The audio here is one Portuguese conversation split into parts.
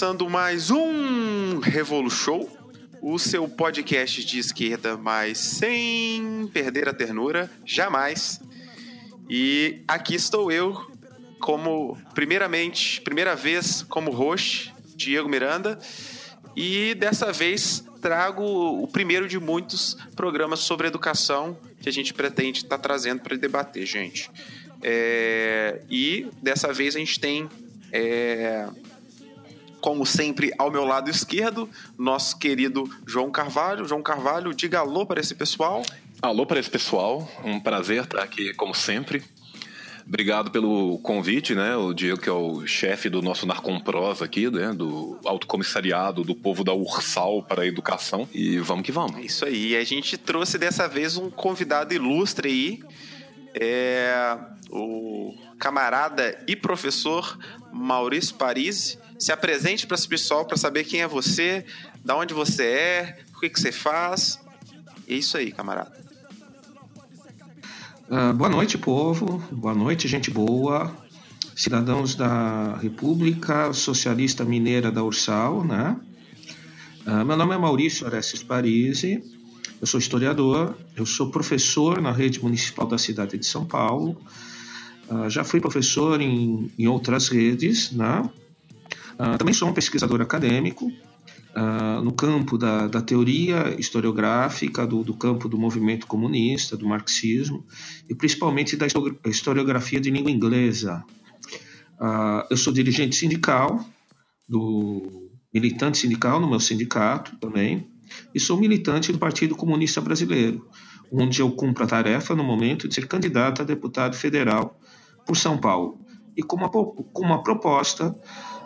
começando mais um Revolu Show, o seu podcast de esquerda, mas sem perder a ternura, jamais. E aqui estou eu, como, primeiramente, primeira vez como host, Diego Miranda, e dessa vez trago o primeiro de muitos programas sobre educação que a gente pretende estar tá trazendo para debater, gente. É, e dessa vez a gente tem é, como sempre, ao meu lado esquerdo, nosso querido João Carvalho. João Carvalho, diga alô para esse pessoal. Alô para esse pessoal, um prazer estar aqui como sempre. Obrigado pelo convite, né? O Diego, que é o chefe do nosso Narcompros aqui, né? Do autocomissariado do povo da Ursal para a educação. E vamos que vamos. É isso aí. A gente trouxe dessa vez um convidado ilustre aí. É o camarada e professor Maurício Parisi se apresente para pessoal para saber quem é você, da onde você é, o que, que você faz. É isso aí, camarada. Uh, boa noite, povo. Boa noite, gente boa. Cidadãos da República Socialista Mineira da Ursal, né? Uh, meu nome é Maurício Orestes Parisi. Eu sou historiador. Eu sou professor na rede municipal da cidade de São Paulo. Uh, já fui professor em, em outras redes, né? Uh, também sou um pesquisador acadêmico uh, no campo da, da teoria historiográfica, do, do, campo do movimento comunista, do marxismo e principalmente da historiografia de língua inglesa. Uh, eu sou dirigente sindical, do militante sindical no meu sindicato também, e sou militante do Partido Comunista Brasileiro, onde eu cumpro a tarefa no momento de ser candidato a deputado federal por São Paulo, e com uma, com uma proposta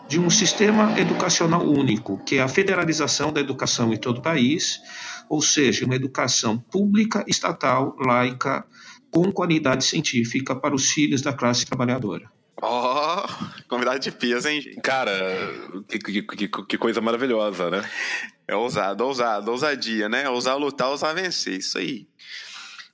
de um sistema educacional único, que é a federalização da educação em todo o país, ou seja, uma educação pública, estatal, laica, com qualidade científica para os filhos da classe trabalhadora. Ó, oh, convidado de peso, hein, gente? Cara, que, que, que, que, coisa maravilhosa, né? É ousado, ousado, ousadia, né? Ousar lutar, ousar vencer, isso aí.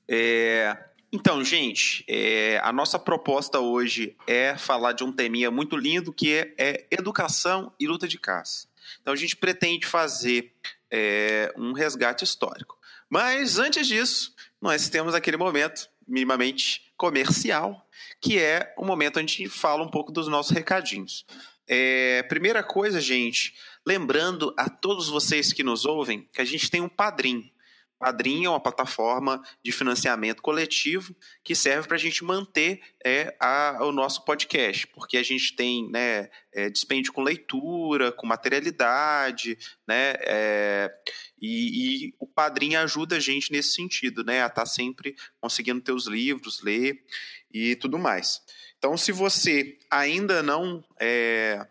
É, então, gente, é, a nossa proposta hoje é falar de um teminha muito lindo que é, é educação e luta de caça. Então, a gente pretende fazer é, um resgate histórico. Mas, antes disso, nós temos aquele momento minimamente comercial, que é o momento onde a gente fala um pouco dos nossos recadinhos. É, primeira coisa, gente, lembrando a todos vocês que nos ouvem que a gente tem um padrinho. Padrinho é uma plataforma de financiamento coletivo que serve para a gente manter é, a, o nosso podcast, porque a gente tem né, é, dispêndio com leitura, com materialidade, né, é, e, e, o Padrinho ajuda a gente nesse sentido, né, a estar tá sempre conseguindo ter os livros, ler e tudo mais. Então, se você ainda não é,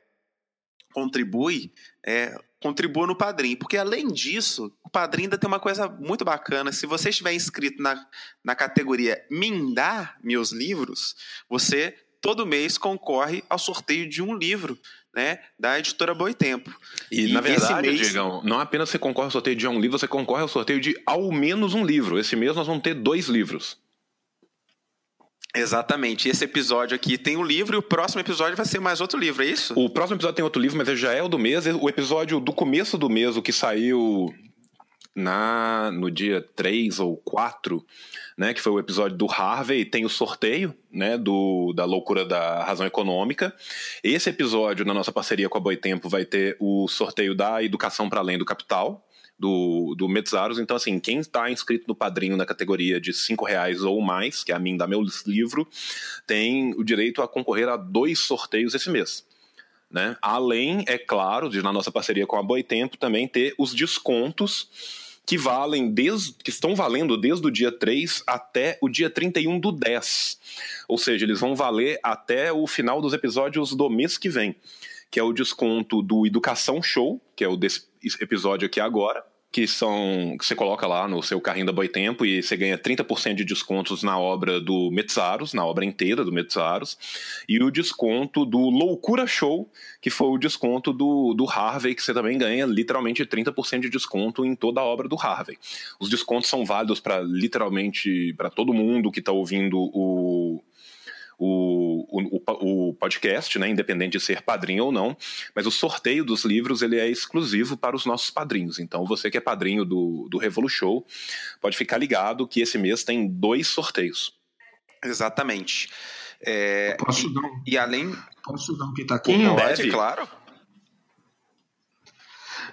contribui, é, contribua no Padrim. Porque além disso, o Padrim ainda tem uma coisa muito bacana. Se você estiver inscrito na, na categoria Mindar Meus Livros, você todo mês concorre ao sorteio de um livro. Né, da editora Boitempo. E, e na verdade, mês... Não apenas você concorre ao sorteio de um livro, você concorre ao sorteio de ao menos um livro. Esse mês nós vamos ter dois livros. Exatamente. Esse episódio aqui tem um livro e o próximo episódio vai ser mais outro livro, é isso? O próximo episódio tem outro livro, mas já é o do mês. O episódio do começo do mês, o que saiu na no dia 3 ou 4, né, que foi o episódio do Harvey, tem o sorteio, né, do, da loucura da razão econômica. Esse episódio, na nossa parceria com a Boitempo, vai ter o sorteio da educação para além do capital, do, do Metzaros. Então, assim, quem está inscrito no padrinho na categoria de cinco reais ou mais, que é a mim dá meu livro, tem o direito a concorrer a dois sorteios esse mês. Né? Além, é claro, de na nossa parceria com a Boitempo também ter os descontos que valem desde, que estão valendo desde o dia 3 até o dia 31 do 10. Ou seja, eles vão valer até o final dos episódios do mês que vem, que é o desconto do Educação Show, que é o desse episódio aqui agora, que são que você coloca lá no seu carrinho da Boitempo e você ganha 30% de descontos na obra do Metzaros, na obra inteira do Metzaros, e o desconto do Loucura Show, que foi o desconto do, do Harvey, que você também ganha literalmente 30% de desconto em toda a obra do Harvey. Os descontos são válidos para literalmente para todo mundo que está ouvindo o o, o, o, podcast, né, independente de ser padrinho ou não, mas o sorteio dos livros ele é exclusivo para os nossos padrinhos. Então, você que é padrinho do, do Revolu Show, pode ficar ligado que esse mês tem dois sorteios. Exatamente. É, posso dar um, e além. Posso dar um pitaquinho? Pode, claro.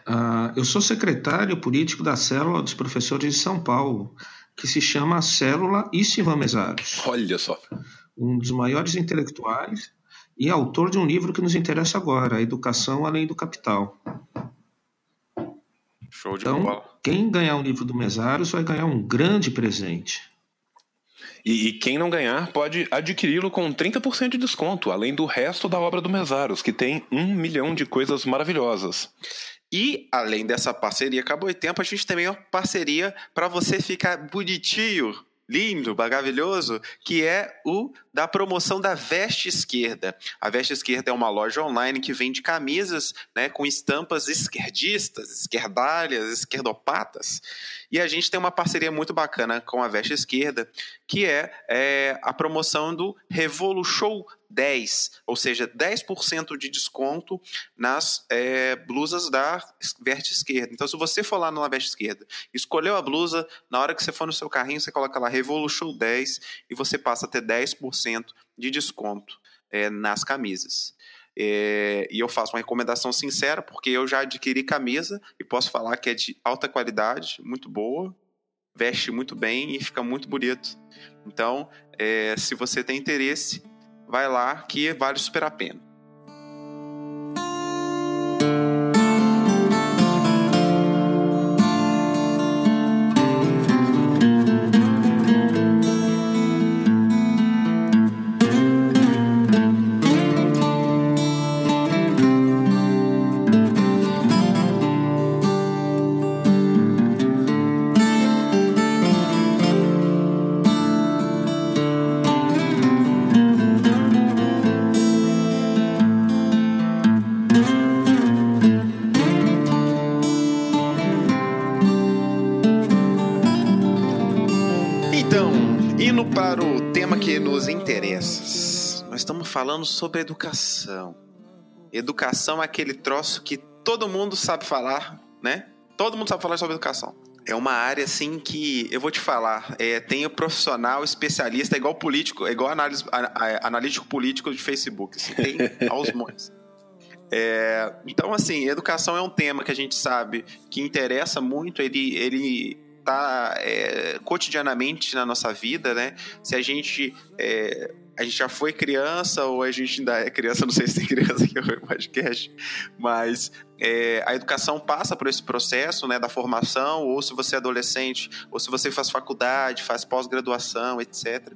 Uh, eu sou secretário político da Célula dos Professores de São Paulo, que se chama Célula Mesaros. Olha só. Um dos maiores intelectuais e autor de um livro que nos interessa agora, A Educação Além do Capital. Show de então, bola. Quem ganhar um livro do Mesaros vai ganhar um grande presente. E, e, quem não ganhar pode adquiri-lo com 30% de desconto, além do resto da obra do Mesaros, que tem um milhão de coisas maravilhosas. E, além dessa parceria Acabou o Tempo, a gente também tem uma parceria para você ficar bonitinho, lindo, maravilhoso, que é o da promoção da Veste Esquerda. A Veste Esquerda é uma loja online que vende camisas né, com estampas esquerdistas, esquerdalhas, esquerdopatas. E a gente tem uma parceria muito bacana com a Veste Esquerda, que é, é a promoção do Revolution 10, ou seja, 10% de desconto nas é, blusas da veste esquerda. Então, se você for lá na veste esquerda, escolheu a blusa, na hora que você for no seu carrinho, você coloca lá Revolution 10 e você passa a ter 10% de desconto é, nas camisas. É, e eu faço uma recomendação sincera, porque eu já adquiri camisa e posso falar que é de alta qualidade, muito boa, veste muito bem e fica muito bonito. Então, é, se você tem interesse, vai lá que vale super a pena. Falando sobre educação. Educação é aquele troço que todo mundo sabe falar, né? Todo mundo sabe falar sobre educação. É uma área assim que eu vou te falar. É, tem o profissional especialista, é igual político, é igual análise, analítico político de Facebook. Assim, tem aos montes. É, então, assim, educação é um tema que a gente sabe que interessa muito. Ele, ele tá é, cotidianamente na nossa vida, né? Se a gente é, a gente já foi criança ou a gente ainda é criança, não sei se tem criança aqui no podcast, mas é, a educação passa por esse processo né, da formação, ou se você é adolescente, ou se você faz faculdade, faz pós-graduação, etc.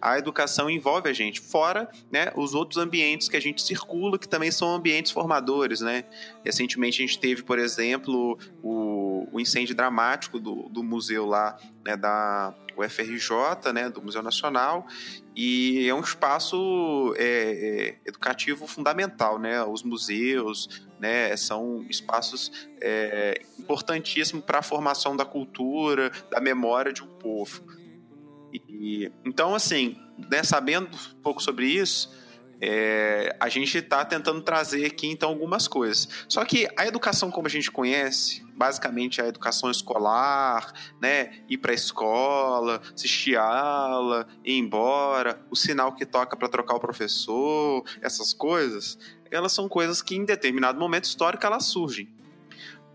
A educação envolve a gente, fora né, os outros ambientes que a gente circula, que também são ambientes formadores. Né? Recentemente a gente teve, por exemplo, o, o incêndio dramático do, do museu lá, né, da UFRJ, né, do Museu Nacional, e é um espaço é, é, educativo fundamental, né? Os museus, né, são espaços é, importantíssimos para a formação da cultura, da memória de um povo. E, então, assim, né, sabendo um pouco sobre isso, é, a gente está tentando trazer aqui então algumas coisas. Só que a educação como a gente conhece, basicamente a educação escolar, né, ir para a escola, assistir aula, ir embora, o sinal que toca para trocar o professor, essas coisas, elas são coisas que em determinado momento histórico elas surgem.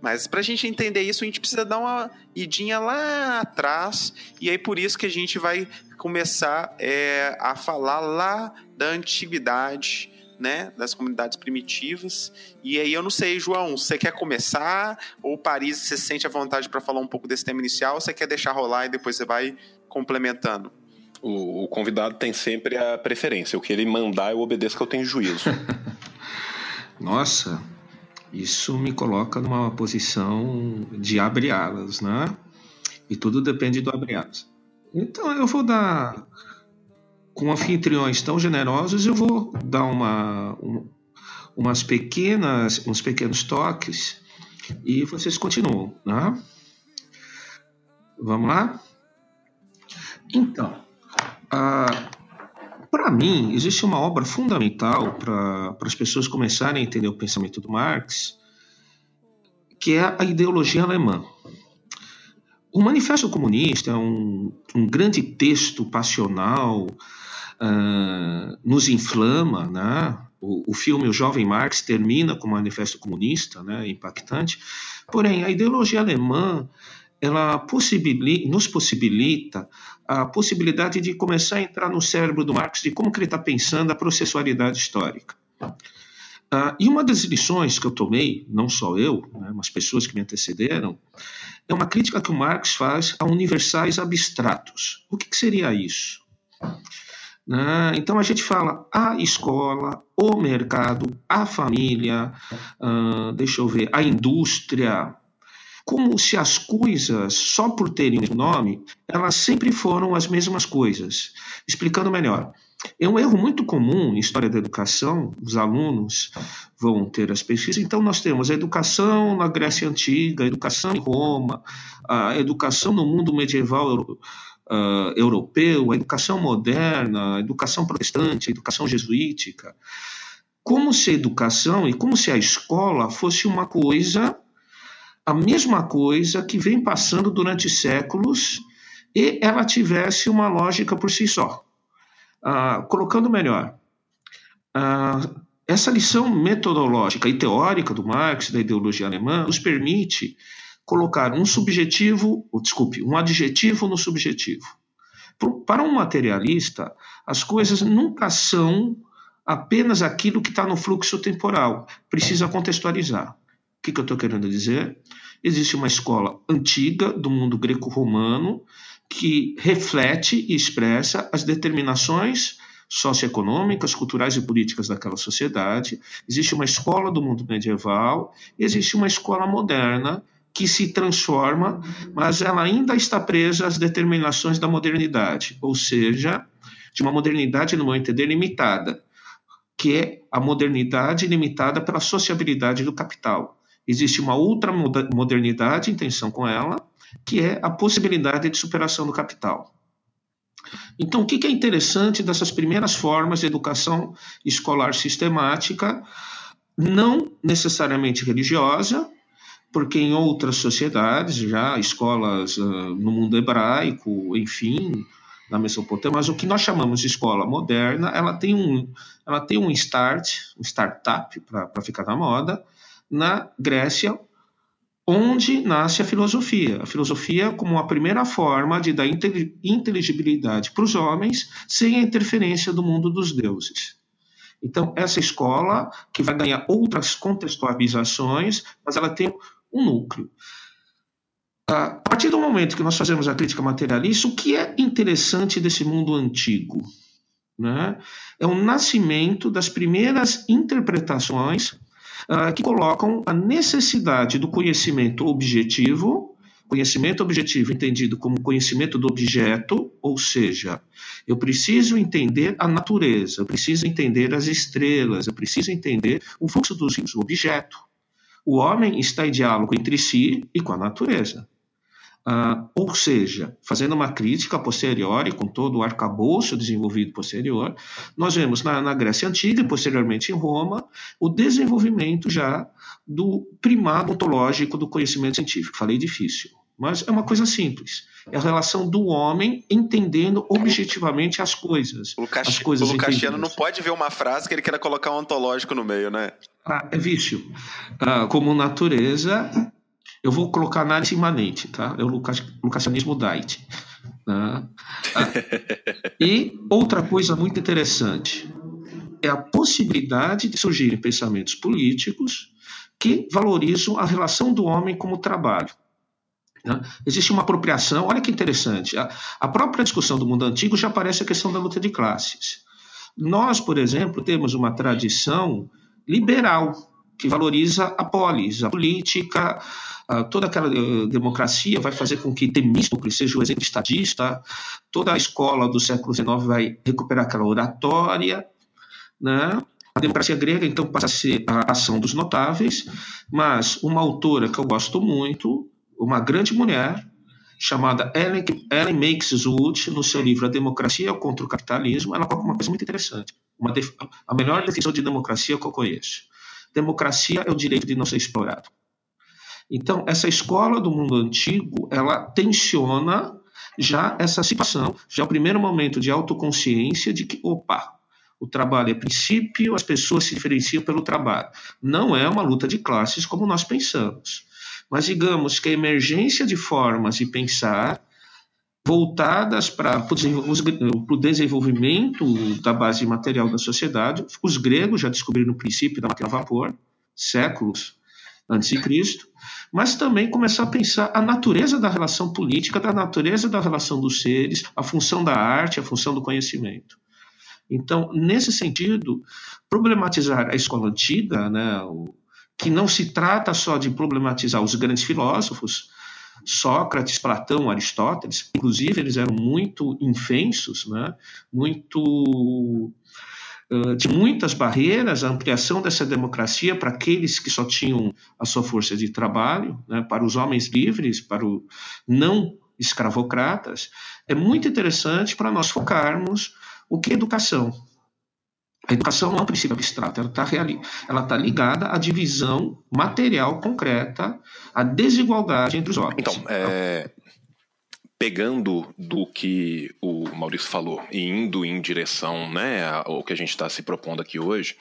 Mas para a gente entender isso, a gente precisa dar uma idinha lá atrás, e aí por isso que a gente vai começar é, a falar lá da antiguidade, né, das comunidades primitivas. E aí eu não sei, João, você quer começar ou Paris você sente a vontade para falar um pouco desse tema inicial, ou você quer deixar rolar e depois você vai complementando? O, o convidado tem sempre a preferência. O que ele mandar eu obedeço que eu tenho juízo. Nossa, isso me coloca numa posição de abre alas, né? E tudo depende do abre alas. Então eu vou dar, com anfitriões tão generosos, eu vou dar uma, um, umas pequenas, uns pequenos toques e vocês continuam, né? Vamos lá? Então, ah, para mim, existe uma obra fundamental para as pessoas começarem a entender o pensamento do Marx, que é a ideologia alemã. O Manifesto Comunista é um, um grande texto passional, uh, nos inflama, né? O, o, filme O Jovem Marx termina com o Manifesto Comunista, né? impactante. Porém, a ideologia alemã ela possibilita, nos possibilita a possibilidade de começar a entrar no cérebro do Marx de como que ele está pensando a processualidade histórica. Uh, e uma das lições que eu tomei, não só eu, né, mas pessoas que me antecederam, é uma crítica que o Marx faz a universais abstratos. O que, que seria isso? Uh, então a gente fala a escola, o mercado, a família, uh, deixa eu ver, a indústria, como se as coisas, só por terem nome, elas sempre foram as mesmas coisas. Explicando melhor. É um erro muito comum em história da educação, os alunos vão ter as pesquisas. Então, nós temos a educação na Grécia Antiga, a educação em Roma, a educação no mundo medieval uh, europeu, a educação moderna, a educação protestante, a educação jesuítica. Como se a educação e como se a escola fosse uma coisa a mesma coisa que vem passando durante séculos e ela tivesse uma lógica por si só. Ah, colocando melhor, ah, essa lição metodológica e teórica do Marx, da ideologia alemã, nos permite colocar um subjetivo, ou, desculpe, um adjetivo no subjetivo. Para um materialista, as coisas nunca são apenas aquilo que está no fluxo temporal, precisa contextualizar que, que eu estou querendo dizer? Existe uma escola antiga do mundo greco-romano que reflete e expressa as determinações socioeconômicas, culturais e políticas daquela sociedade. Existe uma escola do mundo medieval, existe uma escola moderna que se transforma, mas ela ainda está presa às determinações da modernidade, ou seja, de uma modernidade, no meu entender, limitada, que é a modernidade limitada pela sociabilidade do capital. Existe uma outra modernidade em tensão com ela, que é a possibilidade de superação do capital. Então, o que é interessante dessas primeiras formas de educação escolar sistemática, não necessariamente religiosa, porque em outras sociedades, já escolas uh, no mundo hebraico, enfim, na Mesopotâmia, mas o que nós chamamos de escola moderna, ela tem um, ela tem um start, um startup, para ficar na moda, na Grécia, onde nasce a filosofia. A filosofia como a primeira forma de dar inteligibilidade para os homens sem a interferência do mundo dos deuses. Então, essa escola, que vai ganhar outras contextualizações, mas ela tem um núcleo. A partir do momento que nós fazemos a crítica materialista, o que é interessante desse mundo antigo? Né? É o nascimento das primeiras interpretações uh, que colocam a necessidade do conhecimento objetivo, conhecimento objetivo entendido como conhecimento do objeto, ou seja, eu preciso entender a natureza, eu preciso entender as estrelas, eu preciso entender o fluxo dos rios, o objeto. O homem está em diálogo entre si e com a natureza. Uh, ou seja, fazendo uma crítica posterior e com todo o arcabouço desenvolvido posterior, nós vemos na, na, Grécia Antiga e posteriormente em Roma o desenvolvimento já do primado ontológico do conhecimento científico. Falei difícil, mas é uma coisa simples. É a relação do homem entendendo objetivamente as coisas. O, Lucas, as coisas o Lucastiano não pode ver uma frase que ele queira colocar um ontológico no meio, né? Ah, é vício. Ah, como natureza eu vou colocar análise imanente, tá? É o Lucassianismo Diet. Né? e outra coisa muito interessante é a possibilidade de surgirem pensamentos políticos que valorizam a relação do homem como trabalho. Né? Existe uma apropriação, olha que interessante, a, a própria discussão do mundo antigo já aparece a questão da luta de classes. Nós, por exemplo, temos uma tradição liberal que valoriza a polis, a política, ah, toda aquela uh, democracia vai fazer com que Temístocles seja o exemplo estadista, toda a escola do século XIX vai recuperar aquela oratória, né? A democracia grega, então, passa a ser a ação dos notáveis, mas uma autora que eu gosto muito, uma grande mulher, chamada Ellen, Ellen Makes Wood, no seu livro A Democracia contra o Capitalismo, ela coloca uma coisa muito interessante. Def... a melhor definição de democracia que eu conheço. Democracia é o direito de não ser explorado. Então, essa escola do mundo antigo, ela tensiona já essa situação, já é o primeiro momento de autoconsciência de que, opa, o trabalho é princípio, as pessoas se diferenciam pelo trabalho. Não é uma luta de classes como nós pensamos. Mas digamos que a emergência de formas de pensar voltadas para o desenvolvimento da base material da sociedade. Os gregos já descobriram o princípio da máquina a vapor, séculos antes de Cristo, mas também começar a pensar a natureza da relação política, da natureza da relação dos seres, a função da arte, a função do conhecimento. Então, nesse sentido, problematizar a escola antiga, né, que não se trata só de problematizar os grandes filósofos, Sócrates, Platão, Aristóteles, inclusive eles eram muito infensos, né? muito de muitas barreiras, a ampliação dessa democracia para aqueles que só tinham a sua força de trabalho, né? para os homens livres, para os não escravocratas, é muito interessante para nós focarmos o que é educação. A educação não é um princípio abstrato, ela está tá ligada à divisão material concreta, à desigualdade entre os homens. Então, é, pegando do que o Maurício falou e indo em direção né, ao que a gente está se propondo aqui hoje,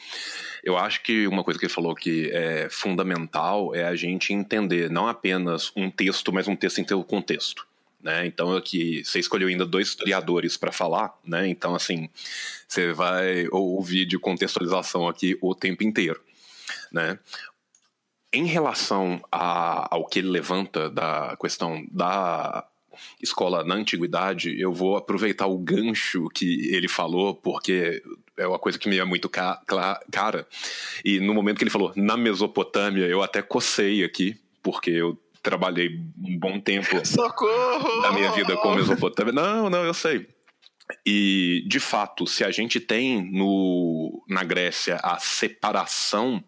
eu acho que uma coisa que ele falou que é fundamental é a gente entender não apenas um texto, mas um texto em seu contexto. Né? Então aqui você escolheu ainda dois historiadores para falar, né? Então assim você vai ouvir de contextualização aqui o tempo inteiro, né? Em relação a, ao que ele levanta da questão da escola na antiguidade, eu vou aproveitar o gancho que ele falou, porque é uma coisa que me é muito ca cara. E no momento que ele falou na Mesopotâmia, eu até cocei aqui, porque eu trabalhei um bom tempo Socorro! da minha vida com Mesopotâmia. Não, não, eu sei. E, de fato, se a gente tem no, na Grécia a separação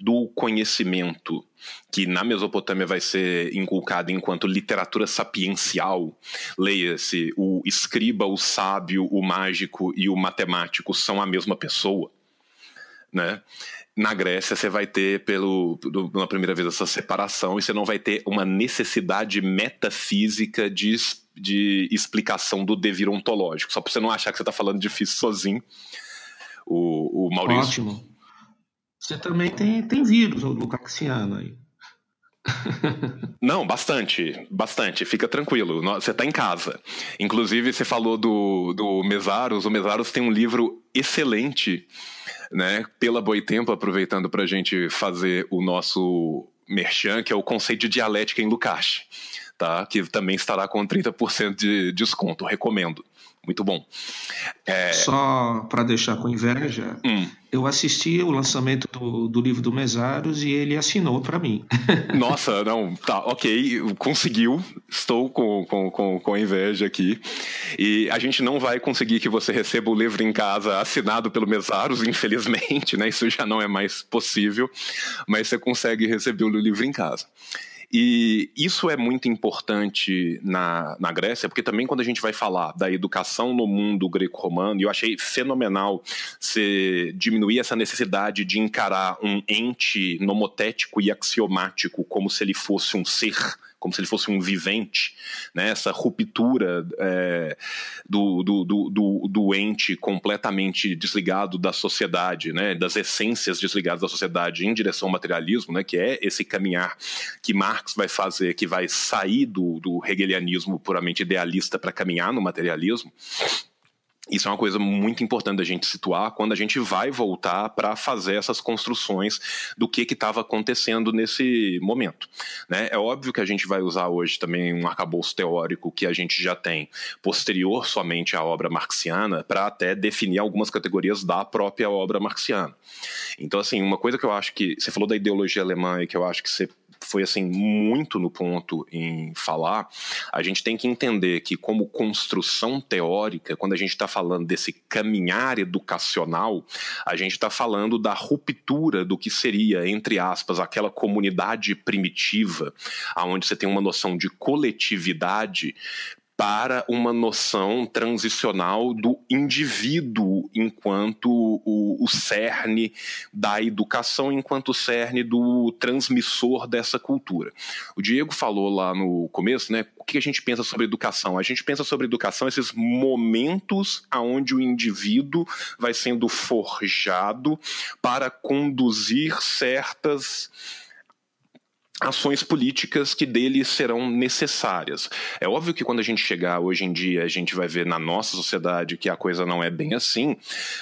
do conhecimento que na Mesopotâmia vai ser inculcado enquanto literatura sapiencial, leia-se, o escriba, o sábio, o mágico e o matemático são a mesma pessoa, né? na Grécia você vai ter pelo pela primeira vez essa separação e você não vai ter uma necessidade metafísica de, de explicação do devir ontológico só para você não achar que você está falando difícil sozinho o, o Maurício ótimo você também tem tem vírus o lucaxiano aí Não, bastante, bastante. Fica tranquilo. Você está em casa. Inclusive, você falou do, do Mesaros. O Mesaros tem um livro excelente né, pela Boitempo, aproveitando para a gente fazer o nosso merchan, que é o conceito de dialética em Lukács, tá? que também estará com 30% de desconto, recomendo. Muito bom. É... Só para deixar com inveja, hum. eu assisti o lançamento do, do livro do Mesaros e ele assinou para mim. Nossa, não, tá, ok, conseguiu. Estou com, com, com, com inveja aqui. E a gente não vai conseguir que você receba o livro em casa assinado pelo Mesaros, infelizmente, né? Isso já não é mais possível, mas você consegue receber o livro em casa. E isso é muito importante na, na Grécia, porque também quando a gente vai falar da educação no mundo greco-romano, eu achei fenomenal você diminuir essa necessidade de encarar um ente nomotético e axiomático como se ele fosse um ser como se ele fosse um vivente, né? essa ruptura é, do, do, do, do, ente completamente desligado da sociedade, né? das essências desligadas da sociedade em direção ao materialismo, né? que é esse caminhar que Marx vai fazer, que vai sair do, do hegelianismo puramente idealista para caminhar no materialismo. Isso é uma coisa muito importante da gente situar quando a gente vai voltar para fazer essas construções do que estava acontecendo nesse momento. Né? É óbvio que a gente vai usar hoje também um arcabouço teórico que a gente já tem posterior somente à obra marxiana para até definir algumas categorias da própria obra marxiana. Então, assim, uma coisa que eu acho que. Você falou da ideologia alemã e que eu acho que você foi assim muito no ponto em falar, a gente tem que entender que como construção teórica, quando a gente está falando desse caminhar educacional, a gente está falando da ruptura do que seria, entre aspas, aquela comunidade primitiva, aonde você tem uma noção de coletividade para uma noção transicional do indivíduo enquanto o, o, cerne da educação, enquanto cerne do transmissor dessa cultura. O Diego falou lá no começo, né? O que a gente pensa sobre educação? A gente pensa sobre educação esses momentos aonde o indivíduo vai sendo forjado para conduzir certas ações políticas que dele serão necessárias. É óbvio que quando a gente chegar hoje em dia, a gente vai ver na nossa sociedade que a coisa não é bem assim,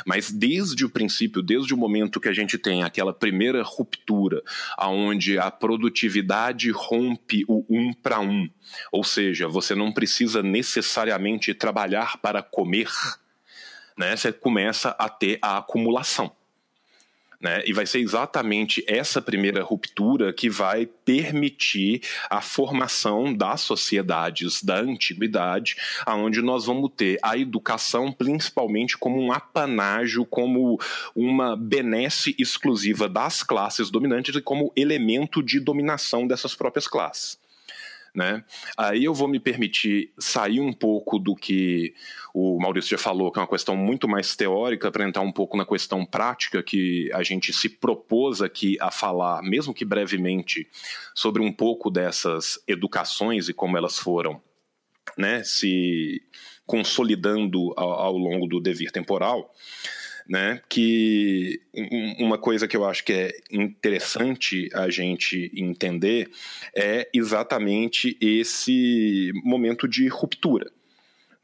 mas desde o princípio, desde o momento que a gente tem aquela primeira ruptura, aonde a produtividade rompe o um para um, ou seja, você não precisa necessariamente trabalhar para comer, né? Você começa a ter a acumulação. Né? E vai ser exatamente essa primeira ruptura que vai permitir a formação das sociedades da antiguidade, aonde nós vamos ter a educação principalmente como um apanágio, como uma benesse exclusiva das classes dominantes e como elemento de dominação dessas próprias classes. Né? Aí eu vou me permitir sair um pouco do que o Maurício já falou, que é uma questão muito mais teórica, para entrar um pouco na questão prática que a gente se propôs aqui a falar, mesmo que brevemente, sobre um pouco dessas educações e como elas foram né, se consolidando ao, ao longo do devir temporal né? Que uma coisa que eu acho que é interessante a gente entender é exatamente esse momento de ruptura.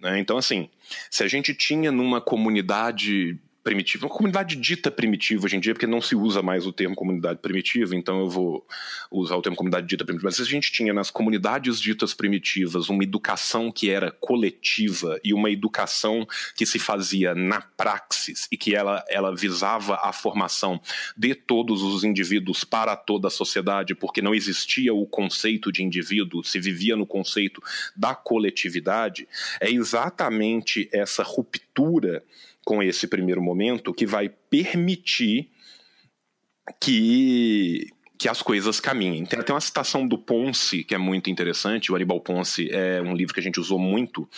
Né? Então, assim, se a gente tinha numa comunidade primitiva, uma comunidade dita primitiva hoje em dia, porque não se usa mais o termo comunidade primitiva, então eu vou usar o termo comunidade dita primitiva. Mas se a gente tinha nas comunidades ditas primitivas uma educação que era coletiva e uma educação que se fazia na praxis e que ela, ela visava a formação de todos os indivíduos para toda a sociedade, porque não existia o conceito de indivíduo, se vivia no conceito da coletividade, é exatamente essa ruptura com esse primeiro momento que vai permitir que que as coisas caminhem. Tem até uma citação do Ponce que é muito interessante. O Aníbal Ponce é um livro que a gente usou muito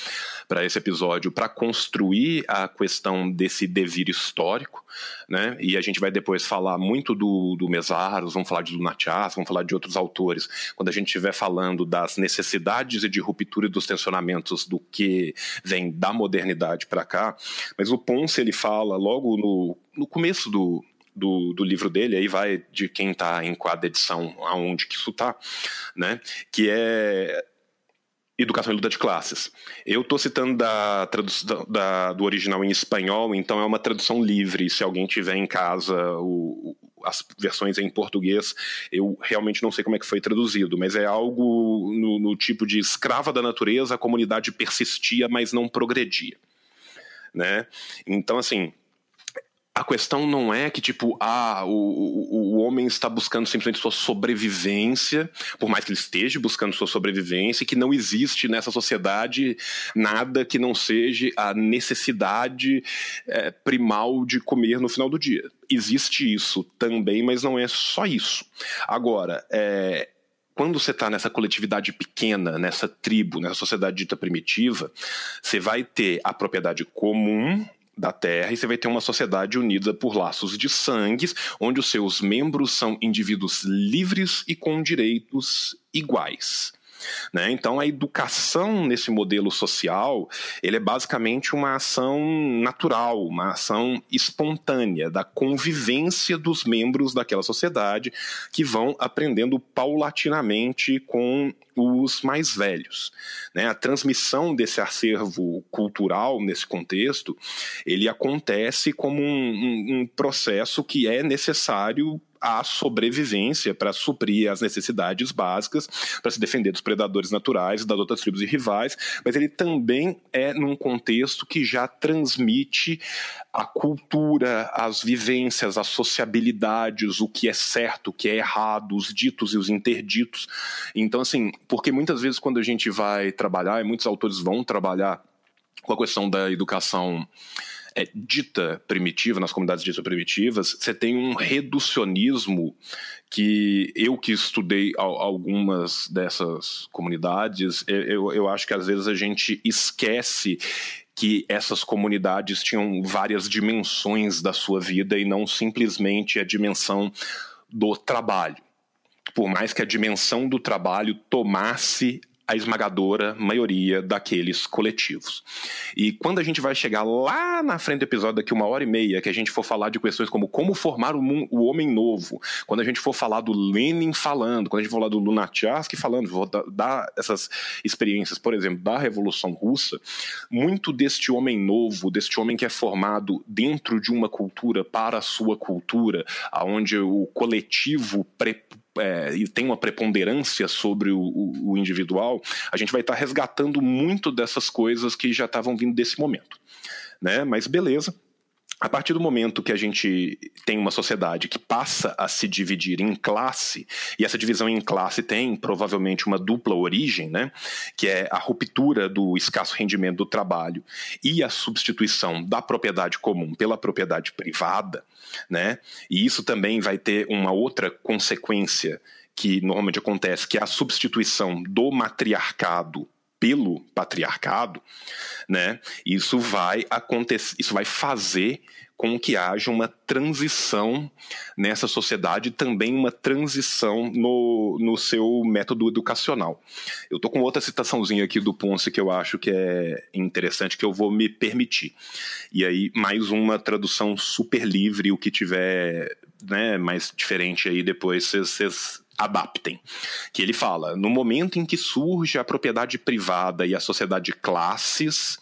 para esse episódio para construir a questão desse devir histórico, né? E a gente vai depois falar muito do, do Mesaros, vamos falar de Lunatias, vamos falar de outros autores, quando a gente estiver falando das necessidades e de ruptura e dos tensionamentos do que vem da modernidade para cá. Mas o Ponce ele fala logo no, no começo do, do, do livro dele, aí vai de quem está em cada edição, aonde que isso está, né? Que é Educação e Luta de Classes. Eu estou citando da da, do original em espanhol, então é uma tradução livre. Se alguém tiver em casa o, as versões em português, eu realmente não sei como é que foi traduzido, mas é algo no, no tipo de escrava da natureza, a comunidade persistia, mas não progredia. Né? Então, assim, a questão não é que, tipo, ah, o, o, o homem está buscando simplesmente sua sobrevivência, por mais que ele esteja buscando sua sobrevivência, que não existe nessa sociedade nada que não seja a necessidade é, primal de comer no final do dia. Existe isso também, mas não é só isso. Agora, é, quando você está nessa coletividade pequena, nessa tribo, nessa sociedade dita primitiva, você vai ter a propriedade comum da Terra e você vai ter uma sociedade unida por laços de sangue, onde os seus membros são indivíduos livres e com direitos iguais. Né? Então, a educação nesse modelo social ele é basicamente uma ação natural, uma ação espontânea da convivência dos membros daquela sociedade que vão aprendendo paulatinamente com os mais velhos. Né? A transmissão desse acervo cultural nesse contexto ele acontece como um, um, um processo que é necessário a sobrevivência para suprir as necessidades básicas, para se defender dos predadores naturais, das outras tribos e rivais, mas ele também é num contexto que já transmite a cultura, as vivências, as sociabilidades, o que é certo, o que é errado, os ditos e os interditos. Então, assim, porque muitas vezes quando a gente vai trabalhar, e muitos autores vão trabalhar com a questão da educação é, dita primitiva, nas comunidades ditas primitivas, você tem um reducionismo que eu que estudei algumas dessas comunidades, eu, eu acho que às vezes a gente esquece que essas comunidades tinham várias dimensões da sua vida e não simplesmente a dimensão do trabalho. Por mais que a dimensão do trabalho tomasse a esmagadora maioria daqueles coletivos. E quando a gente vai chegar lá na frente do episódio, daqui uma hora e meia, que a gente for falar de questões como como formar o, o homem novo, quando a gente for falar do Lenin falando, quando a gente for falar do Lunacharsky falando, vou dar, dar essas experiências, por exemplo, da Revolução Russa, muito deste homem novo, deste homem que é formado dentro de uma cultura para a sua cultura, aonde o coletivo pre é, e tem uma preponderância sobre o, o, o individual, a gente vai estar tá resgatando muito dessas coisas que já estavam vindo desse momento. Né? Mas beleza, a partir do momento que a gente tem uma sociedade que passa a se dividir em classe, e essa divisão em classe tem provavelmente uma dupla origem, né, que é a ruptura do escasso rendimento do trabalho e a substituição da propriedade comum pela propriedade privada, né, e isso também vai ter uma outra consequência que normalmente acontece, que é a substituição do matriarcado pelo patriarcado, né? Isso vai acontecer, isso vai fazer com que haja uma transição nessa sociedade, também uma transição no, no seu método educacional. Eu estou com outra citaçãozinha aqui do Ponce que eu acho que é interessante, que eu vou me permitir. E aí, mais uma tradução super livre, o que tiver né, mais diferente aí depois vocês adaptem. Que ele fala: no momento em que surge a propriedade privada e a sociedade de classes,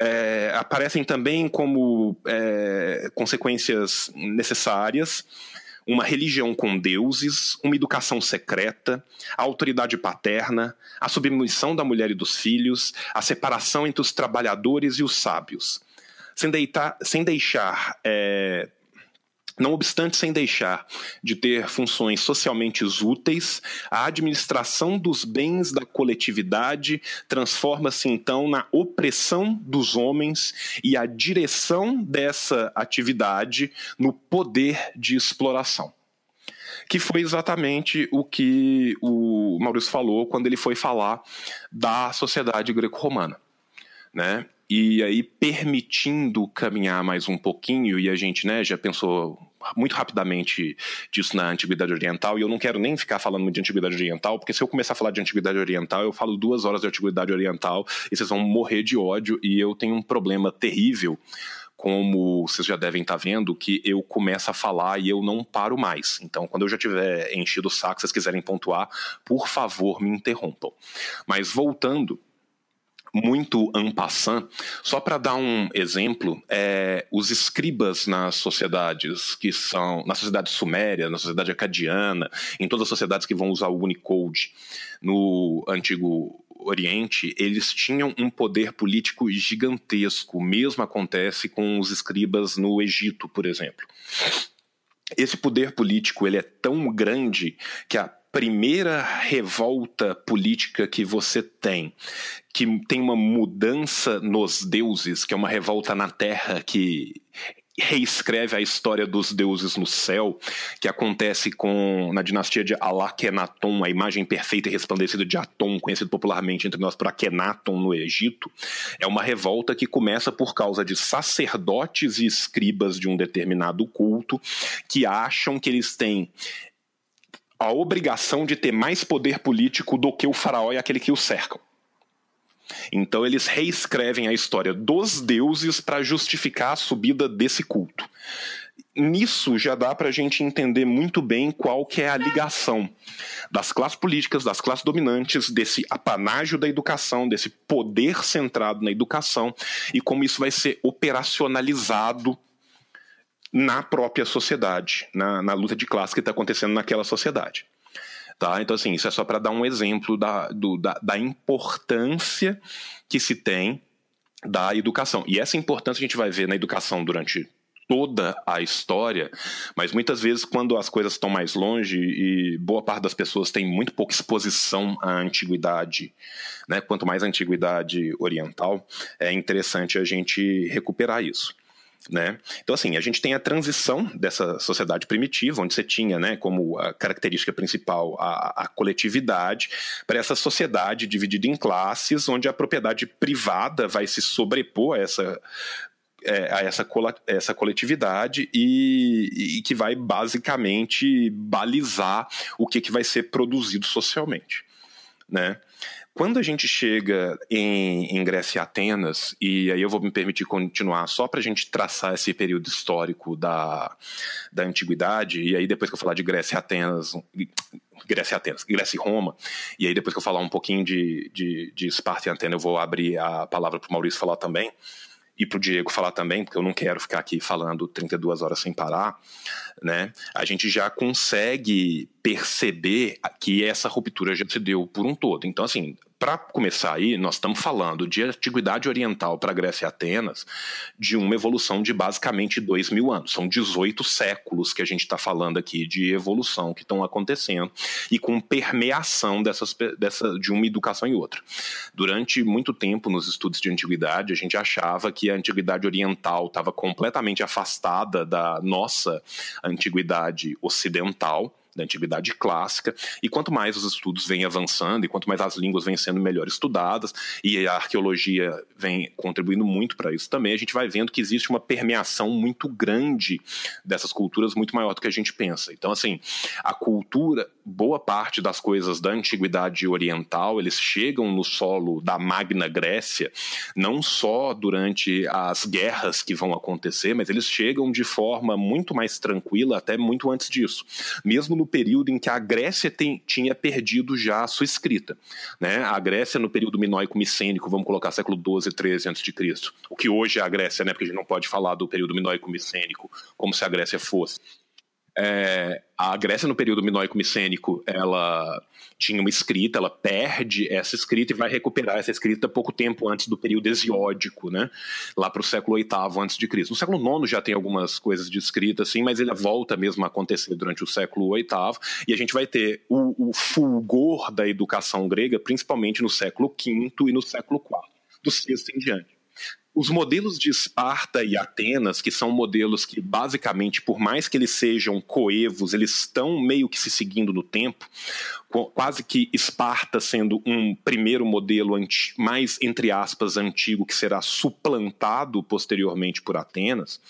é, aparecem também como é, consequências necessárias uma religião com deuses, uma educação secreta, a autoridade paterna, a submissão da mulher e dos filhos, a separação entre os trabalhadores e os sábios. Sem, deitar, sem deixar é, não obstante, sem deixar de ter funções socialmente úteis, a administração dos bens da coletividade transforma-se então na opressão dos homens e a direção dessa atividade no poder de exploração. Que foi exatamente o que o Maurício falou quando ele foi falar da sociedade greco-romana. Né? E aí permitindo caminhar mais um pouquinho, e a gente né, já pensou muito rapidamente disso na Antiguidade Oriental, e eu não quero nem ficar falando de Antiguidade Oriental, porque se eu começar a falar de Antiguidade Oriental, eu falo duas horas de Antiguidade Oriental, e vocês vão morrer de ódio, e eu tenho um problema terrível como vocês já devem estar vendo, que eu começo a falar e eu não paro mais. Então, quando eu já tiver enchido o saco, se vocês quiserem pontuar, por favor, me interrompam. Mas voltando muito en passant, só para dar um exemplo, é, os escribas nas sociedades que são, na sociedade suméria, na sociedade acadiana, em todas as sociedades que vão usar o Unicode no antigo Oriente, eles tinham um poder político gigantesco. O mesmo acontece com os escribas no Egito, por exemplo. Esse poder político ele é tão grande que a primeira revolta política que você tem, que tem uma mudança nos deuses, que é uma revolta na terra que reescreve a história dos deuses no céu, que acontece com na dinastia de Alakenaton, a imagem perfeita e resplandecida de Aton, conhecido popularmente entre nós por Akhenaton no Egito, é uma revolta que começa por causa de sacerdotes e escribas de um determinado culto que acham que eles têm a obrigação de ter mais poder político do que o faraó e aquele que o cercam. Então eles reescrevem a história dos deuses para justificar a subida desse culto. Nisso já dá para a gente entender muito bem qual que é a ligação das classes políticas, das classes dominantes, desse apanágio da educação, desse poder centrado na educação e como isso vai ser operacionalizado na própria sociedade, na, na luta de classe que está acontecendo naquela sociedade. Tá? Então, assim, isso é só para dar um exemplo da, do, da, da importância que se tem da educação. E essa importância a gente vai ver na educação durante toda a história, mas muitas vezes quando as coisas estão mais longe e boa parte das pessoas tem muito pouca exposição à antiguidade, né? Quanto mais a antiguidade oriental, é interessante a gente recuperar isso. Né? Então, assim, a gente tem a transição dessa sociedade primitiva, onde você tinha né, como característica principal a, a coletividade, para essa sociedade dividida em classes, onde a propriedade privada vai se sobrepor a essa é, a essa, essa coletividade e, e, que vai basicamente balizar o que, que vai ser produzido socialmente. Né? Quando a gente chega em, em Grécia e Atenas, e aí eu vou me permitir continuar só para a gente traçar esse período histórico da, da antiguidade, e aí depois que eu falar de Grécia e Atenas, Grécia e Atenas, Grécia e Roma, e aí depois que eu falar um pouquinho de, de, de Esparta e Atenas, eu vou abrir a palavra para o Maurício falar também, e para o Diego falar também, porque eu não quero ficar aqui falando 32 horas sem parar, né? A gente já consegue perceber que essa ruptura já se deu por um todo. Então, assim, para começar aí, nós estamos falando de antiguidade oriental para Grécia e Atenas, de uma evolução de basicamente dois mil anos. São 18 séculos que a gente está falando aqui de evolução que estão acontecendo e com permeação dessas, dessa, de uma educação e outra. Durante muito tempo, nos estudos de antiguidade, a gente achava que a antiguidade oriental estava completamente afastada da nossa antiguidade ocidental da antiguidade clássica, e quanto mais os estudos vêm avançando, e quanto mais as línguas vêm sendo melhor estudadas, e a arqueologia vem contribuindo muito para isso também, a gente vai vendo que existe uma permeação muito grande dessas culturas, muito maior do que a gente pensa. Então, assim, a cultura, boa parte das coisas da antiguidade oriental, eles chegam no solo da Magna Grécia, não só durante as guerras que vão acontecer, mas eles chegam de forma muito mais tranquila, até muito antes disso. Mesmo no período em que a Grécia tem, tinha perdido já a sua escrita. Né? A Grécia, no período minoico-micênico, vamos colocar século 12, 13 a.C., o que hoje é a Grécia, né? porque a gente não pode falar do período minoico-micênico como se a Grécia fosse. É, a Grécia, no período minoico-micênico, ela tinha uma escrita, ela perde essa escrita e vai recuperar essa escrita pouco tempo antes do período hesiódico, né? lá para o século VIII antes de Cristo. No século IX já tem algumas coisas de escrita, assim, mas ele volta mesmo a acontecer durante o século VIII, e a gente vai ter o, o fulgor da educação grega, principalmente no século V e no século IV, do sexto em diante. Os modelos de Esparta e Atenas, que são modelos que, basicamente, por mais que eles sejam coevos, eles estão meio que se seguindo no tempo, quase que Esparta sendo um primeiro modelo mais, entre aspas, antigo, que será suplantado posteriormente por Atenas,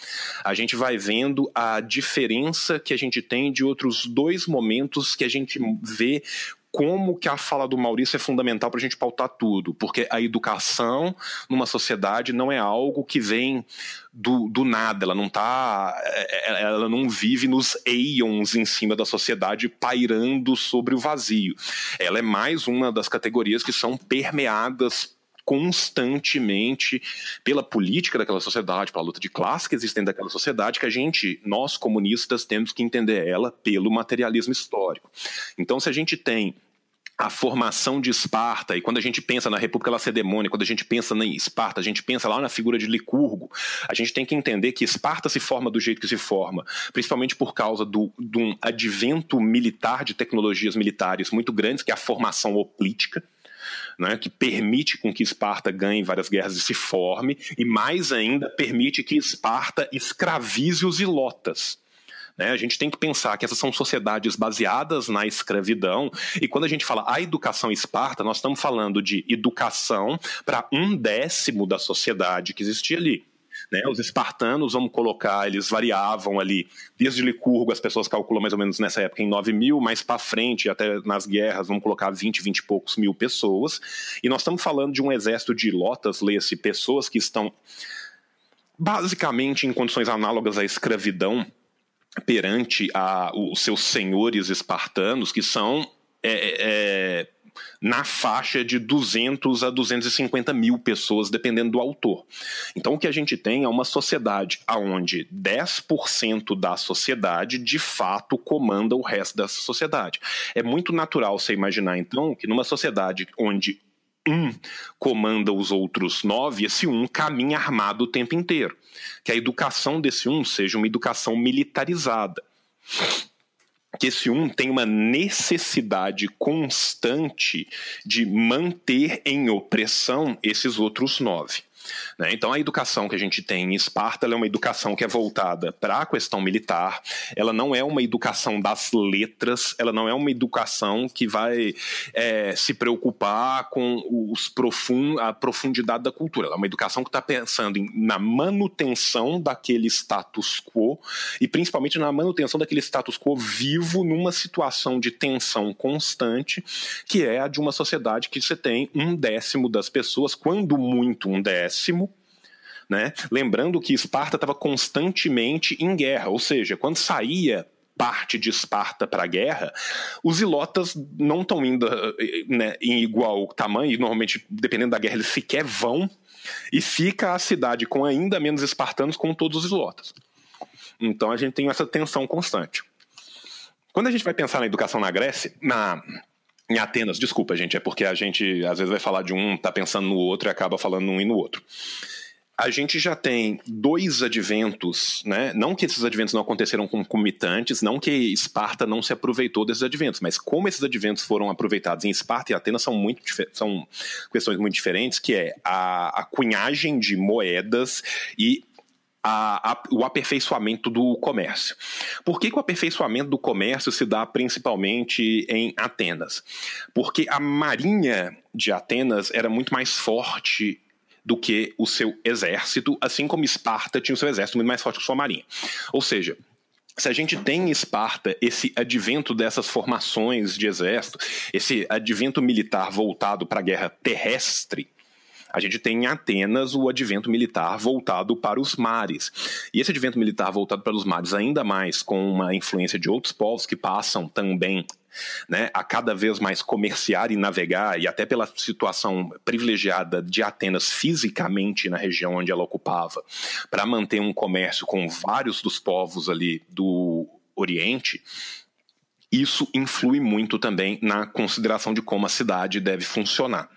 a gente vai vendo a diferença que a gente tem de outros dois momentos que a gente vê como que a fala do Maurício é fundamental para a gente pautar tudo, porque a educação numa sociedade não é algo que vem do, do nada, ela não tá, é, é, ela não vive nos eons em cima da sociedade pairando sobre o vazio. Ela é mais uma das categorias que são permeadas constantemente pela política daquela sociedade, pela luta de classe que existe daquela sociedade, que a gente, nós comunistas, temos que entender ela pelo materialismo histórico. Então, se a gente tem a formação de Esparta, e quando a gente pensa na República Lacedemônia, quando a gente pensa em Esparta, a gente pensa lá na figura de Licurgo, a gente tem que entender que Esparta se forma do jeito que se forma, principalmente por causa do, de um advento militar de tecnologias militares muito grandes, que é a formação oplítica, né, que permite com que Esparta ganhe várias guerras e se forme, e mais ainda permite que Esparta escravize os ilotas. Né? A gente tem que pensar que essas são sociedades baseadas na escravidão, e quando a gente fala a educação Esparta, nós estamos falando de educação para um décimo da sociedade que existia ali. Né, os espartanos, vamos colocar, eles variavam ali, desde Licurgo, as pessoas calculam mais ou menos nessa época em 9 mil, mais para frente, até nas guerras, vamos colocar 20, 20 e poucos mil pessoas. E nós estamos falando de um exército de lotas, leia-se, pessoas que estão basicamente em condições análogas à escravidão perante a, os seus senhores espartanos, que são é, é, é na faixa de 200 a 250 mil pessoas, dependendo do autor. Então, o que a gente tem é uma sociedade onde 10% da sociedade de fato comanda o resto dessa sociedade. É muito natural você imaginar, então, que numa sociedade onde um comanda os outros nove, esse um caminha armado o tempo inteiro. Que a educação desse um seja uma educação militarizada. Que esse um tem uma necessidade constante de manter em opressão esses outros nove. Né? Então, a educação que a gente tem em Esparta é uma educação que é voltada para a questão militar, ela não é uma educação das letras, ela não é uma educação que vai é, se preocupar com os profund, a profundidade da cultura. Ela é uma educação que está pensando em, na manutenção daquele status quo e principalmente na manutenção daquele status quo vivo numa situação de tensão constante, que é a de uma sociedade que você tem um décimo das pessoas, quando muito um décimo décimo, né? Lembrando que Esparta estava constantemente em guerra, ou seja, quando saía parte de Esparta para a guerra, os ilotas não estão indo né, em igual tamanho, e normalmente, dependendo da guerra, eles sequer vão, e fica a cidade com ainda menos espartanos com todos os ilotas. Então a gente tem essa tensão constante. Quando a gente vai pensar na educação na Grécia, na, em Atenas, desculpa, gente, é porque a gente às vezes vai falar de um, tá pensando no outro e acaba falando num e no outro. A gente já tem dois adventos, né? Não que esses adventos não aconteceram concomitantes, não que Esparta não se aproveitou desses adventos, mas como esses adventos foram aproveitados em Esparta e Atenas são muito são questões muito diferentes, que é a, a cunhagem de moedas e a, a, o aperfeiçoamento do comércio. Por que, que, o aperfeiçoamento do comércio se dá principalmente em Atenas? Porque a marinha de Atenas era muito mais forte do que o seu exército, assim como Esparta tinha o seu exército muito mais forte que sua marinha. Ou seja, se a gente tem em Esparta esse advento dessas formações de exército, esse advento militar voltado para a guerra terrestre, a gente tem em Atenas o advento militar voltado para os mares. E esse advento militar voltado para os mares, ainda mais com uma influência de outros povos que passam também né, a cada vez mais comerciar e navegar, e até pela situação privilegiada de Atenas fisicamente na região onde ela ocupava, para manter um comércio com vários dos povos ali do Oriente, isso influi muito também na consideração de como a cidade deve funcionar.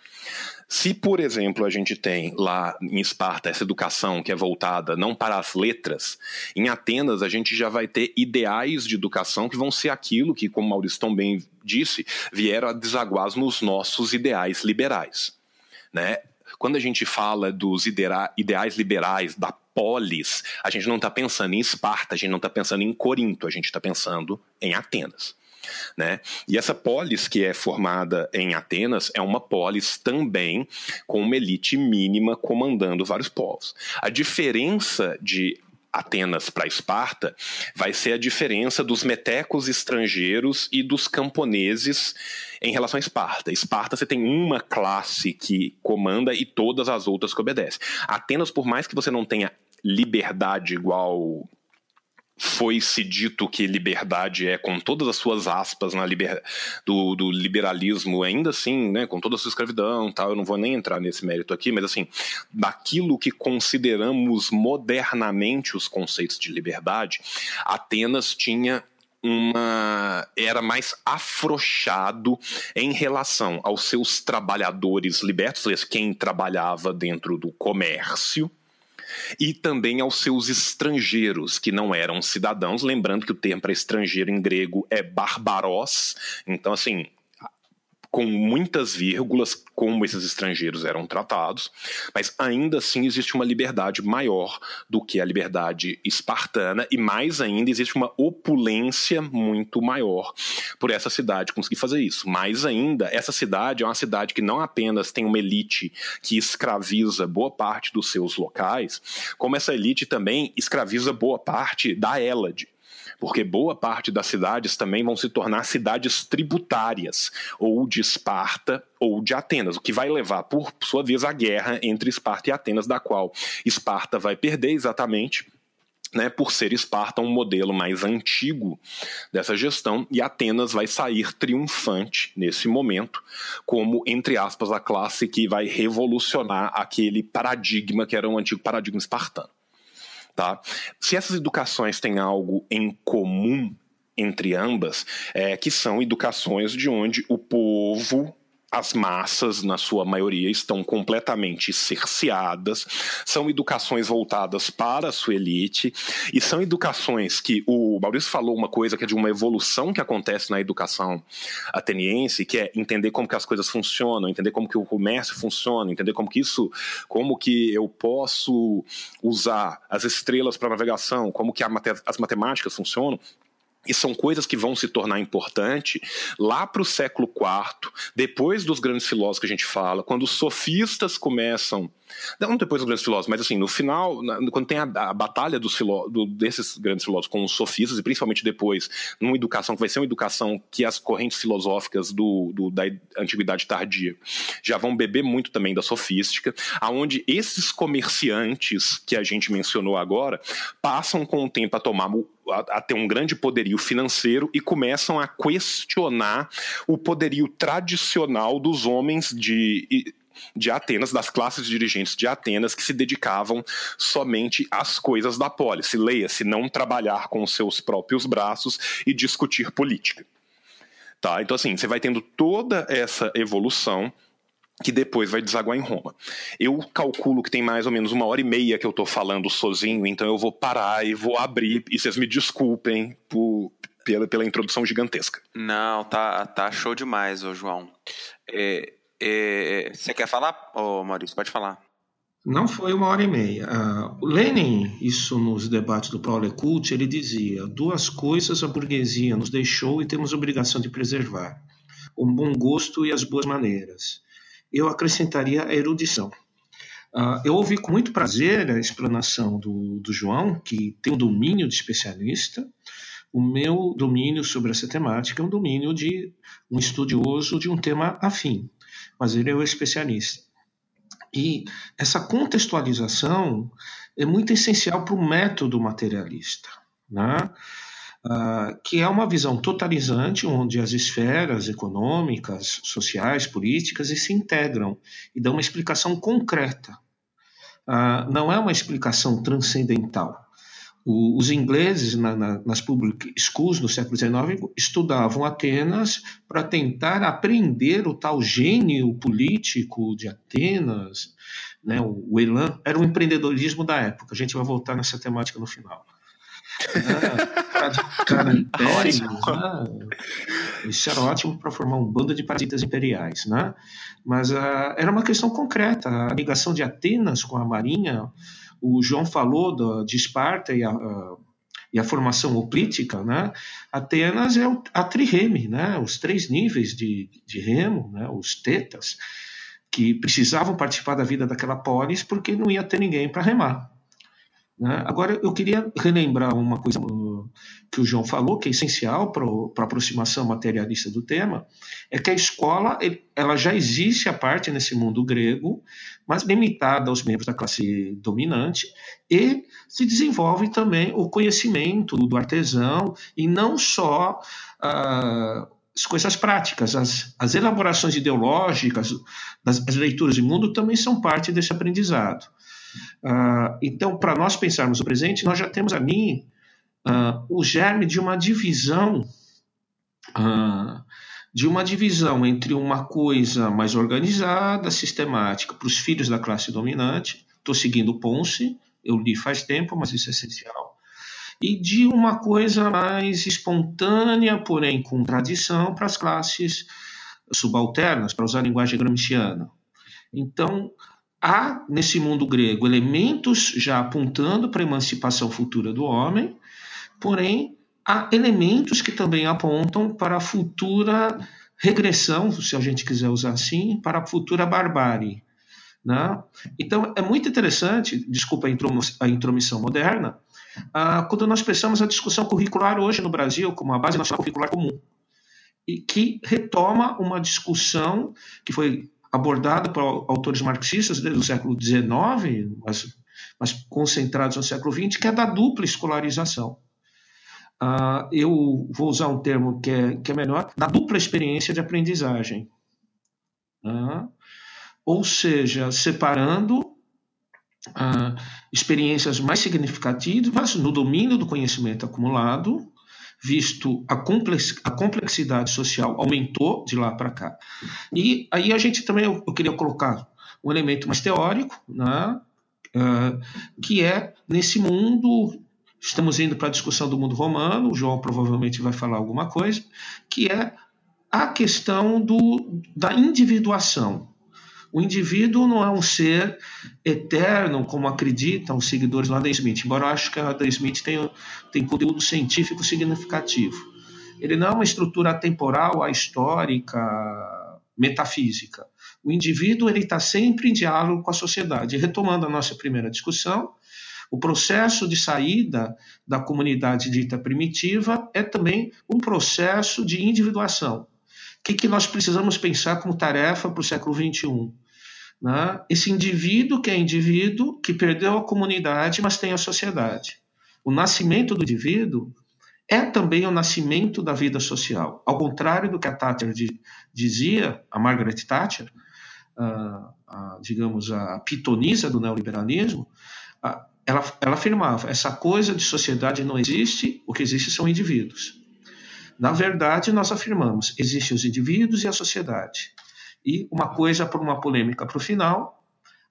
Se, por exemplo, a gente tem lá em Esparta essa educação que é voltada não para as letras, em Atenas a gente já vai ter ideais de educação que vão ser aquilo que, como Maurício tão bem disse, vieram a desaguar nos nossos ideais liberais. Né? Quando a gente fala dos ideais liberais, da polis, a gente não está pensando em Esparta, a gente não está pensando em Corinto, a gente está pensando em Atenas. Né? E essa polis que é formada em Atenas é uma polis também com uma elite mínima comandando vários povos. A diferença de Atenas para Esparta vai ser a diferença dos metecos estrangeiros e dos camponeses em relação a Esparta. Esparta você tem uma classe que comanda e todas as outras que obedecem. Atenas, por mais que você não tenha liberdade igual foi-se dito que liberdade é, com todas as suas aspas na liber... do, do, liberalismo, ainda assim, né, com toda a sua escravidão, tal, eu não vou nem entrar nesse mérito aqui, mas assim, daquilo que consideramos modernamente os conceitos de liberdade, Atenas tinha uma era mais afrouxado em relação aos seus trabalhadores libertos, quem trabalhava dentro do comércio, e também aos seus estrangeiros, que não eram cidadãos. Lembrando que o termo para estrangeiro em grego é barbaros, então, assim, com muitas vírgulas, como esses estrangeiros eram tratados, mas ainda assim existe uma liberdade maior do que a liberdade espartana, e mais ainda existe uma opulência muito maior por essa cidade conseguir fazer isso. Mais ainda, essa cidade é uma cidade que não apenas tem uma elite que escraviza boa parte dos seus locais, como essa elite também escraviza boa parte da Hélade porque boa parte das cidades também vão se tornar cidades tributárias, ou de Esparta ou de Atenas, o que vai levar, por sua vez, à guerra entre Esparta e Atenas, da qual Esparta vai perder exatamente né, por ser Esparta um modelo mais antigo dessa gestão, e Atenas vai sair triunfante nesse momento, como, entre aspas, a classe que vai revolucionar aquele paradigma que era o antigo paradigma espartano. Tá? Se essas educações têm algo em comum entre ambas, é que são educações de onde o povo as massas, na sua maioria, estão completamente cerceadas, são educações voltadas para a sua elite, e são educações que o Maurício falou uma coisa que é de uma evolução que acontece na educação ateniense, que é entender como que as coisas funcionam, entender como que o comércio funciona, entender como que isso, como que eu posso usar as estrelas para navegação, como que as matemáticas funcionam, e são coisas que vão se tornar importantes lá para o século IV, depois dos grandes filósofos que a gente fala, quando os sofistas começam não depois dos grandes filósofos, mas assim, no final, quando tem a, a batalha dos filó do, desses grandes filósofos com os sofistas, e principalmente depois, numa educação que vai ser uma educação que as correntes filosóficas do, do, da antiguidade tardia já vão beber muito também da sofística, aonde esses comerciantes que a gente mencionou agora passam com o tempo a tomar a, a ter um grande poderio financeiro e começam a questionar o poderio tradicional dos homens de de Atenas, das classes dirigentes de Atenas que se dedicavam somente às coisas da polis. Leia-se, não trabalhar com os seus próprios braços e discutir política. Tá? Então, assim, você vai tendo toda essa evolução que depois vai desaguar em Roma. Eu calculo que tem mais ou menos uma hora e meia que eu estou falando sozinho, então eu vou parar e vou abrir, e vocês me desculpem por, pela, pela introdução gigantesca. Não, tá, tá show demais, ô João. É, é, você quer falar, oh, Maurício? Pode falar. Não foi uma hora e meia. Uh, Lenin, isso nos debates do Paulo Ecult, ele dizia: duas coisas a burguesia nos deixou e temos obrigação de preservar: o bom gosto e as boas maneiras. Eu acrescentaria a erudição. Uh, eu ouvi com muito prazer a explanação do, do João, que tem um domínio de especialista. O meu domínio sobre essa temática é um domínio de um estudioso de um tema afim mas ele é o especialista. E essa contextualização é muito essencial para o método materialista, né? Uh, que é uma visão totalizante onde as esferas econômicas, sociais, políticas se integram e dão uma explicação concreta. Uh, não é uma explicação transcendental. O, os ingleses, na, na, nas public schools no século XIX, estudavam Atenas para tentar aprender o tal gênio político de Atenas, né, o, o Elan, era o empreendedorismo da época. A gente vai voltar nessa temática no final. Cada império, né? Isso era ótimo para formar um bando de parasitas imperiais, né? Mas uh, era uma questão concreta. A ligação de Atenas com a Marinha o João falou do, de Esparta e a, a, e a formação oplítica, né? Atenas é a trireme, né? Os três níveis de, de remo, né? Os tetas que precisavam participar da vida daquela polis porque não ia ter ninguém para remar. Né? Agora, eu queria relembrar uma coisa que o João falou, que é essencial para a aproximação materialista do tema, é que a escola ela já existe a parte nesse mundo grego, mas limitada aos membros da classe dominante, e se desenvolve também o conhecimento do artesão, e não só uh, as coisas práticas, as, as elaborações ideológicas, das, as leituras de mundo também são parte desse aprendizado. Uh, então, para nós pensarmos o presente, nós já temos ali uh, o germe de uma divisão, uh, de uma divisão entre uma coisa mais organizada, sistemática, para os filhos da classe dominante. Estou seguindo Ponce, eu li faz tempo, mas isso é essencial. E de uma coisa mais espontânea, porém com tradição, para as classes subalternas, para usar a linguagem gramsciana. Então, há nesse mundo grego elementos já apontando para a emancipação futura do homem, porém há elementos que também apontam para a futura regressão, se a gente quiser usar assim, para a futura barbárie. Né? Então é muito interessante, desculpa a intromissão moderna, ah, quando nós pensamos a discussão curricular hoje no Brasil como a base nacional curricular comum, e que retoma uma discussão que foi abordada por autores marxistas do século XIX, mas, mas concentrados no século XX, que é da dupla escolarização. Uh, eu vou usar um termo que é, que é melhor, da dupla experiência de aprendizagem. Uh, ou seja, separando uh, experiências mais significativas no domínio do conhecimento acumulado visto a, complex, a complexidade social aumentou de lá para cá. E aí a gente também, eu queria colocar um elemento mais teórico, né, uh, que é nesse mundo, estamos indo para a discussão do mundo romano, o João provavelmente vai falar alguma coisa, que é a questão do, da individuação. O indivíduo não é um ser eterno, como acreditam os seguidores lá da Smith, embora eu acho que a da Smith tem, tem conteúdo científico significativo. Ele não é uma estrutura temporal, histórica, metafísica. O indivíduo ele está sempre em diálogo com a sociedade. Retomando a nossa primeira discussão, o processo de saída da comunidade dita primitiva é também um processo de individuação. O que, que nós precisamos pensar como tarefa para o século XXI? Né? Esse indivíduo que é indivíduo, que perdeu a comunidade, mas tem a sociedade. O nascimento do indivíduo é também o nascimento da vida social. Ao contrário do que a Thatcher dizia, a Margaret Thatcher, a, a, digamos, a pitonisa do neoliberalismo, a, ela, ela afirmava: essa coisa de sociedade não existe, o que existe são indivíduos. Na verdade, nós afirmamos: existem os indivíduos e a sociedade. E uma coisa por uma polêmica para o final,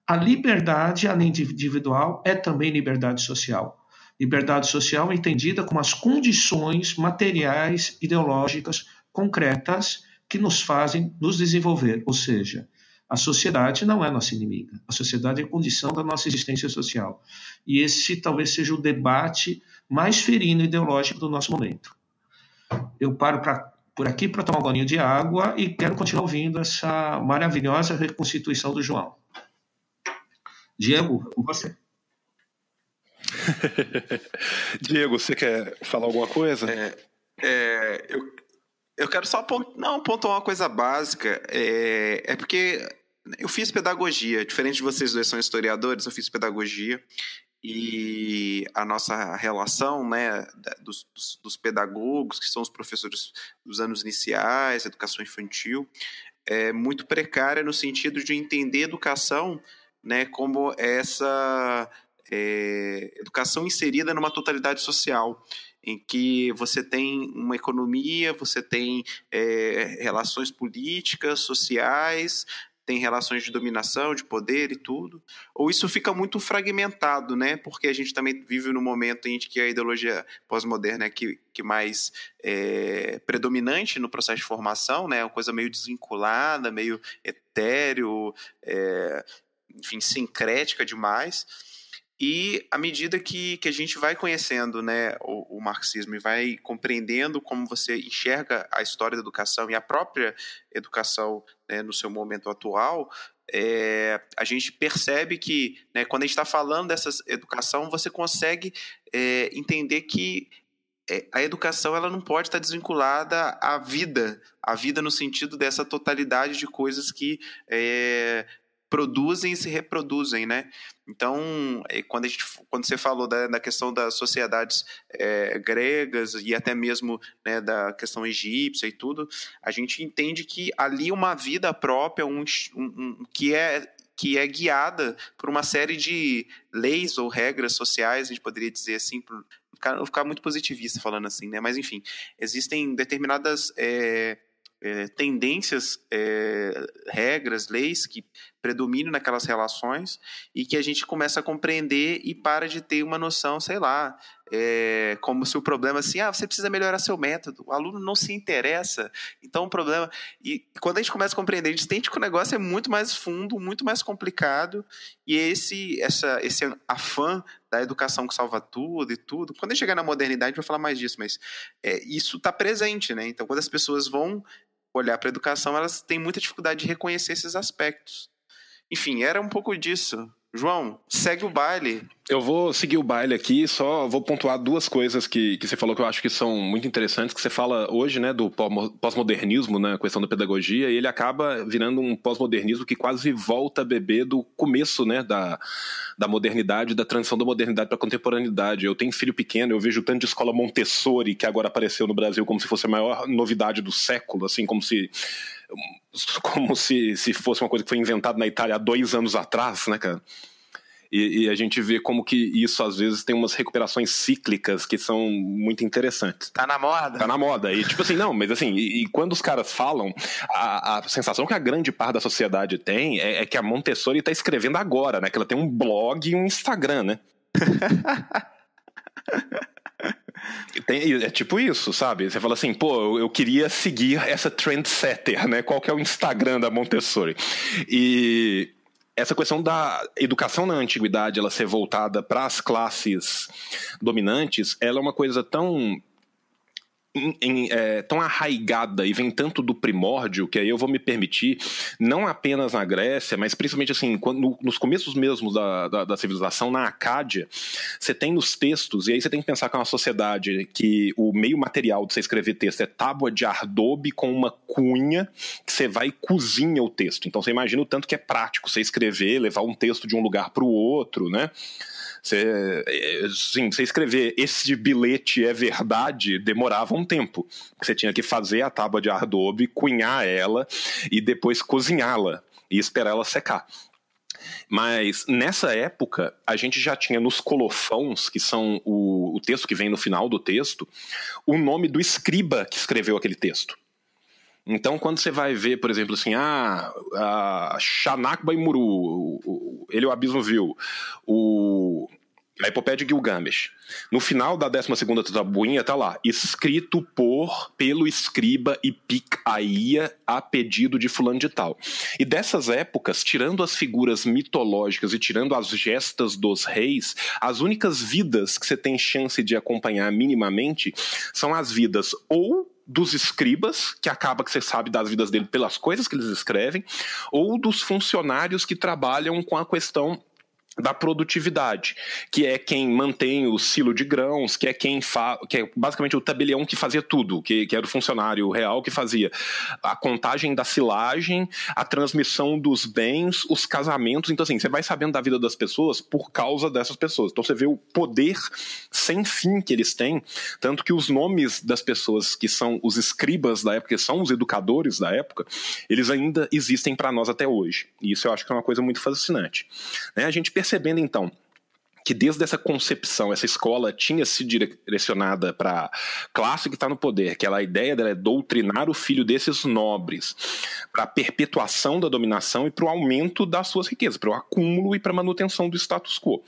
a liberdade, além individual, é também liberdade social. Liberdade social entendida como as condições materiais, ideológicas, concretas que nos fazem nos desenvolver, ou seja, a sociedade não é nossa inimiga. A sociedade é condição da nossa existência social. E esse talvez seja o debate mais ferino ideológico do nosso momento. Eu paro pra, por aqui para tomar um golinho de água e quero continuar ouvindo essa maravilhosa reconstituição do João. Diego, com você. Diego, você quer falar alguma coisa? É, é, eu, eu quero só pont... não pontuar uma coisa básica. É, é porque eu fiz pedagogia, diferente de vocês dois são historiadores, eu fiz pedagogia. E a nossa relação né, dos, dos, pedagogos, que são os professores dos anos iniciais, educação infantil, é muito precária no sentido de entender educação né, como essa é, educação inserida numa totalidade social em que você tem uma economia, você tem é, relações políticas, sociais, tem relações de dominação, de poder e tudo, ou isso fica muito fragmentado, né? Porque a gente também vive no momento em que a ideologia pós-moderna é que, que mais é, predominante no processo de formação, né? Uma coisa meio desvinculada, meio etéreo, é, enfim, sincrética demais. E à medida que, que a gente vai conhecendo né, o, o, marxismo e vai compreendendo como você enxerga a história da educação e a própria educação né, no seu momento atual, é, a gente percebe que né, quando a gente está falando dessa educação, você consegue é, entender que é, a educação ela não pode estar desvinculada à vida, à vida no sentido dessa totalidade de coisas que é, produzem e se reproduzem, né? Então, é, quando, a gente, quando você falou da, da questão das sociedades é, gregas e até mesmo né, da questão egípcia e tudo, a gente entende que ali uma vida própria, um, um, um que é que é guiada por uma série de leis ou regras sociais, a gente poderia dizer assim, ficar, ficar muito positivista falando assim, né? Mas enfim, existem determinadas é, é, tendências, é, regras, leis que predominam naquelas relações e que a gente começa a compreender e para de ter uma noção, sei lá, é, como se o problema assim, ah, você precisa melhorar seu método, o aluno não se interessa, então o problema. E quando a gente começa a compreender, a gente entende que o negócio é muito mais fundo, muito mais complicado, e esse, essa, esse afã da educação que salva tudo e tudo, quando a gente chegar na modernidade, a gente vai falar mais disso, mas é, isso está presente, né? Então, quando as pessoas vão olhar para a educação, elas têm muita dificuldade de reconhecer esses aspectos. Enfim, era um pouco disso. João, segue o baile. Eu vou seguir o baile aqui, só vou pontuar duas coisas que, que você falou que eu acho que são muito interessantes, que você fala hoje, né, do pós-modernismo, né, a questão da pedagogia, e ele acaba virando um pós-modernismo que quase volta a beber do começo, né, da, da modernidade, da transição da modernidade para a contemporaneidade. Eu tenho filho pequeno, eu vejo tanto de escola Montessori, que agora apareceu no Brasil como se fosse a maior novidade do século, assim, como se como se, se fosse uma coisa que foi inventada na Itália há dois anos atrás, né, cara? E, e, a gente vê como que isso às vezes tem umas recuperações cíclicas que são muito interessantes. Tá na moda. Tá na moda. E tipo assim, não, mas assim, e, e quando os caras falam, a, a, sensação que a grande parte da sociedade tem é, é que a Montessori tá escrevendo agora, né? Que ela tem um blog e um Instagram, né? Tem, é tipo isso, sabe? Você fala assim, pô, eu queria seguir essa trendsetter, né? Qual que é o Instagram da Montessori? E essa questão da educação na antiguidade ela ser voltada para as classes dominantes, ela é uma coisa tão em, é, tão arraigada e vem tanto do primórdio que aí eu vou me permitir, não apenas na Grécia, mas principalmente assim, quando, nos começos mesmos da, da, da, civilização, na Acádia, você tem nos textos, e aí você tem que pensar que é uma sociedade que o meio material de você escrever texto é tábua de ardobe com uma cunha que você vai e cozinha o texto. Então você imagina o tanto que é prático você escrever, levar um texto de um lugar para o outro, né? Você, sim, você escrever esse bilhete é verdade demorava um tempo. Você tinha que fazer a tábua de adobe, cunhar ela e depois cozinhá-la e esperar ela secar. Mas nessa época, a gente já tinha nos colofões, que são o, o, texto que vem no final do texto, o nome do escriba que escreveu aquele texto. Então, quando você vai ver, por exemplo, assim, ah, a Shanak Baimuru, ele o abismo viu, o a epopeia de Gilgamesh. No final da 12 tabuinha tá lá, escrito por, pelo escriba e a pedido de fulano de tal. E dessas épocas, tirando as figuras mitológicas e tirando as gestas dos reis, as únicas vidas que você tem chance de acompanhar minimamente são as vidas ou dos escribas, que acaba que você sabe das vidas dele pelas coisas que eles escrevem, ou dos funcionários que trabalham com a questão da produtividade, que é quem mantém o silo de grãos, que é quem fa... que é basicamente o tabelião que fazia tudo, que, que era o funcionário real que fazia a contagem da silagem, a transmissão dos bens, os casamentos. Então, assim, você vai sabendo da vida das pessoas por causa dessas pessoas. Então, você vê o poder sem fim que eles têm, tanto que os nomes das pessoas que são os escribas da época, que são os educadores da época, eles ainda existem para nós até hoje. E isso eu acho que é uma coisa muito fascinante. Né? A gente percebendo então que desde essa concepção, essa escola tinha sido direcionada para classe que está no poder, que ela, a ideia dela é doutrinar o filho desses nobres para a perpetuação da dominação e para o aumento das suas riquezas, para o acúmulo e para a manutenção do status quo.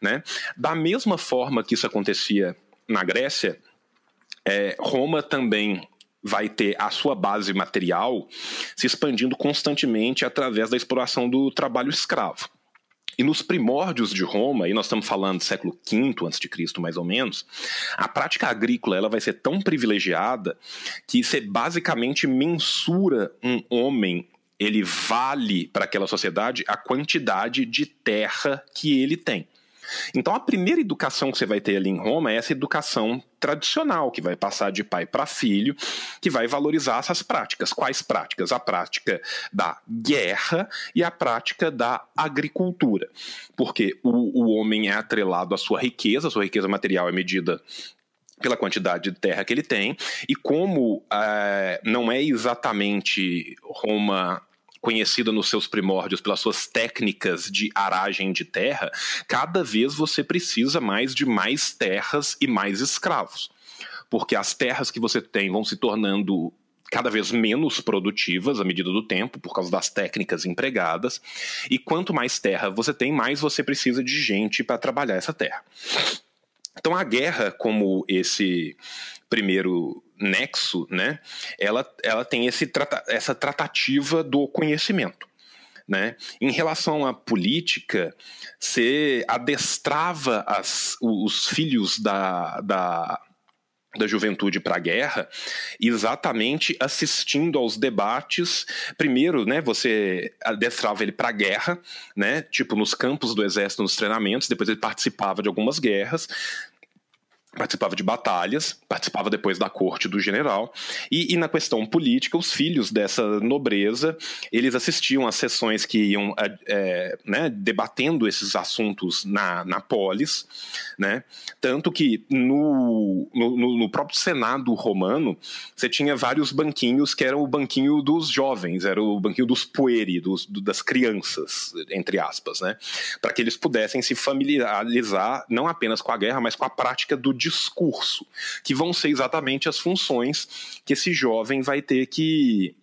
Né? Da mesma forma que isso acontecia na Grécia, é, Roma também vai ter a sua base material se expandindo constantemente através da exploração do trabalho escravo. E nos primórdios de Roma, e nós estamos falando do século V a.C., mais ou menos, a prática agrícola ela vai ser tão privilegiada que você basicamente mensura um homem, ele vale para aquela sociedade a quantidade de terra que ele tem. Então a primeira educação que você vai ter ali em Roma é essa educação tradicional, que vai passar de pai para filho, que vai valorizar essas práticas. Quais práticas? A prática da guerra e a prática da agricultura. Porque o, o homem é atrelado à sua riqueza, a sua riqueza material é medida pela quantidade de terra que ele tem, e como é, não é exatamente Roma conhecida nos seus primórdios pelas suas técnicas de aragem de terra, cada vez você precisa mais de mais terras e mais escravos. Porque as terras que você tem vão se tornando cada vez menos produtivas à medida do tempo, por causa das técnicas empregadas. E quanto mais terra você tem, mais você precisa de gente para trabalhar essa terra. Então a guerra, como esse primeiro nexo, né, ela, ela tem esse, essa tratativa do conhecimento. Né? Em relação à política, você adestrava as, os filhos da, da, da juventude para a guerra, exatamente assistindo aos debates. Primeiro, né, você adestrava ele para a guerra, né, tipo nos campos do exército, nos treinamentos. Depois ele participava de algumas guerras participava de batalhas, participava depois da corte do general, e, e, na questão política, os filhos dessa nobreza, eles assistiam às sessões que iam é, é, né, debatendo esses assuntos na, na polis, né, tanto que no, no, no, próprio Senado romano, você tinha vários banquinhos que eram o banquinho dos jovens, era o banquinho dos pueri, dos, das crianças, entre aspas, né, para que eles pudessem se familiarizar não apenas com a guerra, mas com a prática do discurso, que vão ser exatamente as funções que esse jovem vai ter que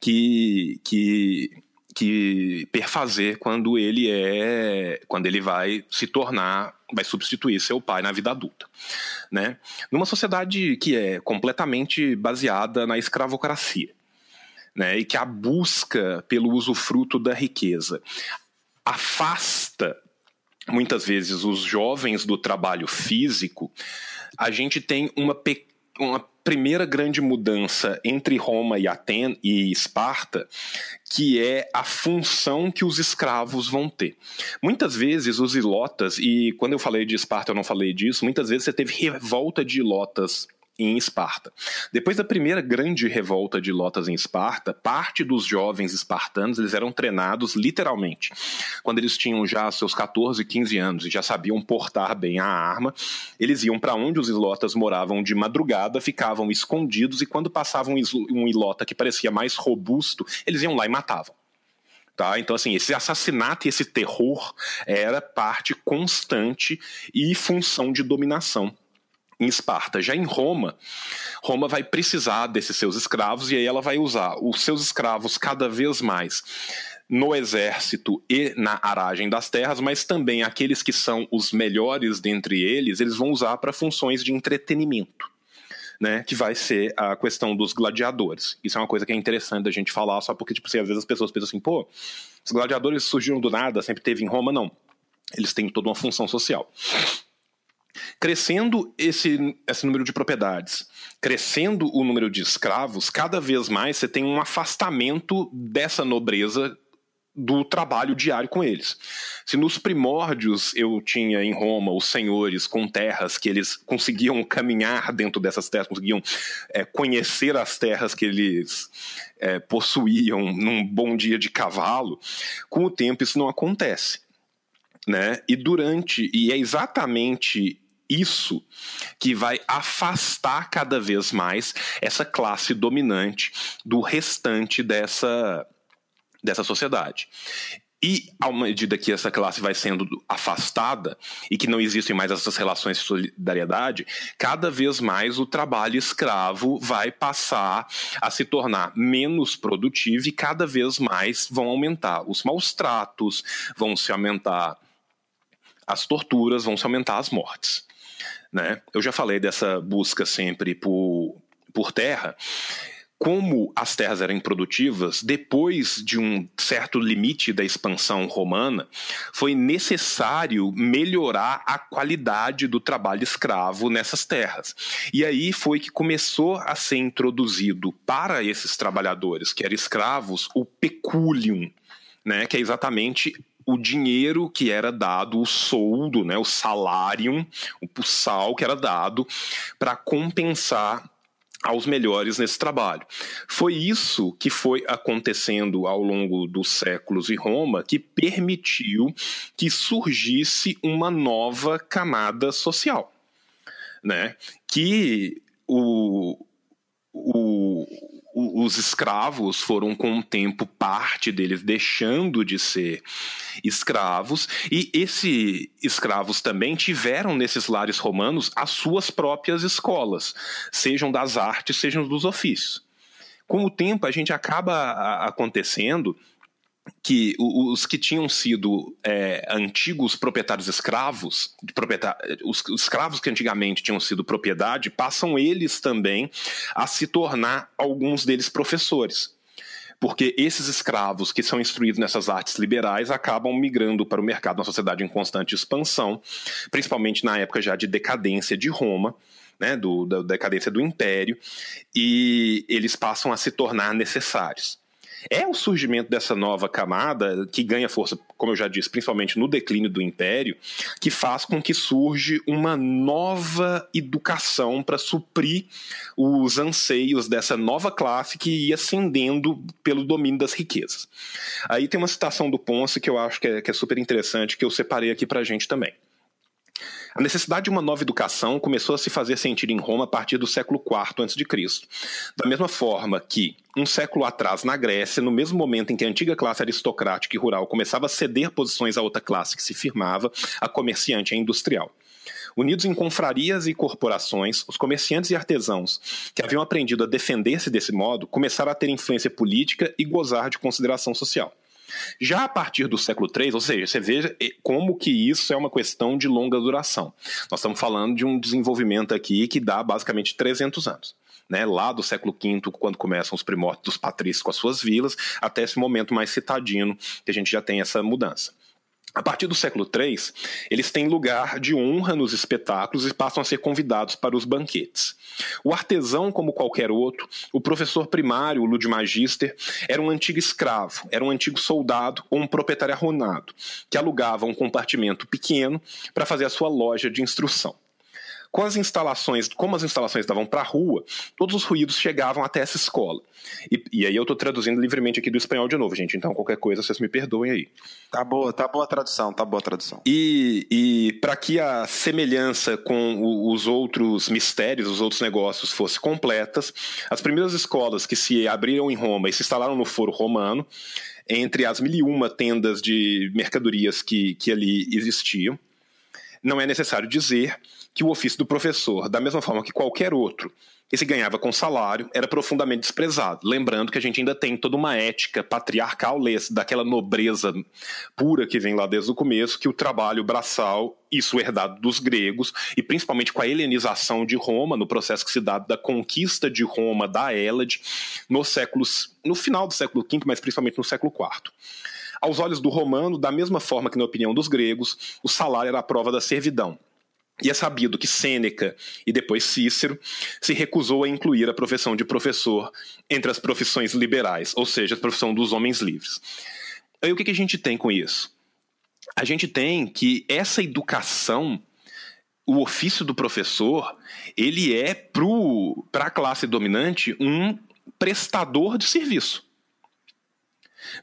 que, que, que perfazer quando ele é quando ele vai se tornar vai substituir seu pai na vida adulta né? Numa sociedade que é completamente baseada na escravocracia né? E que a busca pelo usufruto da riqueza afasta muitas vezes os jovens do trabalho físico, a gente tem uma, uma primeira grande mudança entre Roma e Aten e Esparta, que é a função que os escravos vão ter. Muitas vezes os ilotas, e quando eu falei de Esparta eu não falei disso, muitas vezes você teve revolta de ilotas em Esparta. Depois da primeira grande revolta de Lotas em Esparta, parte dos jovens espartanos eles eram treinados literalmente. Quando eles tinham já seus 14, 15 anos e já sabiam portar bem a arma, eles iam para onde os ilotas moravam de madrugada, ficavam escondidos e quando passava um ilota que parecia mais robusto, eles iam lá e matavam. Tá? Então, assim, esse assassinato e esse terror era parte constante e função de dominação em Esparta. Já em Roma, Roma vai precisar desses seus escravos e aí ela vai usar os seus escravos cada vez mais no exército e na aragem das terras, mas também aqueles que são os melhores dentre eles, eles vão usar para funções de entretenimento. Né, que vai ser a questão dos gladiadores. Isso é uma coisa que é interessante da gente falar, só porque, tipo, assim, às vezes as pessoas pensam assim, pô, os gladiadores surgiram do nada, sempre teve em Roma, não. Eles têm toda uma função social. Crescendo esse, esse número de propriedades, crescendo o número de escravos, cada vez mais você tem um afastamento dessa nobreza do trabalho diário com eles. Se nos primórdios eu tinha em Roma os senhores com terras que eles conseguiam caminhar dentro dessas terras, conseguiam é, conhecer as terras que eles é, possuíam num bom dia de cavalo, com o tempo isso não acontece. Né? E durante, e é exatamente isso que vai afastar cada vez mais essa classe dominante do restante dessa, dessa sociedade. E, à medida que essa classe vai sendo afastada e que não existem mais essas relações de solidariedade, cada vez mais o trabalho escravo vai passar a se tornar menos produtivo e cada vez mais vão aumentar os maus tratos, vão se aumentar as torturas, vão se aumentar as mortes. Né? Eu já falei dessa busca sempre por, por terra. Como as terras eram improdutivas, depois de um certo limite da expansão romana, foi necessário melhorar a qualidade do trabalho escravo nessas terras. E aí foi que começou a ser introduzido para esses trabalhadores, que eram escravos, o peculium, né, que é exatamente o dinheiro que era dado, o soldo, né, o salário, o sal que era dado para compensar aos melhores nesse trabalho. Foi isso que foi acontecendo ao longo dos séculos em Roma que permitiu que surgisse uma nova camada social, né? Que o, o, os escravos foram com o tempo parte deles deixando de ser escravos e esses escravos também tiveram nesses lares romanos as suas próprias escolas, sejam das artes, sejam dos ofícios. Com o tempo a gente acaba acontecendo que os que tinham sido é, antigos proprietários escravos, os escravos que antigamente tinham sido propriedade, passam eles também a se tornar alguns deles professores. Porque esses escravos que são instruídos nessas artes liberais acabam migrando para o mercado na sociedade em constante expansão, principalmente na época já de decadência de Roma, né, do, da decadência do império, e eles passam a se tornar necessários. É o surgimento dessa nova camada que ganha força, como eu já disse, principalmente no declínio do império, que faz com que surge uma nova educação para suprir os anseios dessa nova classe que ia ascendendo pelo domínio das riquezas. Aí tem uma citação do Ponce que eu acho que é, que é super interessante, que eu separei aqui para a gente também. A necessidade de uma nova educação começou a se fazer sentir em Roma a partir do século IV a.C. Da mesma forma que, um século atrás, na Grécia, no mesmo momento em que a antiga classe aristocrática e rural começava a ceder posições a outra classe que se firmava, a comerciante e a industrial. Unidos em confrarias e corporações, os comerciantes e artesãos, que haviam aprendido a defender-se desse modo, começaram a ter influência política e gozar de consideração social. Já a partir do século III, ou seja, você veja como que isso é uma questão de longa duração. Nós estamos falando de um desenvolvimento aqui que dá basicamente 300 anos. Né, lá do século V, quando começam os primórdios dos patrícios com as suas vilas, até esse momento mais citadino, que a gente já tem essa mudança. A partir do século III, eles têm lugar de honra nos espetáculos e passam a ser convidados para os banquetes. O artesão, como qualquer outro, o professor primário, o ludmagister, era um antigo escravo, era um antigo soldado ou um proprietário arruinado, que alugava um compartimento pequeno para fazer a sua loja de instrução. Com as instalações, como as instalações davam para a rua, todos os ruídos chegavam até essa escola. E, e aí eu estou traduzindo livremente aqui do espanhol de novo, gente. Então qualquer coisa vocês me perdoem aí. Tá boa, tá boa a tradução, tá boa a tradução. E, e para que a semelhança com os outros mistérios, os outros negócios fosse completas, as primeiras escolas que se abriram em Roma e se instalaram no Foro Romano, entre as mil e uma tendas de mercadorias que, que ali existiam, não é necessário dizer que o ofício do professor, da mesma forma que qualquer outro, que se ganhava com salário, era profundamente desprezado. Lembrando que a gente ainda tem toda uma ética patriarcal, daquela nobreza pura que vem lá desde o começo, que o trabalho braçal, isso herdado dos gregos, e principalmente com a helenização de Roma, no processo que se dá da conquista de Roma da Hélade, nos séculos, no final do século V, mas principalmente no século IV. Aos olhos do romano, da mesma forma que na opinião dos gregos, o salário era a prova da servidão. E é sabido que Sêneca e depois Cícero se recusou a incluir a profissão de professor entre as profissões liberais, ou seja, a profissão dos homens livres. Aí o que, a gente tem com isso? A gente tem que essa educação, o ofício do professor, ele é para a classe dominante um prestador de serviço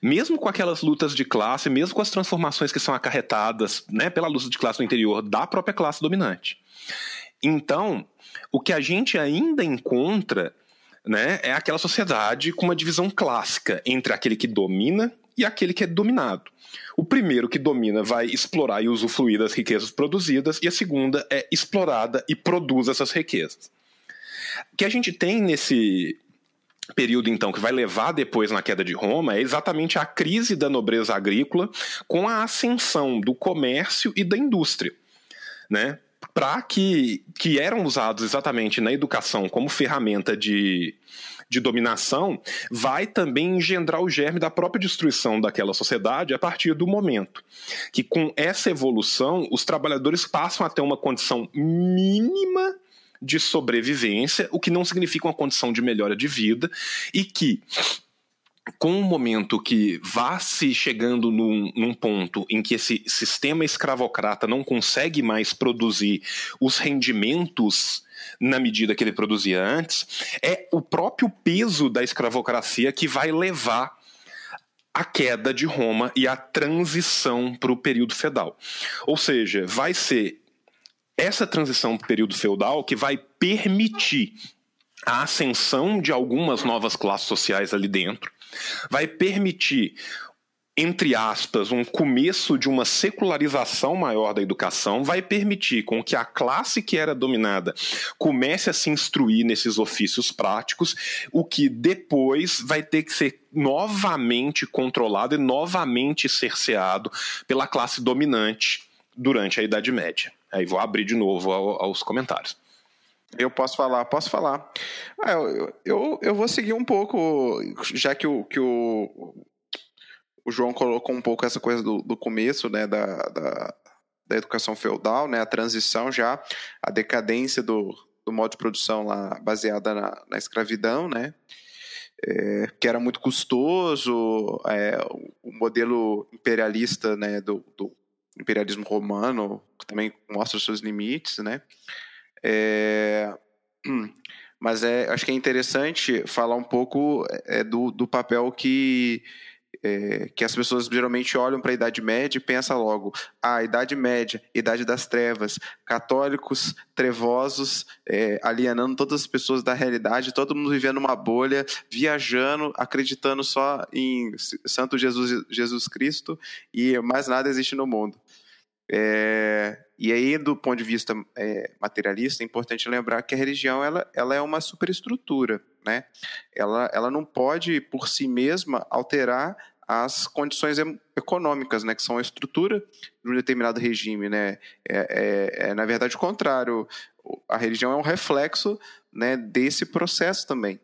mesmo com aquelas lutas de classe, mesmo com as transformações que são acarretadas né, pela luta de classe no interior da própria classe dominante. Então, o que a gente ainda encontra né, é aquela sociedade com uma divisão clássica entre aquele que domina e aquele que é dominado. O primeiro que domina vai explorar e usufruir das riquezas produzidas, e a segunda é explorada e produz essas riquezas. O que a gente tem nesse, período então que vai levar depois na queda de Roma é exatamente a crise da nobreza agrícola com a ascensão do comércio e da indústria, né? Para que, que eram usados exatamente na educação como ferramenta de, de dominação, vai também engendrar o germe da própria destruição daquela sociedade a partir do momento que, com essa evolução, os trabalhadores passam a ter uma condição mínima de sobrevivência, o que não significa uma condição de melhora de vida, e que com o momento que vá se chegando num, num, ponto em que esse sistema escravocrata não consegue mais produzir os rendimentos na medida que ele produzia antes, é o próprio peso da escravocracia que vai levar a queda de Roma e a transição para o período feudal. Ou seja, vai ser essa transição para o período feudal que vai permitir a ascensão de algumas novas classes sociais ali dentro, vai permitir entre aspas, um começo de uma secularização maior da educação vai permitir com que a classe que era dominada comece a se instruir nesses ofícios práticos, o que depois vai ter que ser novamente controlado e novamente cerceado pela classe dominante durante a Idade Média. Aí vou abrir de novo aos comentários. Eu posso falar, posso falar. Ah, eu, eu, eu, vou seguir um pouco, já que o, que o, o João colocou um pouco essa coisa do, do começo, né, da, da, da, educação feudal, né, a transição já, a decadência do, do modo de produção lá baseada na, na escravidão, né. é, que era muito custoso, é, o modelo imperialista né, do, do, imperialismo romano, que também mostra os seus limites, né? É, mas é, acho que é interessante falar um pouco é, do, do papel que é, que as pessoas geralmente olham para a Idade Média e pensam logo, ah, Idade Média, Idade das Trevas, católicos trevosos, é, alienando todas as pessoas da realidade, todo mundo vivendo uma bolha, viajando, acreditando só em Santo Jesus, Jesus Cristo e mais nada existe no mundo. É, e aí, do ponto de vista é, materialista, é importante lembrar que a religião ela, ela é uma superestrutura, né? Ela, ela não pode, por si mesma, alterar as condições econômicas, né, que são a estrutura de um determinado regime, né, é, é, é, na verdade o contrário, a religião é um reflexo, né, desse processo também.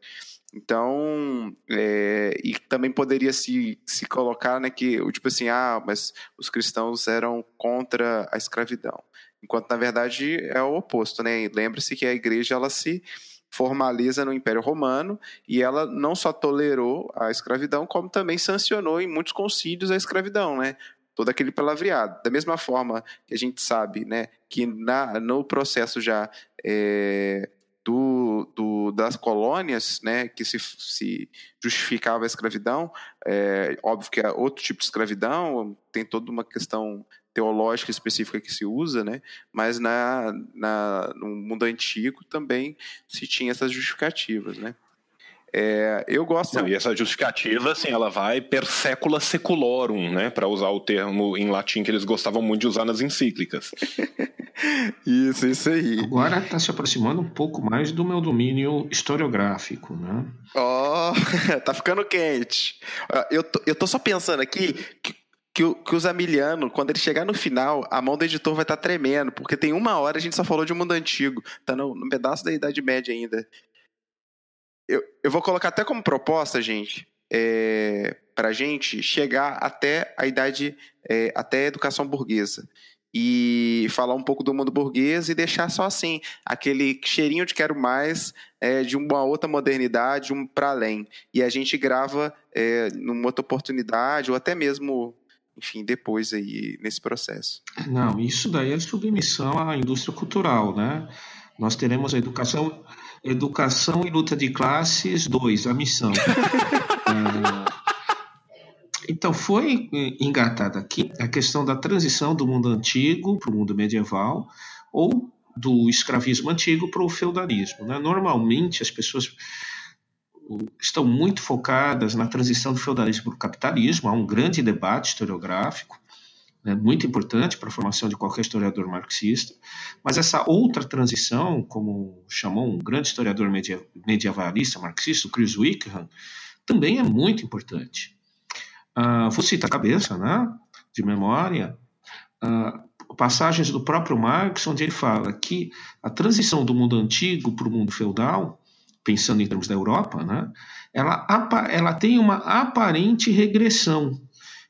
Então, é, e também poderia se, se colocar, né, que, tipo assim, ah, mas os cristãos eram contra a escravidão. Enquanto, na verdade, é o oposto, né? Lembre-se que a igreja, ela se formaliza no Império Romano e ela não só tolerou a escravidão, como também sancionou em muitos concílios a escravidão, né? Todo aquele palavreado. Da mesma forma que a gente sabe, né, que na, no processo já é, do, do, das colônias, né, que se, se justificava a escravidão, é, óbvio que é outro tipo de escravidão, tem toda uma questão teológica específica que se usa, né? Mas na, na, no mundo antigo também se tinha essas justificativas, né? É, eu gosto. Não, e essa justificativa, assim, ela vai per secula seculorum, né? Para usar o termo em latim que eles gostavam muito de usar nas encíclicas. isso, isso aí. Agora está se aproximando um pouco mais do meu domínio historiográfico, né? Ó, oh, tá ficando quente. Eu tô, eu tô só pensando aqui que que, o, que o Zamiliano, quando ele chegar no final, a mão do editor vai estar tá tremendo, porque tem uma hora a gente só falou de um mundo antigo, tá no, no pedaço da Idade Média ainda. Eu, eu vou colocar até como proposta, gente, é, para gente chegar até a idade, é, até a educação burguesa. E falar um pouco do mundo burguês e deixar só assim, aquele cheirinho de quero mais, é, de uma outra modernidade, um para além. E a gente grava é, numa outra oportunidade, ou até mesmo enfim, depois aí nesse processo. Não, isso daí é submissão à indústria cultural, né? Nós teremos a educação, educação e luta de classes 2, a missão. é, então, foi engatada aqui a questão da transição do mundo antigo para o mundo medieval, ou do escravismo antigo para o feudalismo. Né? Normalmente, as pessoas estão muito focadas na transição do feudalismo para o capitalismo. Há um grande debate historiográfico, né, muito importante para a formação de qualquer historiador marxista. Mas essa outra transição, como chamou um grande historiador medievalista marxista, o Chris Wickham, também é muito importante. Uh, vou citar a cabeça, né, de memória, uh, passagens do próprio Marx, onde ele fala que a transição do mundo antigo para o mundo feudal pensando em termos da Europa, né, ela, ela tem uma aparente regressão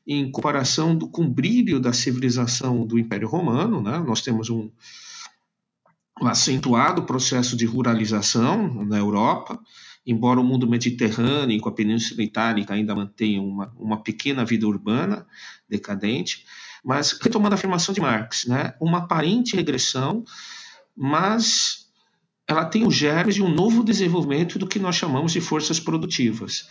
em comparação do, com o brilho da civilização do Império Romano. Né, nós temos um, um acentuado processo de ruralização na Europa, embora o mundo mediterrâneo, com a Península Itálica, ainda mantenha uma, uma pequena vida urbana decadente, mas retomando a afirmação de Marx, né, uma aparente regressão, mas ela tem o germes de um novo desenvolvimento do que nós chamamos de forças produtivas.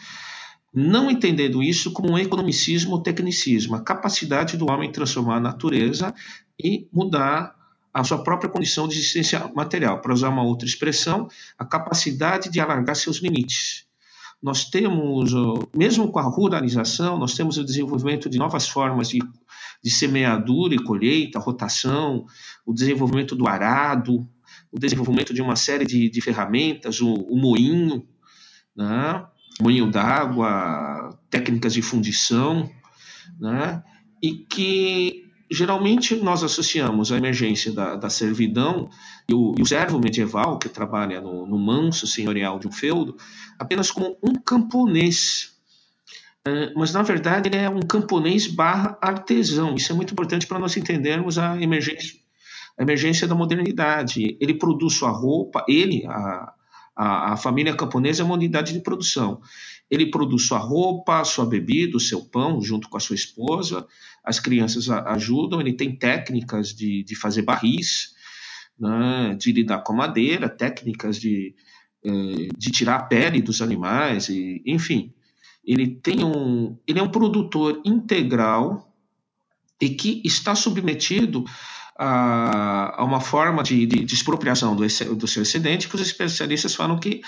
Não entendendo isso como um economicismo ou tecnicismo, a capacidade do homem transformar a natureza e mudar a sua própria condição de existência material. Para usar uma outra expressão, a capacidade de alargar seus limites. Nós temos, mesmo com a ruralização, nós temos o desenvolvimento de novas formas de, de semeadura e colheita, rotação, o desenvolvimento do arado, o desenvolvimento de uma série de, de ferramentas, o, o moinho, né? moinho d'água, técnicas de fundição, né? e que geralmente nós associamos a emergência da, da servidão e o, e o, servo medieval, que trabalha no, no manso senhorial de um feudo, apenas como um camponês. É, mas, na verdade, ele é um camponês barra artesão. Isso é muito importante para nós entendermos a emergência a emergência da modernidade. Ele produz sua roupa, ele, a, A, a família camponesa é uma unidade de produção. Ele produz sua roupa, sua bebida, o seu pão, junto com a sua esposa. As crianças ajudam. Ele tem técnicas de, de fazer barris, né, de lidar com madeira, técnicas de, eh, de tirar a pele dos animais, e, enfim. Ele, tem um, ele é um produtor integral e que está submetido a, a uma forma de, de, de expropriação do, do, seu excedente que os especialistas falam que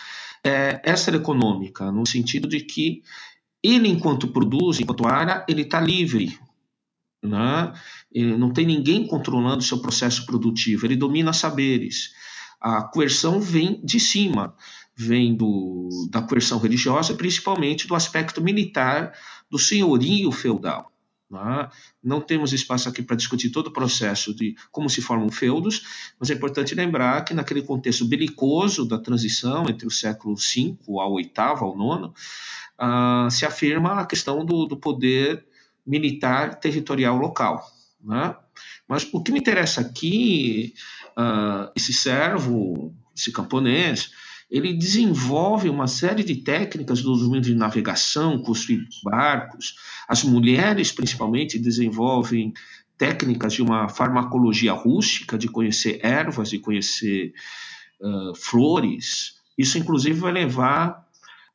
é extraeconômica, no sentido de que ele, enquanto produz, enquanto área, ele está livre. Né? Ele não tem ninguém controlando o seu processo produtivo, ele domina saberes. A coerção vem de cima, vem do, da coerção religiosa, principalmente do aspecto militar do senhorio feudal. Né? Não temos espaço aqui para discutir todo o processo de como se formam feudos, mas é importante lembrar que naquele contexto belicoso da transição entre o século V ao VIII, ao IX, uh, se afirma a questão do, do poder militar territorial local. Né? Mas o que me interessa aqui, uh, esse servo, esse camponês, ele desenvolve uma série de técnicas do domínio de navegação, construir barcos. As mulheres, principalmente, desenvolvem técnicas de uma farmacologia rústica, de conhecer ervas, de conhecer uh, flores. Isso, inclusive, vai levar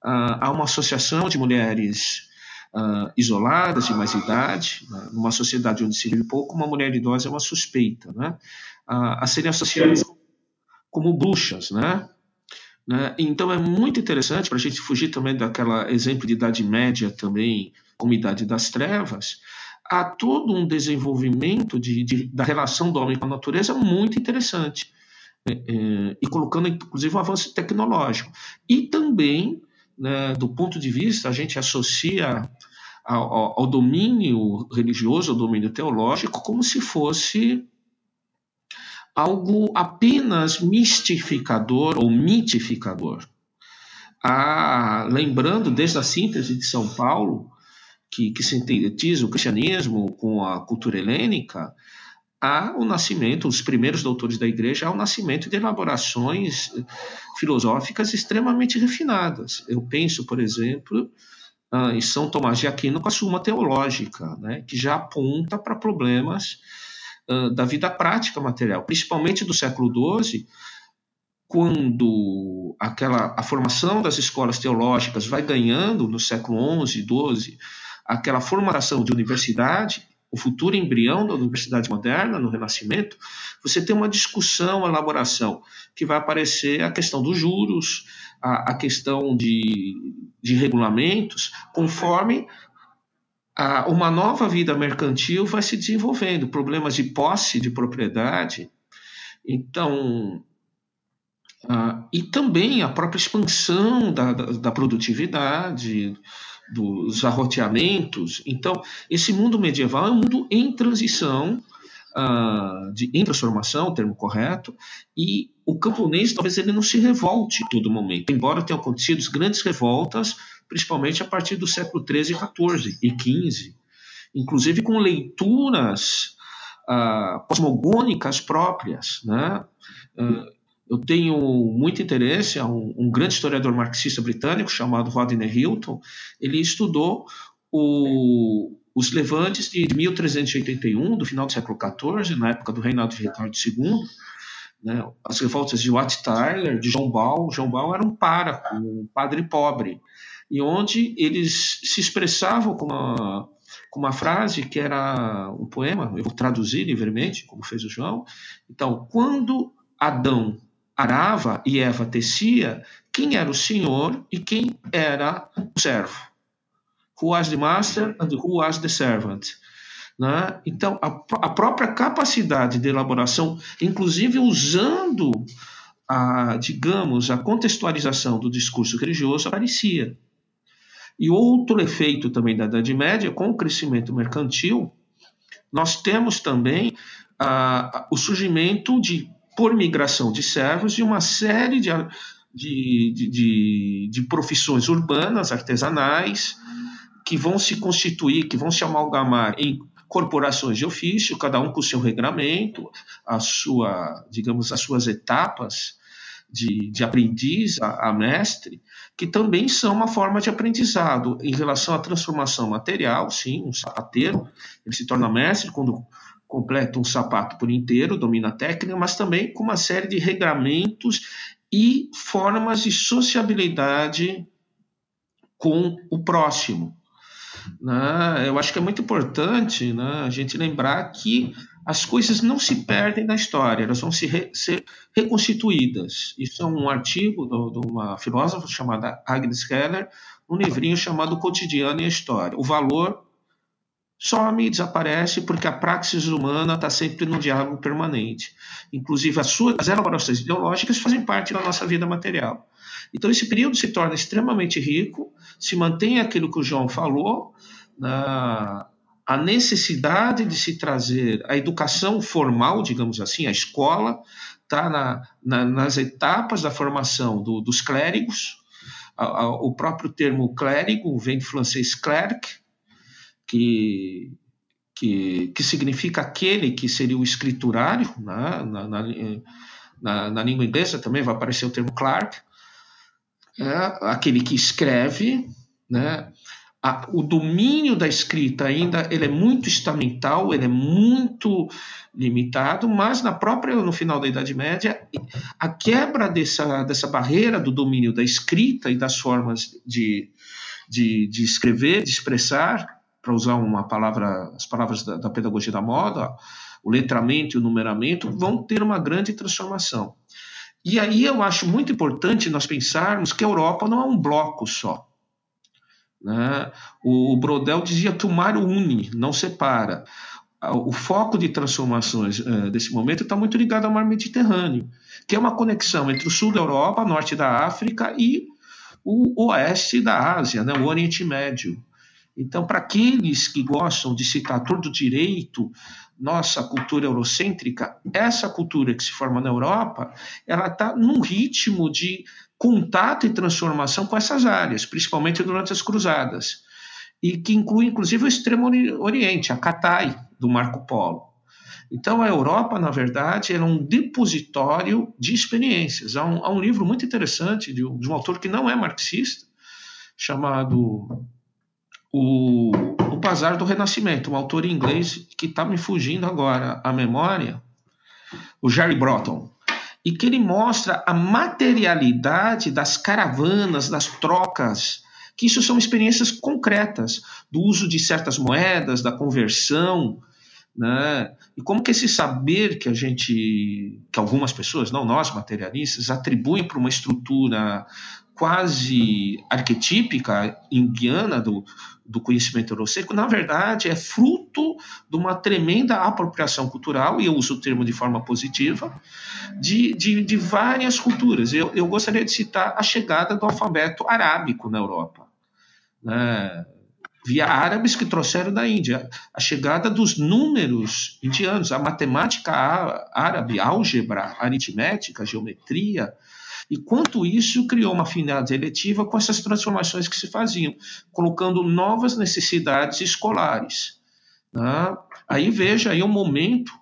uh, a uma associação de mulheres uh, isoladas, de mais idade, né? numa sociedade onde se vive pouco, uma mulher idosa é uma suspeita, né? a serem associadas como bruxas, né? Né? Então é muito interessante para a gente fugir também daquela exemplo de Idade Média também, como Idade das Trevas, há todo um desenvolvimento de, de, da relação do homem com a natureza muito interessante. É, é, e colocando inclusive um avanço tecnológico. E também, né, do ponto de vista, a gente associa ao, ao domínio religioso, ao domínio teológico, como se fosse algo apenas mistificador ou mitificador. Ah, lembrando desde a síntese de São Paulo, que, que sintetiza o cristianismo com a cultura helênica, há o nascimento, os primeiros doutores da igreja, há o nascimento de elaborações filosóficas extremamente refinadas. Eu penso, por exemplo, ah, em São Tomás de Aquino com a Suma Teológica, né, que já aponta para problemas da vida prática material, principalmente do século XII, quando aquela a formação das escolas teológicas vai ganhando no século XI, XII, aquela formação de universidade, o futuro embrião da universidade moderna, no Renascimento, você tem uma discussão, elaboração, que vai aparecer a questão dos juros, a, a questão de, de regulamentos, conforme a, uma nova vida mercantil vai se desenvolvendo, problemas de posse de propriedade. Então, e também a própria expansão da, da, da produtividade, dos arroteamentos. Então, esse mundo medieval é um mundo em transição, uh, de, em transformação, o termo correto, e o camponês talvez ele não se revolte todo momento, embora tenham acontecido grandes revoltas principalmente a partir do século XIII, XIV e XV, inclusive com leituras uh, cosmogônicas próprias. Né? Uh, eu tenho muito interesse, um, um, grande historiador marxista britânico chamado Rodney Hilton, ele estudou o, os levantes de 1381, do final do século XIV, na época do reinado de Ricardo II, né, as revoltas de Wat Tyler, de João Bal. João Bal era um páraco, um padre pobre, e onde eles se expressavam com uma, com uma frase que era um poema, eu vou traduzir livremente, como fez o João. Então, quando Adão arava e Eva tecia, quem era o senhor e quem era o servo? Who was the master and who was the servant? Né? Então, a, a, própria capacidade de elaboração, inclusive usando a, digamos, a contextualização do discurso religioso, aparecia. E outro efeito também da Idade Média, com o crescimento mercantil, nós temos também ah, o surgimento de, por migração de servos, de uma série de, de, de, de profissões urbanas, artesanais, que vão se constituir, que vão se amalgamar em corporações de ofício, cada um com o seu regramento, a sua, digamos, as suas etapas de, de aprendiz a, a, mestre, que também são uma forma de aprendizado em relação à transformação material, sim, um sapateiro, ele se torna mestre quando completa um sapato por inteiro, domina a técnica, mas também com uma série de regramentos e formas de sociabilidade com o próximo. Né? Eu acho que é muito importante né, a gente lembrar que as coisas não se perdem na história, elas vão se re, ser reconstituídas. Isso é um artigo de uma filósofa chamada Agnes Keller, um livrinho chamado Cotidiano e a História. O valor some, desaparece, porque a praxis humana está sempre no diálogo permanente. Inclusive, as, suas, as elaborações ideológicas fazem parte da nossa vida material. Então, esse período se torna extremamente rico, se mantém aquilo que o João falou, na, a necessidade de se trazer a educação formal, digamos assim, a escola, está na, na, nas etapas da formação do, dos clérigos. A, a, o próprio termo clérigo vem do francês clerc, que, que, que significa aquele que seria o escriturário, né? na, na, na, na, língua inglesa também vai aparecer o termo clerk, é, aquele que escreve, né? A, o domínio da escrita ainda ele é muito estamental, ele é muito limitado, mas na própria no final da Idade Média a quebra dessa, dessa barreira do domínio da escrita e das formas de, de, de escrever, de expressar, para usar uma palavra, as palavras da, da pedagogia da moda, o letramento e o numeramento vão ter uma grande transformação. E aí eu acho muito importante nós pensarmos que a Europa não é um bloco só. Né? O Brodel dizia que o mar une, não separa. O foco de transformações é, desse momento está muito ligado ao mar Mediterrâneo, que é uma conexão entre o sul da Europa, norte da África e o oeste da Ásia, né? o Oriente Médio. Então, para aqueles que gostam de citar todo direito, nossa cultura eurocêntrica, essa cultura que se forma na Europa, ela está num ritmo de contato e transformação com essas áreas, principalmente durante as cruzadas, e que inclui inclusive o Extremo Oriente, a Catai do Marco Polo. Então, a Europa, na verdade, era um depositório de experiências. Há um, há um livro muito interessante de um, de um autor que não é marxista, chamado o, o Bazar do Renascimento, um autor inglês que está me fugindo agora a memória, o Jerry Broughton, e que ele mostra a materialidade das caravanas, das trocas, que isso são experiências concretas do uso de certas moedas, da conversão, né? E como que esse saber que a gente, que algumas pessoas, não nós materialistas, atribuem para uma estrutura quase arquetípica, indiana do, do conhecimento eurocêntrico, na verdade, é fruto de uma tremenda apropriação cultural, e eu uso o termo de forma positiva, de, de, de várias culturas. Eu, eu gostaria de citar a chegada do alfabeto arábico na Europa. Né? via árabes que trouxeram da Índia, a chegada dos números indianos, a matemática árabe, álgebra, aritmética, geometria, e quanto isso criou uma afinidade eletiva com essas transformações que se faziam, colocando novas necessidades escolares. Né? Aí veja aí um momento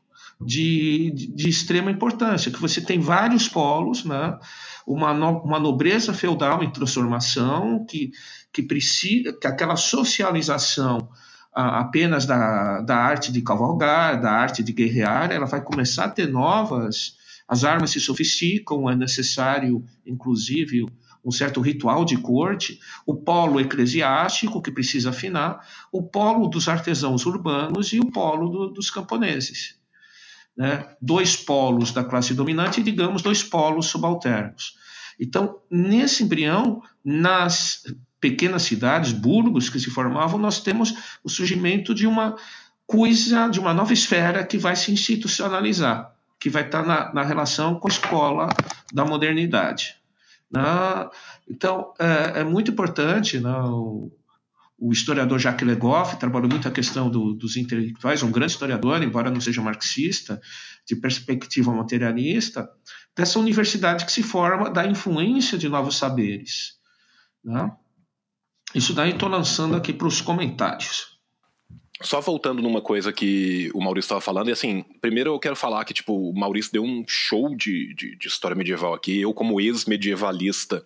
de, de, extrema importância, que você tem vários polos, né? uma, no, uma nobreza feudal em transformação, que, que precisa, que aquela socialização apenas da, da arte de cavalgar, da arte de guerrear, ela vai começar a ter novas as armas se sofisticam, é necessário, inclusive, um certo ritual de corte, o polo eclesiástico, que precisa afinar, o polo dos artesãos urbanos e o polo do, dos camponeses. Né? Dois polos da classe dominante e, digamos, dois polos subalternos. Então, nesse embrião, nas pequenas cidades, burgos que se formavam, nós temos o surgimento de uma coisa, de uma nova esfera que vai se institucionalizar que vai estar na, na relação com a escola da modernidade. Né? Então, é, é, muito importante, né? o, o, historiador Jacques Legoff trabalhou muito a questão do, dos intelectuais, um grande historiador, embora não seja marxista, de perspectiva materialista, dessa universidade que se forma da influência de novos saberes. Né? Isso daí estou lançando aqui para os comentários. Só voltando numa coisa que o Maurício estava falando, e assim, primeiro eu quero falar que, tipo, o Maurício deu um show de, de, de história medieval aqui. Eu, como ex-medievalista,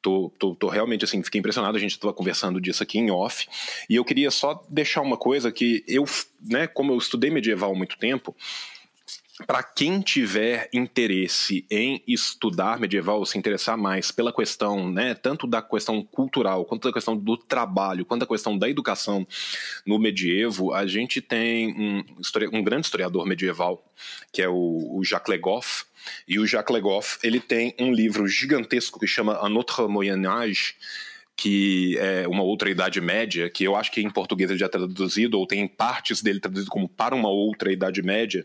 tô, tô, tô, realmente, assim, fiquei impressionado. A gente estava conversando disso aqui em off. E eu queria só deixar uma coisa que eu, né, como eu estudei medieval há muito tempo, para quem tiver interesse em estudar medieval, se interessar mais pela questão, né, tanto da questão cultural, quanto da questão do trabalho, quanto da questão da educação no medievo, a gente tem um, um grande historiador medieval, que é o, o Jacques Legoff, e o Jacques Legoff, ele tem um livro gigantesco que chama Un autre Moyen Âge, que é uma outra Idade Média, que eu acho que em português ele já está traduzido, ou tem partes dele traduzido como para uma outra Idade Média,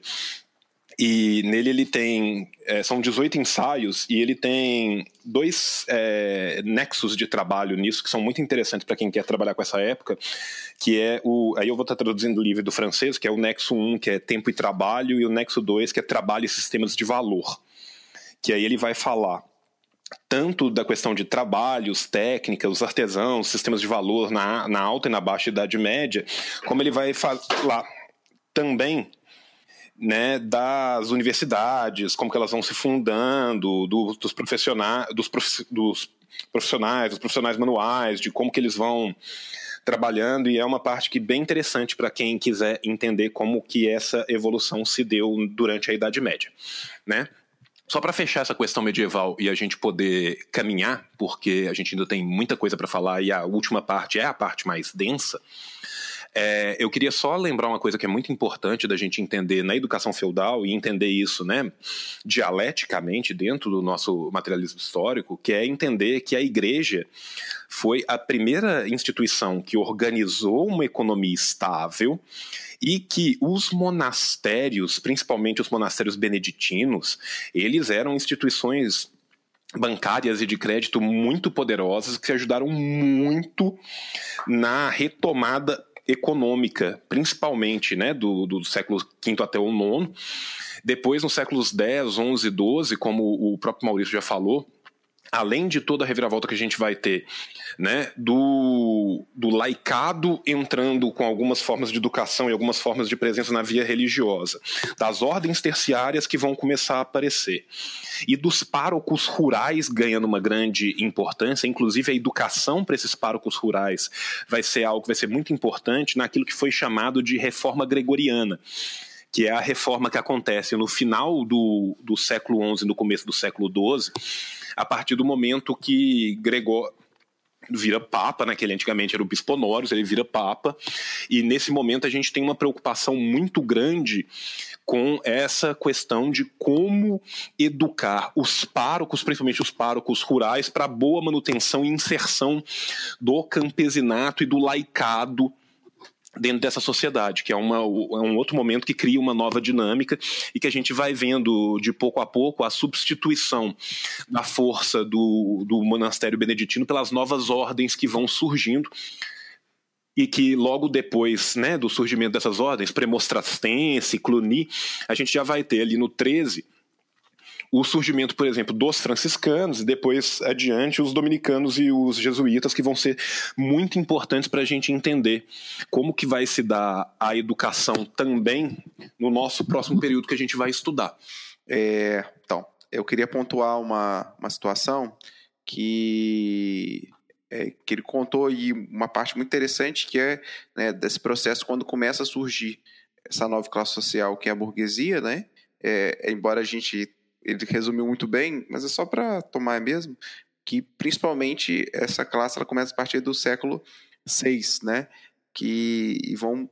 e nele ele tem. É, são 18 ensaios e ele tem dois é, nexos de trabalho nisso que são muito interessantes para quem quer trabalhar com essa época. Que é o. Aí eu vou estar traduzindo o livro do francês, que é o nexo 1, que é tempo e trabalho, e o nexo 2, que é trabalho e sistemas de valor. Que aí ele vai falar tanto da questão de trabalhos, técnicas, os artesãos, sistemas de valor na, na alta e na baixa Idade Média, como ele vai falar também né, das universidades, como que elas vão se fundando, do, dos profissionais, dos, prof, dos profissionais, dos profissionais manuais, de como que eles vão trabalhando e é uma parte que bem interessante para quem quiser entender como que essa evolução se deu durante a Idade Média, né? Só para fechar essa questão medieval e a gente poder caminhar, porque a gente ainda tem muita coisa para falar e a última parte é a parte mais densa. É, eu queria só lembrar uma coisa que é muito importante da gente entender na educação feudal e entender isso, né, dialeticamente dentro do nosso materialismo histórico, que é entender que a igreja foi a primeira instituição que organizou uma economia estável e que os monastérios, principalmente os monastérios beneditinos, eles eram instituições bancárias e de crédito muito poderosas que ajudaram muito na retomada econômica, principalmente né, do, do século V até o IX. Depois, nos séculos X, XI XII, como o próprio Maurício já falou, além de toda a reviravolta que a gente vai ter, né, do, do laicado entrando com algumas formas de educação e algumas formas de presença na via religiosa, das ordens terciárias que vão começar a aparecer, e dos párocos rurais ganhando uma grande importância, inclusive a educação para esses párocos rurais vai ser algo que vai ser muito importante naquilo que foi chamado de reforma gregoriana que é a reforma que acontece no final do, do século XI no começo do século XII, a partir do momento que Gregor vira papa, né, que ele antigamente era o bispo Honorius, ele vira papa, e nesse momento a gente tem uma preocupação muito grande com essa questão de como educar os párocos, principalmente os párocos rurais, para boa manutenção e inserção do campesinato e do laicado dentro dessa sociedade, que é, uma, é um outro momento que cria uma nova dinâmica e que a gente vai vendo de pouco a pouco a substituição da força do, do monastério beneditino pelas novas ordens que vão surgindo e que logo depois né, do surgimento dessas ordens, Premostrastense, Cluny, a gente já vai ter ali no 13 o surgimento, por exemplo, dos franciscanos e depois adiante os dominicanos e os jesuítas que vão ser muito importantes para a gente entender como que vai se dar a educação também no nosso próximo período que a gente vai estudar. É, então, eu queria pontuar uma, uma situação que é, que ele contou aí uma parte muito interessante que é né, desse processo quando começa a surgir essa nova classe social que é a burguesia, né? É, embora a gente ele resumiu muito bem, mas é só para tomar mesmo, que principalmente essa classe ela começa a partir do século VI, né? Que vão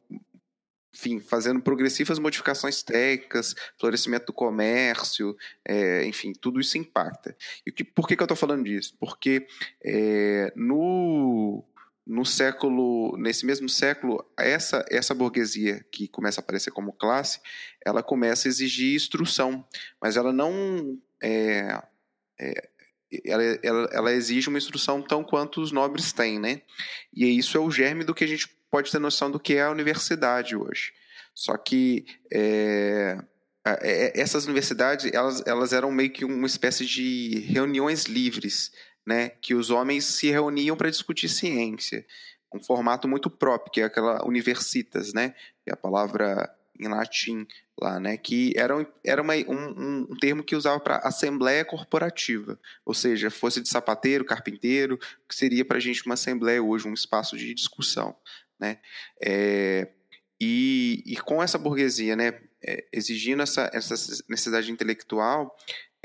enfim, fazendo progressivas modificações técnicas, florescimento do comércio, é, enfim, tudo isso impacta. E que, por que, que eu estou falando disso? Porque é, no, no século, nesse mesmo século, essa, essa burguesia que começa a aparecer como classe, ela começa a exigir instrução, mas ela não é, é, ela, ela, ela, exige uma instrução tão quanto os nobres têm, né? E isso é o germe do que a gente pode ter noção do que é a universidade hoje. Só que é, é, essas universidades elas, elas eram meio que uma espécie de reuniões livres, né? Que os homens se reuniam para discutir ciência um formato muito próprio, que é aquela universitas, né? Que é a palavra em latim lá, né? Que era, um, era uma, um, um termo que usava para assembleia corporativa, ou seja, fosse de sapateiro, carpinteiro, que seria para a gente uma assembleia hoje, um espaço de discussão, né? É, e, e com essa burguesia, né? É, exigindo essa, essa necessidade intelectual,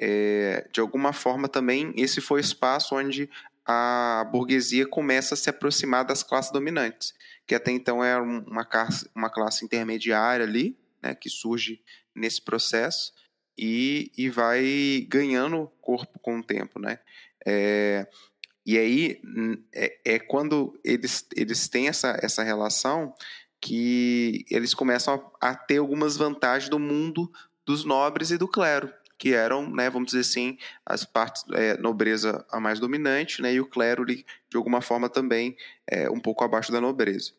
é, de alguma forma também esse foi o espaço onde a burguesia começa a se aproximar das classes dominantes, que até então era uma classe, uma classe intermediária ali, né, que surge nesse processo e, e vai ganhando corpo com o tempo, né? É, e aí é, é, quando eles, eles têm essa, essa relação que eles começam a, a ter algumas vantagens do mundo dos nobres e do clero, que eram, né, vamos dizer assim, as partes é, nobreza a mais dominante, né, e o clero de alguma forma também é, um pouco abaixo da nobreza.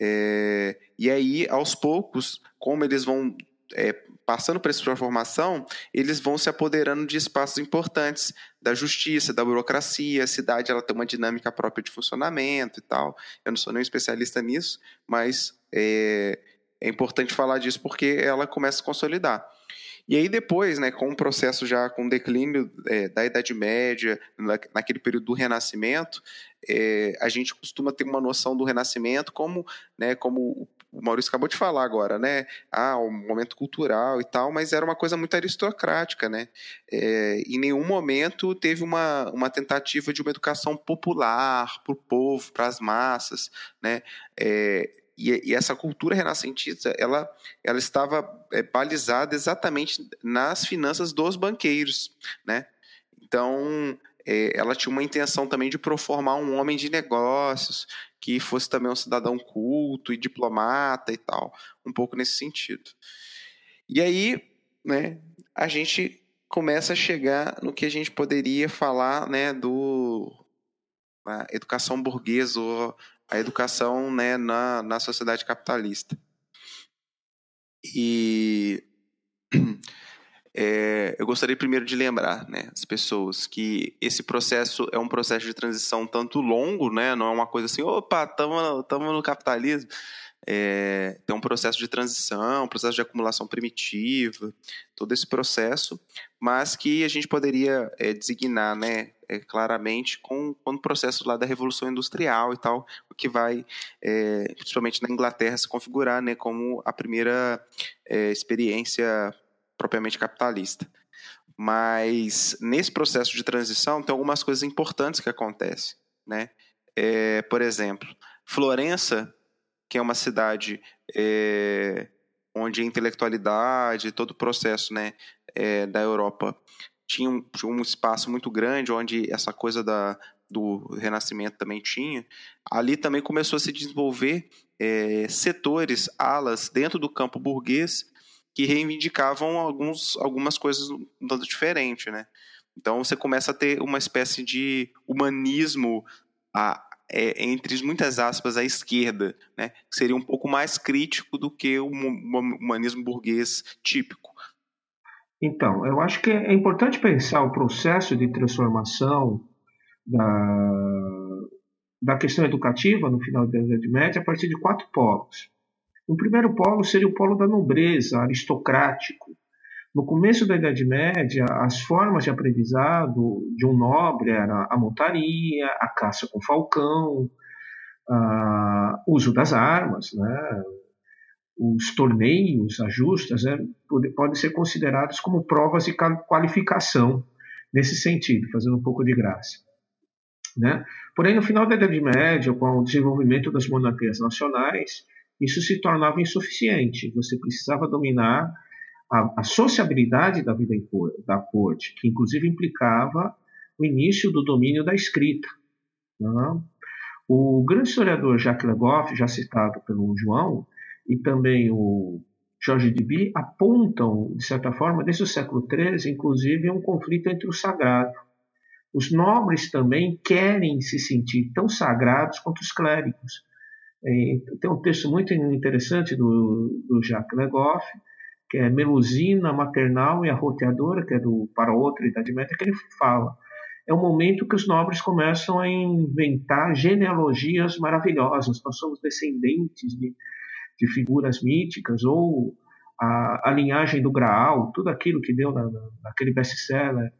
É, e aí, aos poucos, como eles vão é, passando por essa transformação, eles vão se apoderando de espaços importantes da justiça, da burocracia. A cidade ela tem uma dinâmica própria de funcionamento e tal. Eu não sou nenhum especialista nisso, mas é, é importante falar disso porque ela começa a se consolidar. E aí depois, né, com o processo já com o declínio é, da Idade Média, na, naquele período do Renascimento, é, a gente costuma ter uma noção do Renascimento como, né, como o Maurício acabou de falar agora, né? Ah, um momento cultural e tal, mas era uma coisa muito aristocrática, né? É, em nenhum momento teve uma, uma tentativa de uma educação popular para o povo, para as massas, né? É, e, e, essa cultura renascentista ela, ela estava é, balizada exatamente nas finanças dos banqueiros, né? Então é, ela tinha uma intenção também de proformar um homem de negócios que fosse também um cidadão culto e diplomata e tal, um pouco nesse sentido. E aí, né? A gente começa a chegar no que a gente poderia falar, né? Do educação burguesa ou a educação né, na, na sociedade capitalista. E é, eu gostaria primeiro de lembrar né, as pessoas que esse processo é um processo de transição tanto longo, né, não é uma coisa assim, opa, estamos no capitalismo. É, tem um processo de transição, um processo de acumulação primitiva, todo esse processo, mas que a gente poderia é, designar né, é, claramente com, com o processo lá da Revolução Industrial e tal, o que vai, é, principalmente na Inglaterra, se configurar né, como a primeira é, experiência propriamente capitalista. Mas nesse processo de transição tem algumas coisas importantes que acontecem. Né? É, por exemplo, Florença, que é uma cidade é, onde a intelectualidade, todo o processo né, é, da Europa tinha um, tinha um espaço muito grande onde essa coisa da, do Renascimento também tinha, ali também começou a se desenvolver é, setores, alas dentro do campo burguês que reivindicavam alguns, algumas coisas um tanto diferente, né? Então você começa a ter uma espécie de humanismo a, é, entre muitas aspas à esquerda, né? Que seria um pouco mais crítico do que o humanismo burguês típico. Então, eu acho que é importante pensar o processo de transformação da, da questão educativa no final da Idade Média a partir de quatro polos. O primeiro polo seria o polo da nobreza, aristocrático. No começo da Idade Média, as formas de aprendizado de um nobre era a montaria, a caça com falcão, o uso das armas, né? Os torneios, as justas, né, podem ser considerados como provas de qualificação nesse sentido, fazendo um pouco de graça. Né? Porém, no final da Idade Média, com o desenvolvimento das monarquias nacionais, isso se tornava insuficiente. Você precisava dominar a, a sociabilidade da vida cor, da corte, que inclusive implicava o início do domínio da escrita. Né? O grande historiador Jacques Le Goff, já citado pelo João, e também o Jorge Duby apontam, de certa forma, desde o século XIII, inclusive, um conflito entre o sagrado. Os nobres também querem se sentir tão sagrados quanto os clérigos. É, tem um texto muito interessante do, do Jacques Le Goff, que é Melusina, Maternal e a Roteadora, que é do Para Outra Idade Média, que ele fala é o momento que os nobres começam a inventar genealogias maravilhosas. Nós somos descendentes de, de figuras míticas, ou a, a, linhagem do Graal, tudo aquilo que deu na, na, naquele best-seller,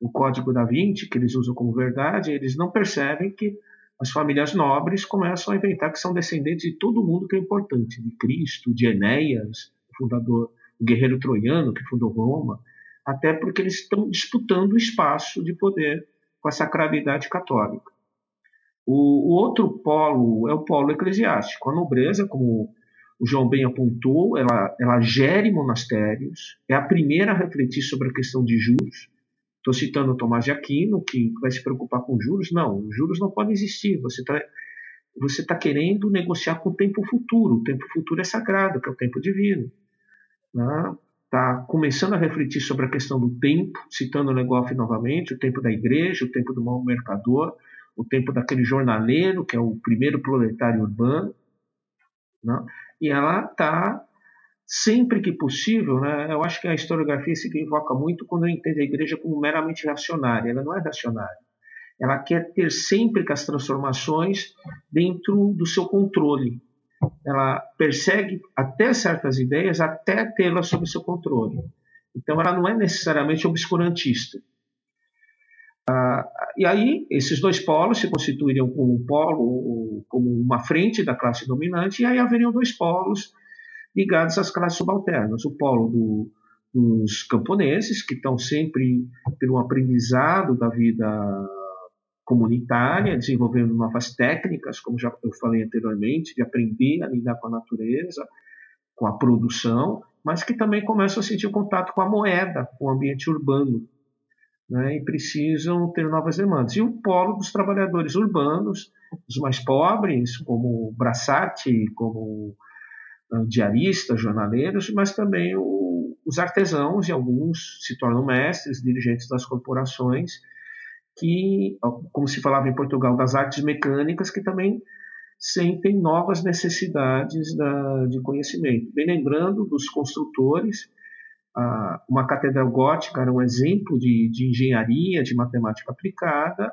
o Código da Vinci, que eles usam como verdade, eles não percebem que as famílias nobres começam a inventar que são descendentes de todo mundo que é importante, de Cristo, de Enéas, o fundador, o guerreiro troiano que fundou Roma, até porque eles estão disputando o espaço de poder com a sacralidade católica. O, o outro polo é o polo eclesiástico. A nobreza, como o João bem apontou, ela, ela gere monastérios, é a primeira a refletir sobre a questão de juros. Estou citando Tomás de Aquino, que vai se preocupar com juros. Não, juros não podem existir. Você está você tá querendo negociar com o tempo futuro. O tempo futuro é sagrado, que é o tempo divino. Está né? começando a refletir sobre a questão do tempo, citando o Legoff novamente, o tempo da igreja, o tempo do mau mercador, o tempo daquele jornaleiro, que é o primeiro proletário urbano. Né? E ela está sempre que possível, né, eu acho que a historiografia se equivoca muito quando entende a igreja como meramente reacionária. Ela não é reacionária. Ela quer ter sempre que as transformações dentro do seu controle. Ela persegue até certas ideias até tê-las sob seu controle. Então, ela não é necessariamente obscurantista. Ah, e aí, esses dois polos se constituiriam como um polo, como uma frente da classe dominante, e aí haveriam dois polos ligados às classes subalternas. O polo do, dos camponeses, que estão sempre pelo aprendizado da vida comunitária, desenvolvendo novas técnicas, como já eu falei anteriormente, de aprender a lidar com a natureza, com a produção, mas que também começam a sentir contato com a moeda, com o ambiente urbano, né, e precisam ter novas demandas. E o polo dos trabalhadores urbanos, os mais pobres, como Brassati, como ah, diaristas, jornaleiros, mas também o, os artesãos, e alguns se tornam mestres, dirigentes das corporações, que, como se falava em Portugal, das artes mecânicas, que também sentem novas necessidades da, de conhecimento. Bem lembrando dos construtores, uma catedral gótica era um exemplo de, de engenharia, de matemática aplicada,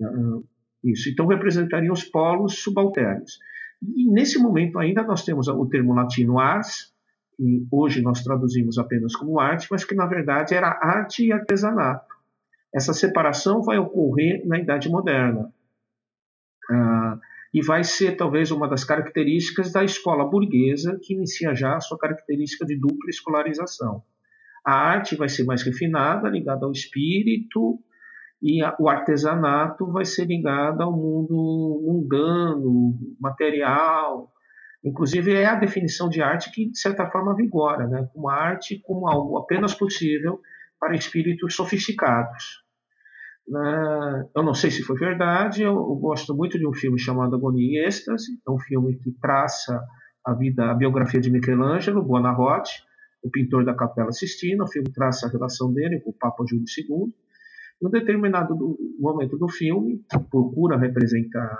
uh, isso. Então representariam os polos subalternos. E nesse momento ainda nós temos o termo latino ars, que hoje nós traduzimos apenas como arte, mas que na verdade era arte e artesanato. Essa separação vai ocorrer na Idade Moderna. E vai ser talvez uma das características da escola burguesa, que inicia já a sua característica de dupla escolarização. A arte vai ser mais refinada, ligada ao espírito, e a, o artesanato vai ser ligado ao mundo mundano, material. Inclusive, é a definição de arte que, de certa forma, vigora, né? uma arte como algo apenas possível para espíritos sofisticados. Né? Eu não sei se foi verdade, eu, eu gosto muito de um filme chamado Agonia e Êxtase, é um filme que traça a vida, a biografia de Michelangelo, Buonarroti, o pintor da Capela Sistina, o filme traça a relação dele com o Papa Júlio II, em um determinado momento do filme, que procura representar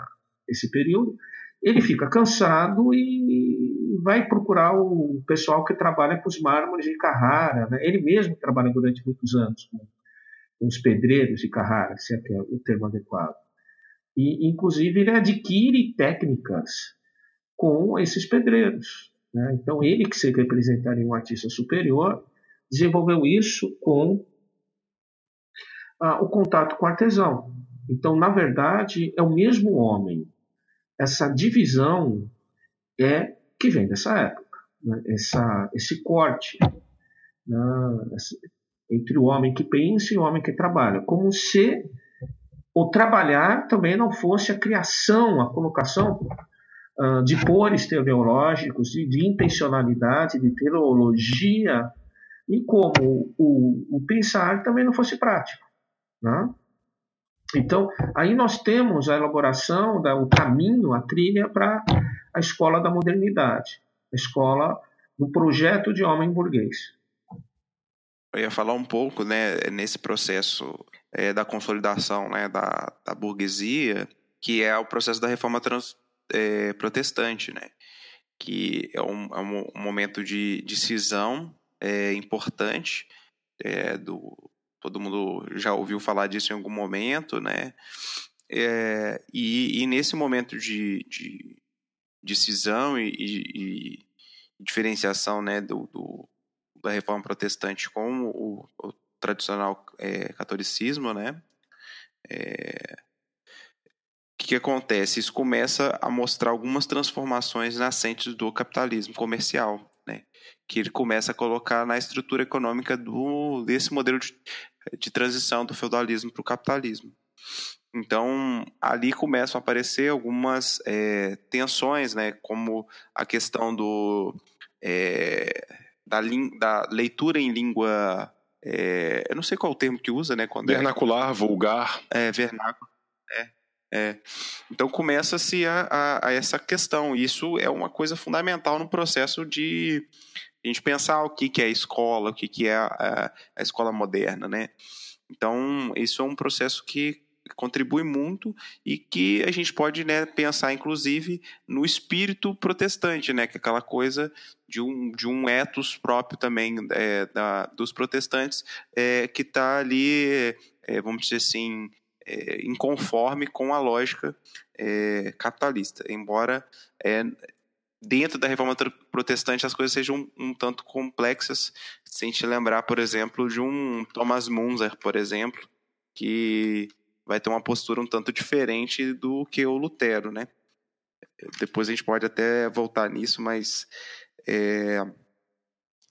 esse período, ele fica cansado e vai procurar o pessoal que trabalha com os mármores de Carrara. Né? Ele mesmo trabalha durante muitos anos com, os pedreiros de Carrara, se é, é o termo adequado. E, inclusive, ele adquire técnicas com esses pedreiros. Né? Então, ele que se representaria um artista superior, desenvolveu isso com ah, o contato com o artesão. Então, na verdade, é o mesmo homem. Essa divisão é que vem dessa época, né? Essa, esse corte né? Entre o homem que pensa e o homem que trabalha, como se o trabalhar também não fosse a criação, a colocação uh, de pores teleológicos, de, de intencionalidade, de teleologia, e como o, o pensar também não fosse prático. Né? Então, aí nós temos a elaboração, da, o caminho, a trilha para a escola da modernidade, a escola do projeto de homem burguês. Eu ia falar um pouco né, nesse processo é, da consolidação né, da, da burguesia, que é o processo da reforma trans, é, protestante, né, que é um, é um momento de, de cisão é, importante do, todo mundo já ouviu falar disso em algum momento, né? E, e, nesse momento de, de, e, e, e, diferenciação né, do, do, da reforma protestante com o, o tradicional é, catolicismo, né? É, o que, acontece? Isso começa a mostrar algumas transformações nascentes do capitalismo comercial, né? que ele começa a colocar na estrutura econômica do, desse modelo de, de transição do feudalismo para o capitalismo. Então, ali começam a aparecer algumas é, tensões, né, como a questão do, é, da, da, leitura em língua. É, eu não sei qual o termo que usa, né? Quando é vernacular, vulgar. É, vernáculo. É, é. Então começa-se a, a, a, essa questão. Isso é uma coisa fundamental no processo de a gente pensar o que, que é a escola, o que, que é a, a escola moderna, né? Então, isso é um processo que contribui muito e que a gente pode né, pensar, inclusive, no espírito protestante, né, que é aquela coisa de um, de um ethos próprio também é, da, dos protestantes é, que está ali, é, vamos dizer assim, é, inconforme com a lógica é, capitalista, embora é, dentro da reforma protestante as coisas sejam um, um, tanto complexas, se a gente lembrar, por exemplo, de um Thomas Munzer, por exemplo, que vai ter uma postura um tanto diferente do que o Lutero, né? Depois a gente pode até voltar nisso, mas é,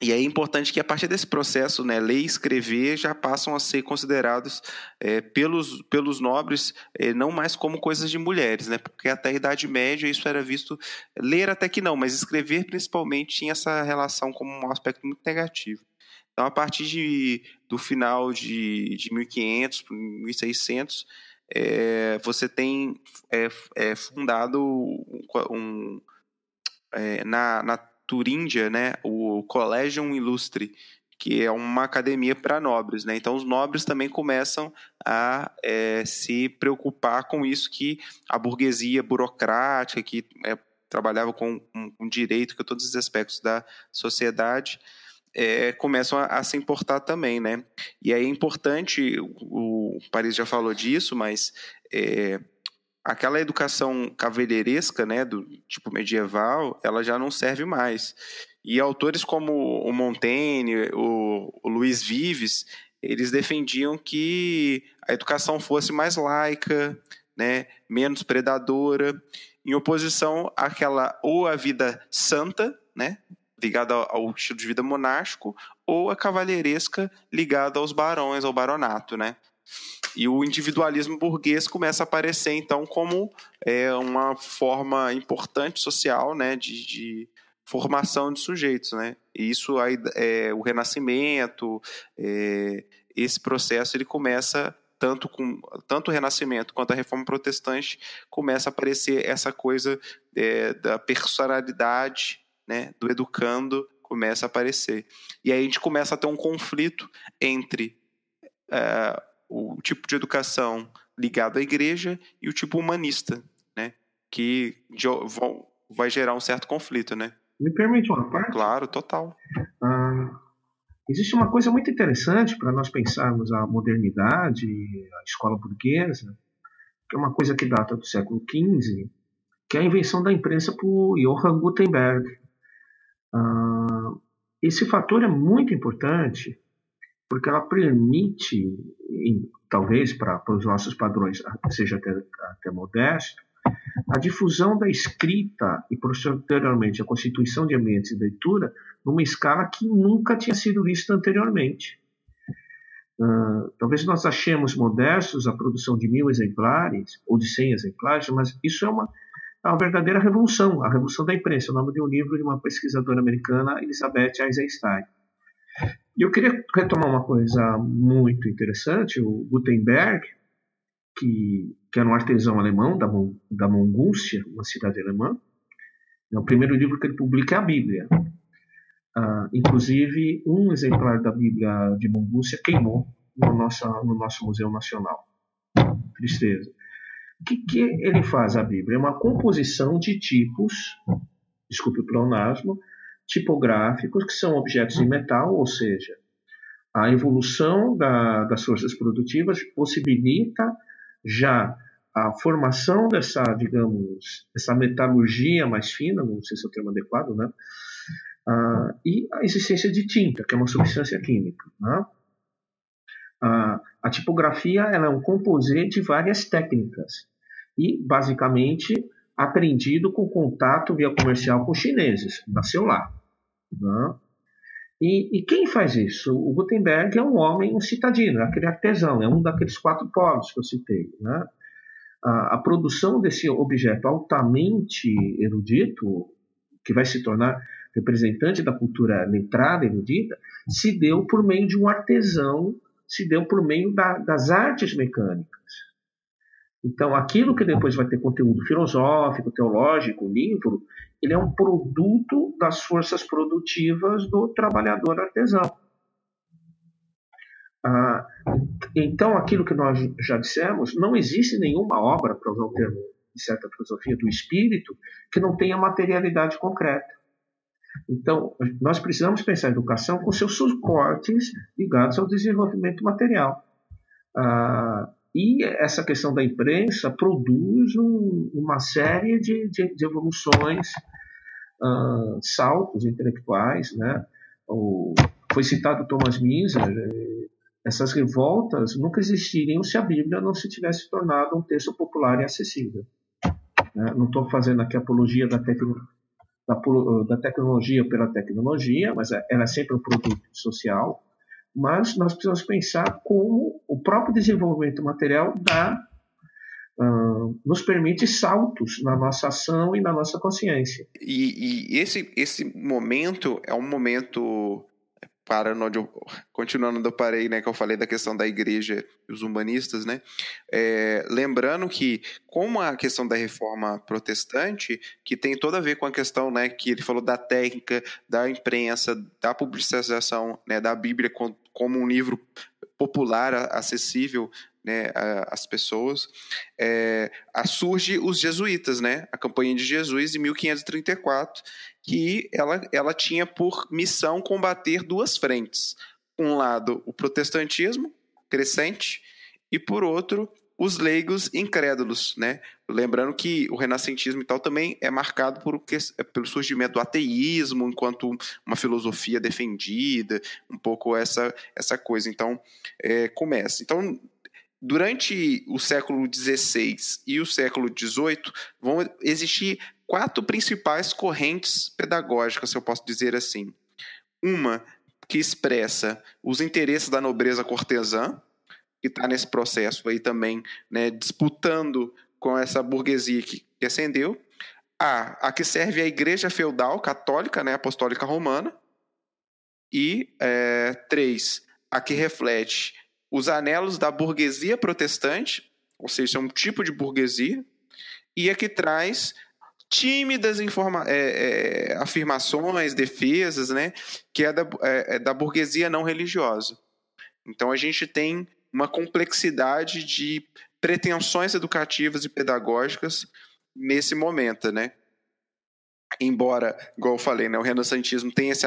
e é importante que a partir desse processo, né, ler e escrever já passam a ser considerados é, pelos, pelos nobres é, não mais como coisas de mulheres, né, porque até a Idade Média isso era visto, ler até que não, mas escrever principalmente tinha essa relação como um aspecto muito negativo. Então, a partir de, do final de, de 1500, 1600, é, você tem é, é, fundado um, é, na, na Turíndia, né, o Collegium Illustre, que é uma academia para nobres, né? Então os nobres também começam a é, se preocupar com isso que a burguesia burocrática que é, trabalhava com, com, com, direito, com todos os aspectos da sociedade, é, começam a, a, se importar também, né? E aí é importante, o, o Paris já falou disso, mas é, aquela educação cavalheiresca, né, do tipo medieval, ela já não serve mais. E autores como o Montaigne, o, o Luiz Vives, eles defendiam que a educação fosse mais laica, né, menos predadora, em oposição àquela ou a vida santa, né, ligada ao, estilo de vida monástico, ou a cavalheiresca ligada aos barões, ao baronato, né? E o individualismo burguês começa a aparecer, então, como é, uma forma importante social né, de, de formação de sujeitos. Né? E isso, aí, é, o renascimento, é, esse processo, ele começa tanto com tanto o Renascimento quanto a Reforma Protestante começa a aparecer essa coisa é, da personalidade, né, do educando começa a aparecer e aí a gente começa a ter um conflito entre é, o tipo de educação ligado à igreja e o tipo humanista, né? Que vão, vai gerar um certo conflito, né? Me permite uma parte? Claro, total. Ah, existe uma coisa muito interessante para nós pensarmos a modernidade, a escola burguesa, que é uma coisa que data do século XV, que é a invenção da imprensa por Johann Gutenberg. Ah, esse fator é muito importante porque ela permite, talvez para os nossos padrões seja até, até modesto, a difusão da escrita e posteriormente a constituição de ambientes de leitura numa escala que nunca tinha sido vista anteriormente. Uh, talvez nós achemos modestos a produção de mil exemplares ou de cem exemplares, mas isso é uma, uma verdadeira revolução, a revolução da imprensa, o nome de um livro de uma pesquisadora americana, Elizabeth Eisenstein. E eu queria retomar uma coisa muito interessante. O Gutenberg, que, que era um artesão alemão da, da Mongúcia, uma cidade alemã, é o primeiro livro que ele publica é a Bíblia. Uh, inclusive, um exemplar da Bíblia de Mongúcia queimou no nosso, no nosso Museu Nacional. Tristeza. O que, que ele faz a Bíblia? É uma composição de tipos, desculpe o pleonasmo, tipográficos, que são objetos em metal, ou seja, A evolução da, das forças produtivas possibilita já a formação dessa, digamos, essa metalurgia mais fina, não sei se é o termo adequado, né? Ah, e a existência de tinta, que é uma substância química. Né? Ah, a tipografia ela é um composê de várias técnicas e, basicamente, aprendido com contato via comercial com chineses. Nasceu lá. Né? E, e, quem faz isso? O Gutenberg é um homem, um citadino, é aquele artesão, é um daqueles quatro polos que eu citei. Né? A, a, produção desse objeto altamente erudito, que vai se tornar representante da cultura letrada, erudita, se deu por meio de um artesão, se deu por meio da, das artes mecânicas. Então, aquilo que depois vai ter conteúdo filosófico, teológico, livro, ele é um produto das forças produtivas do trabalhador artesão. Ah, então, aquilo que nós já dissemos, não existe nenhuma obra, para usar o termo de certa filosofia, do espírito, que não tenha materialidade concreta. Então, nós precisamos pensar a educação com seus suportes ligados ao desenvolvimento material. Ah, e essa questão da imprensa produz um, uma série de, de, de evoluções, uh, saltos intelectuais. Né? O, foi citado Thomas Miser, eh, essas revoltas nunca existiriam se a Bíblia não se tivesse tornado um texto popular e acessível. Né? Não estou fazendo aqui apologia da, da, da tecnologia pela tecnologia, mas é, ela é sempre um produto social mas nós precisamos pensar como o próprio desenvolvimento material dá, uh, nos permite saltos na nossa ação e na nossa consciência. E, e esse, esse momento é um momento para onde eu, continuando onde eu parei, né, que eu falei da questão da igreja e os humanistas, né, é, lembrando que como a questão da reforma protestante, que tem toda a ver com a questão, né, que ele falou da técnica, da imprensa, da publicização, né, da Bíblia como um livro popular, acessível né, às pessoas, é, surge os jesuítas, né, a campanha de Jesus em 1534, que ela, ela tinha por missão combater duas frentes. Um lado, o protestantismo crescente, e por outro, os leigos incrédulos, né? Lembrando que o renascentismo e tal também é marcado por, pelo surgimento do ateísmo enquanto uma filosofia defendida, um pouco essa, essa coisa. Então, é, começa. Então, durante o século XVI e o século XVIII, vão existir quatro principais correntes pedagógicas, se eu posso dizer assim. Uma que expressa os interesses da nobreza cortesã, que está nesse processo aí também, né, disputando com essa burguesia que, que ascendeu. A, a que serve a igreja feudal católica, né, apostólica romana. E é, três, a que reflete os anelos da burguesia protestante, ou seja, é um tipo de burguesia, e a que traz tímidas informa é, é, afirmações, defesas, né, que é da, é, é da burguesia não religiosa. Então a gente tem uma complexidade de pretensões educativas e pedagógicas nesse momento, né? Embora, igual eu falei, né, o renascentismo tem esse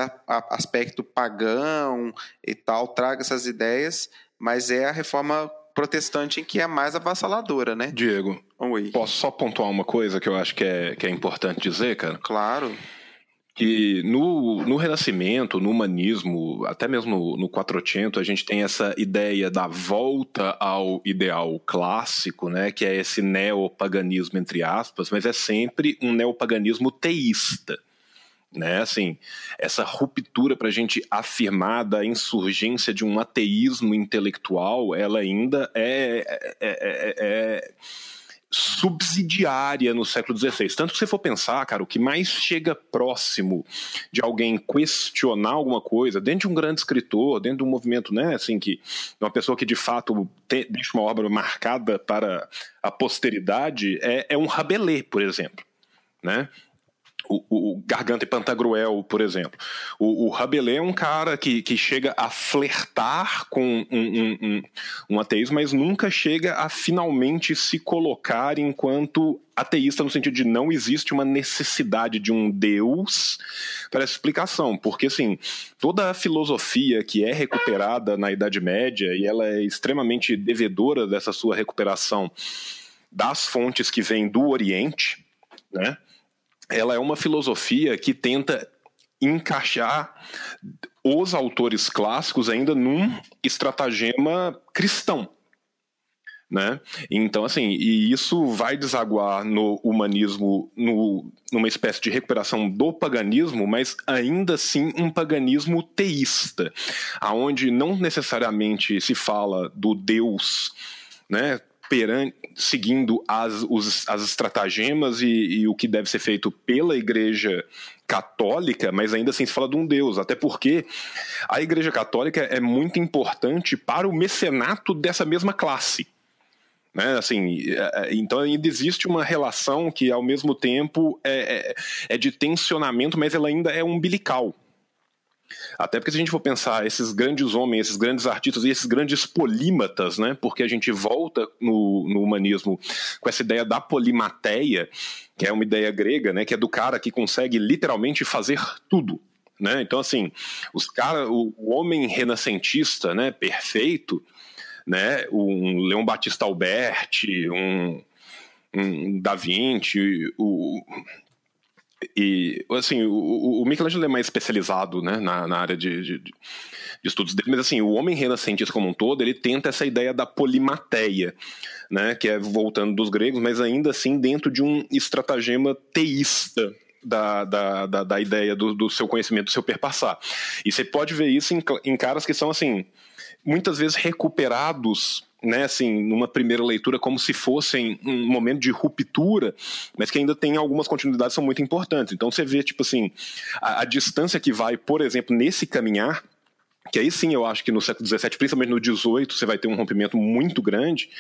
aspecto pagão e tal, traga essas ideias, mas é a reforma protestante em que é mais avassaladora, né? Diego, Oi. posso só pontuar uma coisa que eu acho que é, que é importante dizer, cara? Claro. Que no, no Renascimento, no humanismo, até mesmo no, no Quattrocento, a gente tem essa ideia da volta ao ideal clássico, né? Que é esse neopaganismo, entre aspas, mas é sempre um neopaganismo teísta né? Assim, essa ruptura para a gente afirmar da insurgência de um ateísmo intelectual, ela ainda é, é, é, é, subsidiária no século XVI. Tanto que se for pensar, cara, o que mais chega próximo de alguém questionar alguma coisa, dentro de um grande escritor, dentro de um movimento, né, assim, que uma pessoa que de fato te, deixa uma obra marcada para a posteridade, é, é um Rabelais, por exemplo, né? O, o Garganta e Pantagruel, por exemplo. O, o Rabelais é um cara que, que chega a flertar com um, um, um, um ateísmo, mas nunca chega a finalmente se colocar enquanto ateísta no sentido de não existe uma necessidade de um Deus para essa explicação, porque assim, toda a filosofia que é recuperada na Idade Média e ela é extremamente devedora dessa sua recuperação das fontes que vêm do Oriente, né? Ela é uma filosofia que tenta encaixar os autores clássicos ainda num estratagema cristão. Né? Então, assim, e isso vai desaguar no humanismo, no, numa espécie de recuperação do paganismo, mas ainda assim um paganismo teísta, aonde não necessariamente se fala do Deus, né, perante, seguindo as, os, as estratagemas e, e, o que deve ser feito pela Igreja Católica, mas ainda assim se fala de um Deus, até porque a Igreja Católica é muito importante para o mecenato dessa mesma classe. Né, assim, é, é, então ainda existe uma relação que ao mesmo tempo é, é, é de tensionamento, mas ela ainda é umbilical. Até porque se a gente for pensar esses grandes homens, esses grandes artistas e esses grandes polímatas, né? Porque a gente volta no, no humanismo com essa ideia da polimateia, que é uma ideia grega, né? Que é do cara que consegue literalmente fazer tudo. Né? Então, assim, os cara, o, o homem renascentista, né, perfeito, né, um Leon Batista Alberti, um, um Da Vinci, o, e, assim, o, o Michelangelo é mais especializado né, na, na área de, de, de, estudos dele, mas assim, o homem renascentista como um todo, ele tenta essa ideia da polimateia, né, que é voltando dos gregos, mas ainda assim dentro de um estratagema teísta, da, da, da, da, ideia do, do, seu conhecimento, do seu perpassar. E você pode ver isso em, em caras que são, assim, muitas vezes recuperados né, assim, numa primeira leitura, como se fossem um momento de ruptura, mas que ainda tem algumas continuidades que são muito importantes. Então você vê, tipo assim, a, a distância que vai, por exemplo, nesse caminhar, que aí sim eu acho que no século XVII, principalmente no XVIII, você vai ter um rompimento muito grande,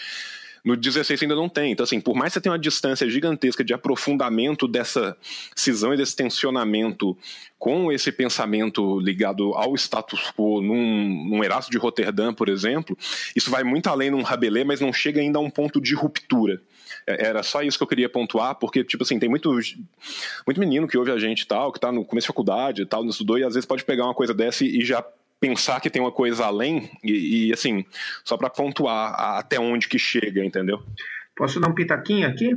no 16 ainda não tem. Então, assim, por mais que você tenha uma distância gigantesca de aprofundamento dessa cisão e desse tensionamento com esse pensamento ligado ao status quo num, num de Roterdã, por exemplo, isso vai muito além num Rabelais, mas não chega ainda a um ponto de ruptura. É, era só isso que eu queria pontuar, porque, tipo assim, tem muito, muito menino que ouve a gente tal, que tá no começo de faculdade e tal, não estudou, e às vezes pode pegar uma coisa dessa e já pensar que tem uma coisa além e, e assim, só para pontuar até onde que chega, entendeu? Posso dar um pitaquinho aqui?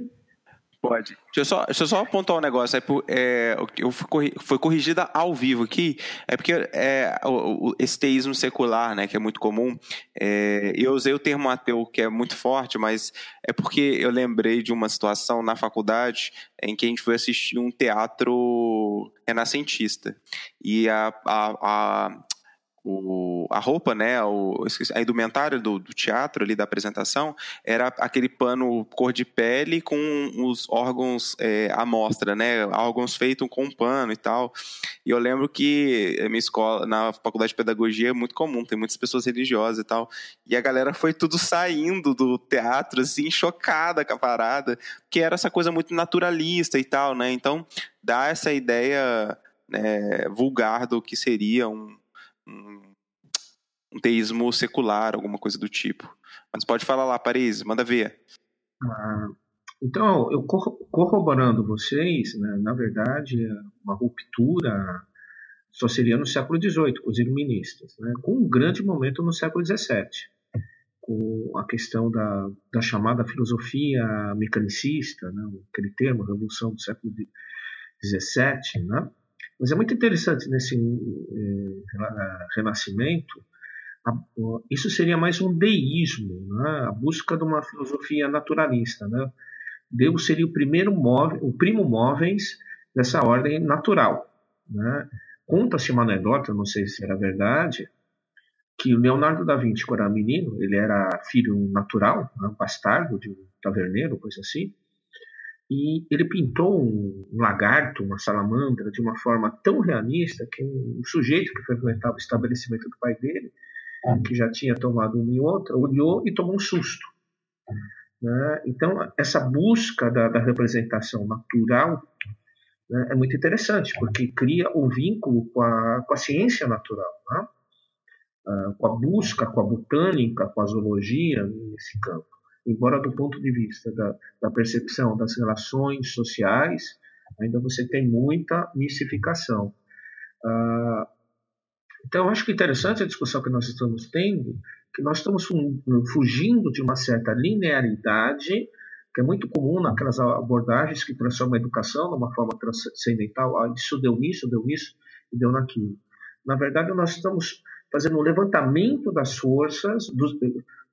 Pode. Deixa eu só, deixa eu só apontar um negócio. É, é, eu fui, foi corrigida ao vivo aqui. É porque é, o, o, esse teísmo secular, né, que é muito comum. É, eu usei o termo ateu, que é muito forte, mas é porque eu lembrei de uma situação na faculdade em que a gente foi assistir um teatro renascentista. E a, a, a o, a roupa, né, o, a indumentária do, do, teatro ali da apresentação era aquele pano cor de pele com os órgãos é, à mostra, né, órgãos feitos com pano e tal. E eu lembro que a minha escola, na faculdade de pedagogia é muito comum, tem muitas pessoas religiosas e tal. E a galera foi tudo saindo do teatro, assim, chocada com a parada, que era essa coisa muito naturalista e tal, né? Então dá essa ideia né, vulgar do que seria um um, um teísmo secular, alguma coisa do tipo. Mas pode falar lá, Paris, manda ver. Ah, então, eu corroborando vocês, né, na verdade, uma ruptura só seria no século XVIII, com os iluministas, né, com um grande momento no século XVII, com a questão da, da chamada filosofia mecanicista, né, aquele termo, revolução do século XVII, né, mas é muito interessante nesse eh, renascimento, a, isso seria mais um deísmo, né? a busca de uma filosofia naturalista. Né? Deus seria o primeiro móvel, o primo móveis dessa ordem natural. Né? Conta-se uma anedota, não sei se era verdade, que o Leonardo da Vinci, quando era menino, ele era filho natural, né? bastardo de um taverneiro, coisa assim, e ele pintou um lagarto, uma salamandra, de uma forma tão realista que um sujeito que frequentava o estabelecimento do pai dele, ah. que já tinha tomado uma e outra, olhou e tomou um susto. Né? Então, essa busca da, da representação natural né, é muito interessante, porque cria um vínculo com a, com a ciência natural, né? uh, com a busca, com a botânica, com a zoologia nesse campo. Embora do ponto de vista da, da percepção das relações sociais, ainda você tem muita mistificação. Uh, então, acho que é interessante a discussão que nós estamos tendo, que nós estamos fugindo de uma certa linearidade que é muito comum naquelas abordagens que transformam a educação numa forma transcendental. Ah, isso deu nisso, deu nisso e deu naquilo. Na verdade, nós estamos fazendo um levantamento das forças, dos,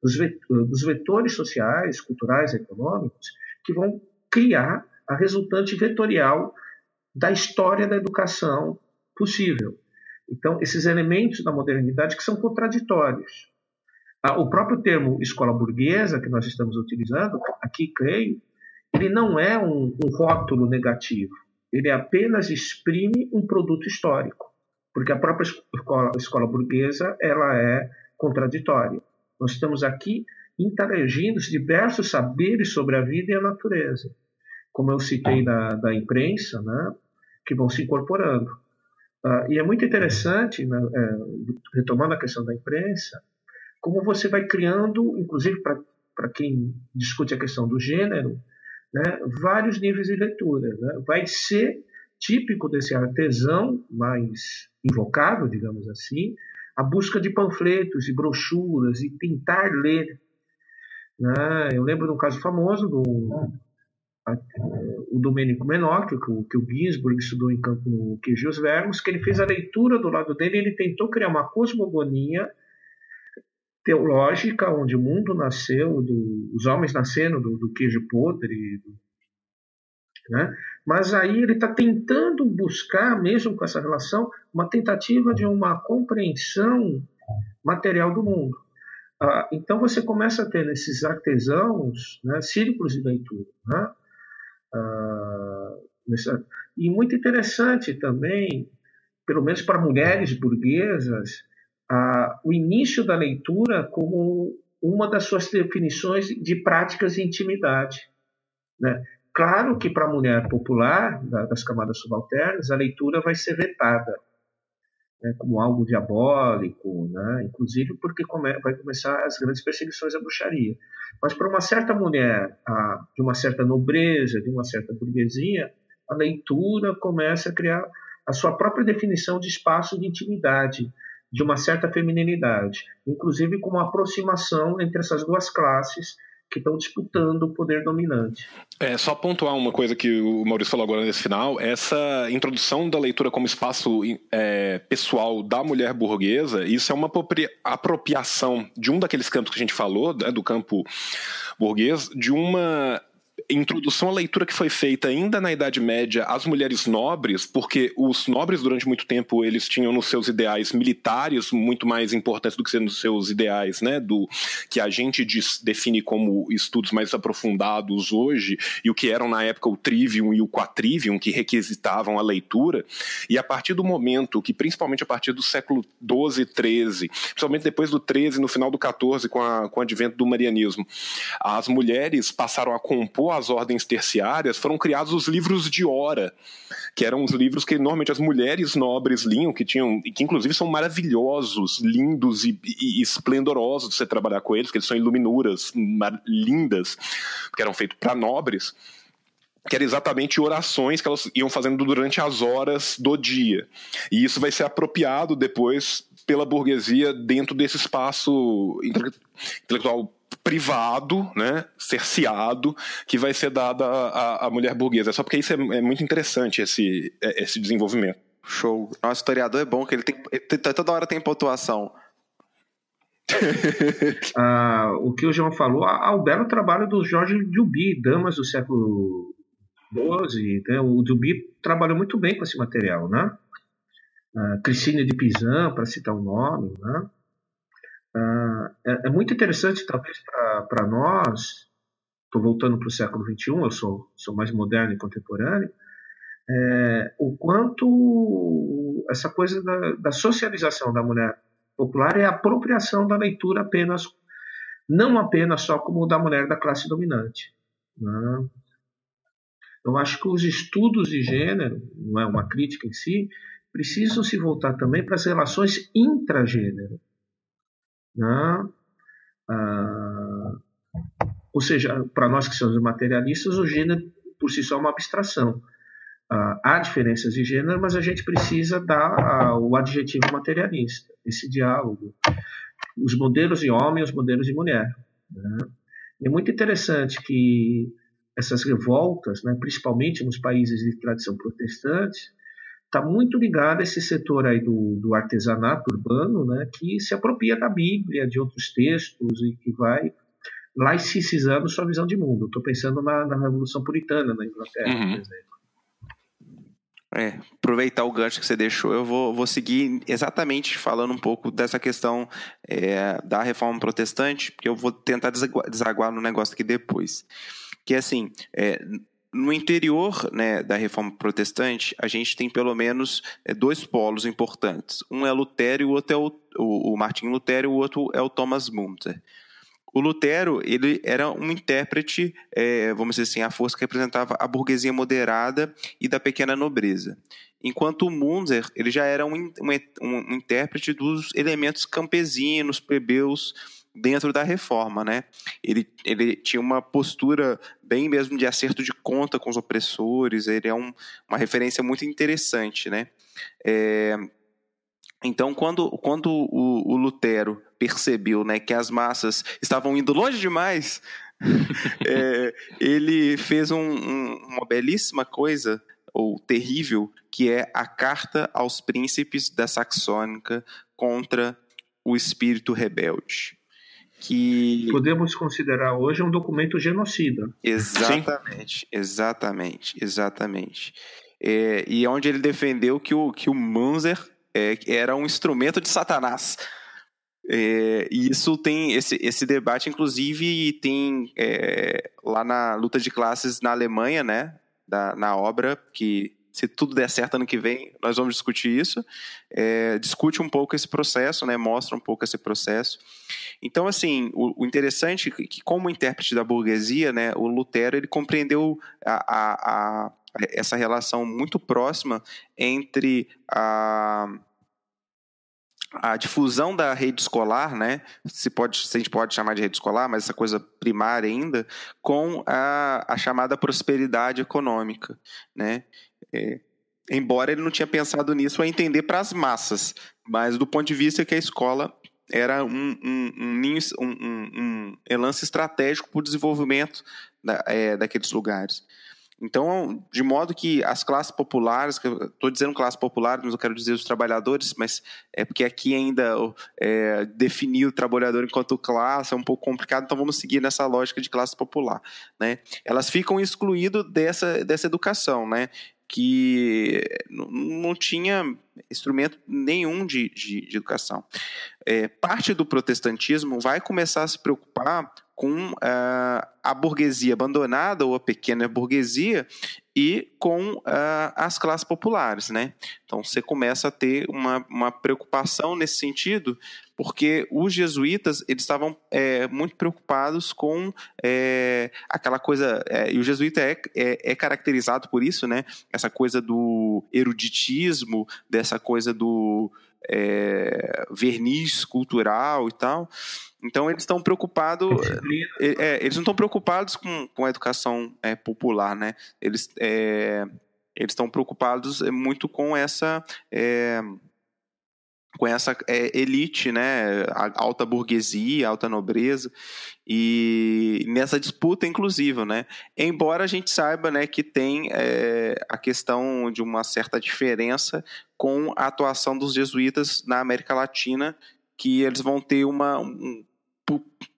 dos vetores sociais, culturais, econômicos, que vão criar a resultante vetorial da história da educação possível. Então, esses elementos da modernidade que são contraditórios. Ah, o próprio termo escola burguesa que nós estamos utilizando, aqui creio, ele não é um, um rótulo negativo. Ele apenas exprime um produto histórico, porque a própria escola, escola burguesa ela é contraditória. Nós estamos aqui interagindo diversos saberes sobre a vida e a natureza, como eu citei da, da imprensa, né, que vão se incorporando. Uh, e é muito interessante, né, é, retomando a questão da imprensa, como você vai criando, inclusive para quem discute a questão do gênero, né, vários níveis de leitura. Né? Vai ser típico desse artesão mais invocado, digamos assim, a busca de panfletos e brochuras e tentar ler. Né? Eu lembro de um caso famoso do o Domênico Menor, que, que o Ginsburg estudou em campo no QG Os Vermos, que ele fez a leitura do lado dele e ele tentou criar uma cosmogonia teológica, onde o mundo nasceu, do, os homens nasceram do, do queijo podre, do, né? Mas aí ele está tentando buscar, mesmo com essa relação, uma tentativa de uma compreensão material do mundo. Ah, então você começa a ter nesses artesãos né, círculos de leitura. Né? Ah, e muito interessante também, pelo menos para mulheres burguesas, a, o início da leitura como uma das suas definições de práticas de intimidade. Né? Claro que para a mulher popular, da, das camadas subalternas, a leitura vai ser vetada né, como algo diabólico, né? inclusive porque come, vai começar as grandes perseguições à bruxaria. Mas para uma certa mulher, a, de uma certa nobreza, de uma certa burguesia, a leitura começa a criar a sua própria definição de espaço de intimidade, de uma certa feminilidade, inclusive com uma aproximação entre essas duas classes que estão disputando o poder dominante. É, só pontuar uma coisa que o Maurício falou agora nesse final, essa introdução da leitura como espaço é, pessoal da mulher burguesa, isso é uma apropriação de um daqueles campos que a gente falou, né, do campo burguês, de uma introdução à leitura que foi feita ainda na Idade Média às mulheres nobres, porque os nobres durante muito tempo eles tinham nos seus ideais militares muito mais importantes do que nos seus ideais, né, do que a gente diz, define como estudos mais aprofundados hoje e o que eram na época o trivium e o quatrivium que requisitavam a leitura. E a partir do momento que principalmente a partir do século 12, 13, principalmente depois do 13, no final do 14 com a com o advento do marianismo, as mulheres passaram a compor as ordens terciárias, foram criados os livros de hora, que eram os livros que normalmente as mulheres nobres liam, que tinham, e que inclusive são maravilhosos, lindos e, e, esplendorosos de você trabalhar com eles, que eles são iluminuras lindas, que eram feitos para nobres que era exatamente orações que elas iam fazendo durante as horas do dia. E isso vai ser apropriado depois pela burguesia dentro desse espaço intelectual privado, né, cerceado, que vai ser dado à, à mulher burguesa. Só porque isso é, é muito interessante, esse, é, esse desenvolvimento. Show. Nosso historiador é bom, que ele tem, ele, toda hora tem pontuação. ah, o que o João falou, ah, o belo trabalho do Jorge Duby, Damas do século XII. Né? O Duby trabalhou muito bem com esse material, né? Ah, Cristine de Pizan, para citar o um nome, né? Uh, é, é, muito interessante, talvez, para nós, estou voltando para o século XXI, eu sou, sou mais moderno e contemporâneo, é, o quanto essa coisa da, da, socialização da mulher popular é a apropriação da leitura apenas, não apenas só como da mulher da classe dominante. Né? Eu acho que os estudos de gênero, não é uma crítica em si, precisam se voltar também para as relações intragênero. Né? Ah, ou seja, para nós que somos materialistas, o gênero por si só é uma abstração. Ah, há diferenças de gênero, mas a gente precisa dar ah, o adjetivo materialista, esse diálogo. Os modelos de homem os modelos de mulher. Né? É muito interessante que essas revoltas, né, principalmente nos países de tradição protestante, está muito ligada a esse setor aí do, do artesanato urbano, né, que se apropria da Bíblia, de outros textos e que vai laicizando sua visão de mundo. Estou pensando na, na, Revolução Puritana na Inglaterra, uhum. por exemplo. É, aproveitar o gancho que você deixou, eu vou, vou seguir exatamente falando um pouco dessa questão é, da reforma protestante, porque eu vou tentar desaguar no negócio aqui depois. Que é assim, é, no interior né, da reforma protestante, a gente tem pelo menos é, dois polos importantes. Um é Lutero e o outro é o, o, o Martin Lutero e o outro é o Thomas Müntzer. O Lutero ele era um intérprete, é, vamos dizer assim, a força que representava a burguesia moderada e da pequena nobreza. Enquanto o Munzer ele já era um, um, um intérprete dos elementos campesinos, plebeus, dentro da reforma, né? Ele, ele tinha uma postura bem mesmo de acerto de conta com os opressores, ele é um, uma referência muito interessante, né? É, então, quando, quando o, o, Lutero percebeu né, que as massas estavam indo longe demais, é, ele fez um, um, uma belíssima coisa, ou terrível, que é a Carta aos Príncipes da Saxônica contra o espírito rebelde. Que... Podemos considerar hoje um documento genocida. Exatamente, Sim. exatamente, exatamente. É, e onde ele defendeu que o, que o Munzer é, era um instrumento de Satanás. É, e isso tem esse, esse debate, inclusive, tem é, lá na luta de classes na Alemanha, né? Da, na obra, que se tudo der certo ano que vem, nós vamos discutir isso. É, discute um pouco esse processo, né? Mostra um pouco esse processo. Então, assim, o, o interessante é que, como intérprete da burguesia, né? O Lutero ele compreendeu a, a, a essa relação muito próxima entre a, a difusão da rede escolar, né, se, pode, se a gente pode chamar de rede escolar, mas essa coisa primária ainda, com a, a chamada prosperidade econômica. Né? É, embora ele não tinha pensado nisso a entender para as massas, mas do ponto de vista que a escola era um, um, um, um, um lance estratégico para o desenvolvimento da, é, daqueles lugares. Então, de modo que as classes populares, estou dizendo classe popular, mas eu quero dizer os trabalhadores, mas é porque aqui ainda é, definir o trabalhador enquanto classe é um pouco complicado, então vamos seguir nessa lógica de classe popular. Né? Elas ficam excluídas dessa, dessa educação, né? Que não tinha instrumento nenhum de, de, de educação. É, parte do protestantismo vai começar a se preocupar com uh, a burguesia abandonada ou a pequena burguesia e com uh, as classes populares, né? Então você começa a ter uma, uma preocupação nesse sentido, porque os jesuítas eles estavam é, muito preocupados com é, aquela coisa é, e o jesuíta é, é, é, caracterizado por isso, né? Essa coisa do eruditismo, dessa coisa do é, verniz cultural e tal. Então eles estão preocupados. Eles não estão preocupados com, com a educação popular, né? Eles eles estão preocupados muito com essa com essa elite, né? Alta burguesia, alta nobreza e nessa disputa inclusiva, né? Embora a gente saiba, né, que tem a questão de uma certa diferença com a atuação dos jesuítas na América Latina que eles vão ter uma, um,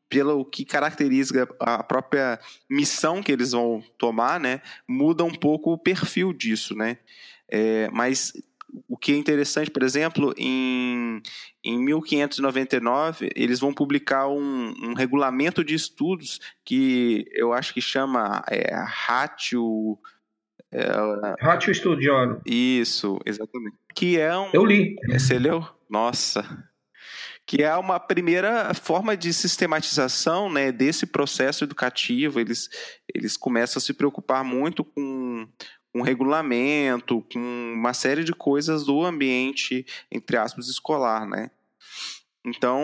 pelo que caracteriza a própria missão que eles vão tomar, né, muda um pouco o perfil disso, né? É, mas o que é interessante, por exemplo, em, em 1599 eles vão publicar um, um regulamento de estudos que eu acho que chama é, Ratio é, Ratio Studiano. Isso, exatamente. Que é um. Eu li. Você leu? Nossa que é uma primeira forma de sistematização né, desse processo educativo. Eles, eles começam a se preocupar muito com, com regulamento, com uma série de coisas do ambiente, entre aspas, escolar, né? Então,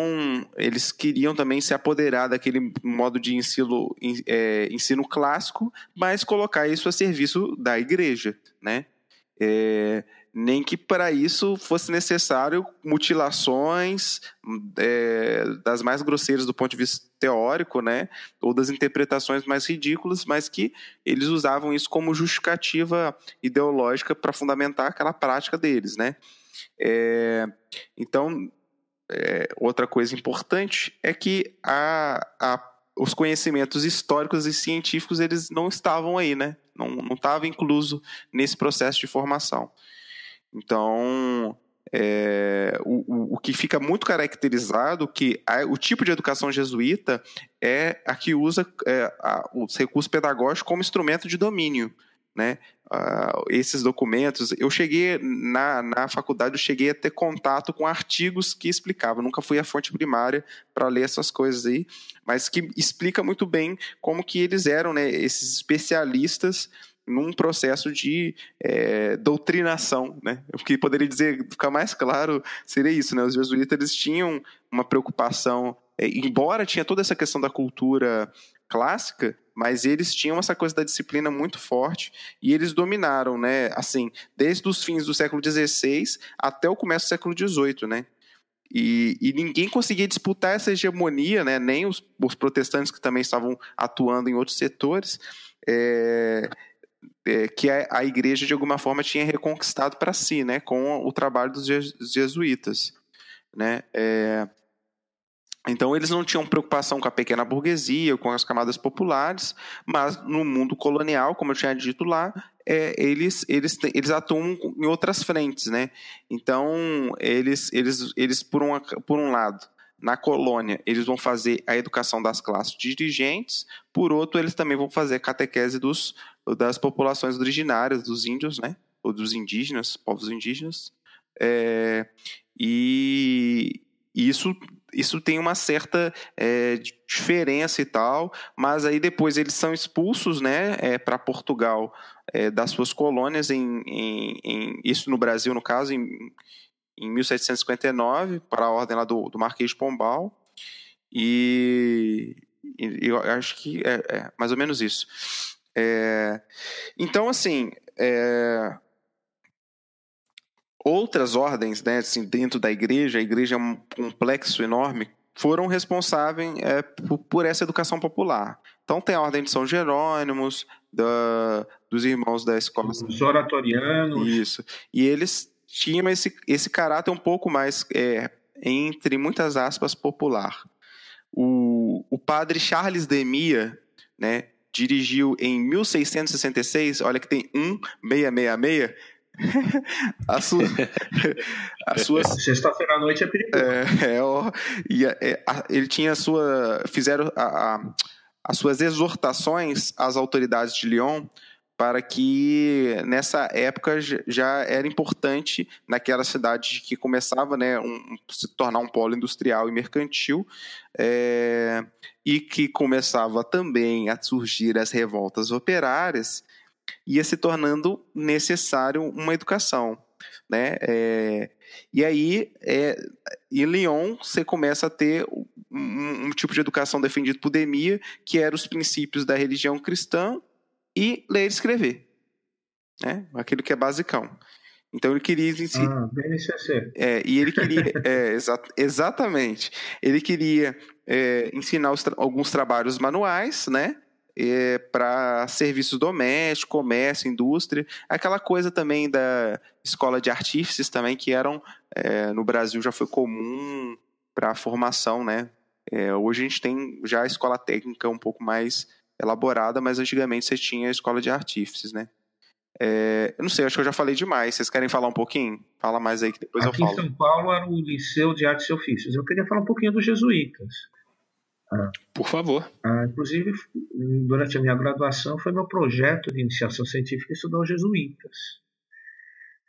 eles queriam também se apoderar daquele modo de ensino, é, ensino clássico, mas colocar isso a serviço da igreja, né? É, nem que para isso fosse necessário mutilações é, das mais grosseiras do ponto de vista teórico, né, ou das interpretações mais ridículas, mas que eles usavam isso como justificativa ideológica para fundamentar aquela prática deles, né. É, então é, outra coisa importante é que a, a, os conhecimentos históricos e científicos eles não estavam aí, né? Não, não estava incluso nesse processo de formação. Então, é, o, o, que fica muito caracterizado que a, o tipo de educação jesuíta é a que usa é, a, os recursos pedagógicos como instrumento de domínio né? Esses documentos, eu cheguei na, na faculdade, eu cheguei a ter contato com artigos que explicavam, nunca fui à fonte primária para ler essas coisas aí, mas que explica muito bem como que eles eram, né, esses especialistas num processo de é, doutrinação, né? O que poderia dizer, ficar mais claro, seria isso, né? Os jesuítas tinham uma preocupação, é, embora tinha toda essa questão da cultura clássica, mas eles tinham essa coisa da disciplina muito forte e eles dominaram, né? Assim, desde os fins do século XVI até o começo do século XVIII, né? E, e, ninguém conseguia disputar essa hegemonia, né? nem os, os, protestantes que também estavam atuando em outros setores, é, é, que a, a, igreja de alguma forma tinha reconquistado para si, né? com o trabalho dos jesuítas. Né? É, então, eles não tinham preocupação com a pequena burguesia, com as camadas populares, mas no mundo colonial, como eu tinha dito lá, é, eles, eles, eles atuam em outras frentes. Né? Então, eles, eles, eles por, uma, por um lado, na colônia, eles vão fazer a educação das classes dirigentes, por outro, eles também vão fazer a catequese dos, das populações originárias, dos índios, né? ou dos indígenas, povos indígenas. É, e isso isso tem uma certa é, diferença e tal, mas aí depois eles são expulsos né, é, para Portugal é, das suas colônias, em, em, em, isso no Brasil, no caso, em, em 1759, para a ordem lá do, do Marquês de Pombal, e, e eu acho que é, é, mais ou menos isso. É, então, assim, é, outras ordens, né, assim, dentro da igreja, a igreja é um complexo enorme, foram responsáveis é, por, por, essa educação popular. Então tem a ordem de São Jerônimos, da, dos irmãos da escola. Os oratorianos. Isso. E eles tinham esse, esse caráter um pouco mais, é, entre muitas aspas, popular. O, o padre Charles Demia, né, dirigiu em 1666, olha que tem 1666, a sua. a sua Sexta-feira à noite é perigoso. É, é, ó, e é, a, ele tinha a sua. Fizeram a, a, as suas exortações às autoridades de Lyon para que nessa época já era importante naquela cidade que começava né, um, se tornar um polo industrial e mercantil é, e que começava também a surgir as revoltas operárias ia se tornando necessário uma educação. Né? É, e aí, é, em Lyon, você começa a ter um, um, tipo de educação defendido por Demia, que era os princípios da religião cristã e ler e escrever. Né? Aquilo que é basicão. Então ele queria ensinar. Ah, é, e ele queria. é, exa exatamente. Ele queria é, ensinar tra alguns trabalhos manuais, né? é, para serviços domésticos, comércio, indústria, aquela coisa também da escola de artífices também que eram é, no Brasil já foi comum para a formação, né? É, hoje a gente tem já a escola técnica um pouco mais elaborada, mas antigamente você tinha a escola de artífices, né? É, eu não sei, acho que eu já falei demais. Vocês querem falar um pouquinho? Fala mais aí que depois Aqui eu falo. Em São Paulo era o Liceu de Artes e Ofícios. Eu queria falar um pouquinho dos jesuítas. Por favor. Ah, inclusive, durante a minha graduação, foi meu projeto de iniciação científica estudar os jesuítas,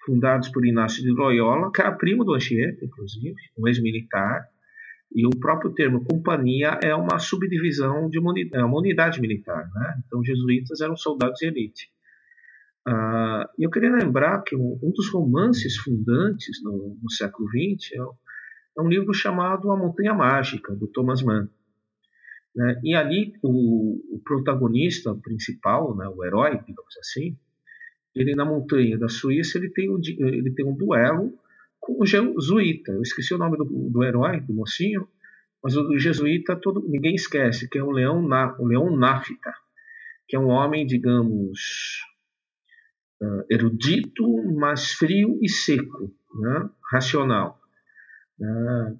fundados por Inácio de Loyola, que era primo do Anchieta, inclusive, um ex-militar. E o próprio termo companhia é uma subdivisão de uma unidade, é uma unidade militar. Né? Então, jesuítas eram soldados de elite. Uh, eu queria lembrar que um, um dos romances fundantes no, no século XX é, é, um livro chamado A Montanha Mágica, do Thomas Mann. Né? E ali o, o, protagonista principal, né, o herói, digamos assim, ele na montanha da Suíça ele tem um, ele tem um duelo com o jesuíta. Eu esqueci o nome do, do herói, do mocinho, mas o jesuíta todo, ninguém esquece, que é o Leão, o Leão Nafta, que é um homem, digamos, uh, erudito, mas frio e seco, né? racional. Uh,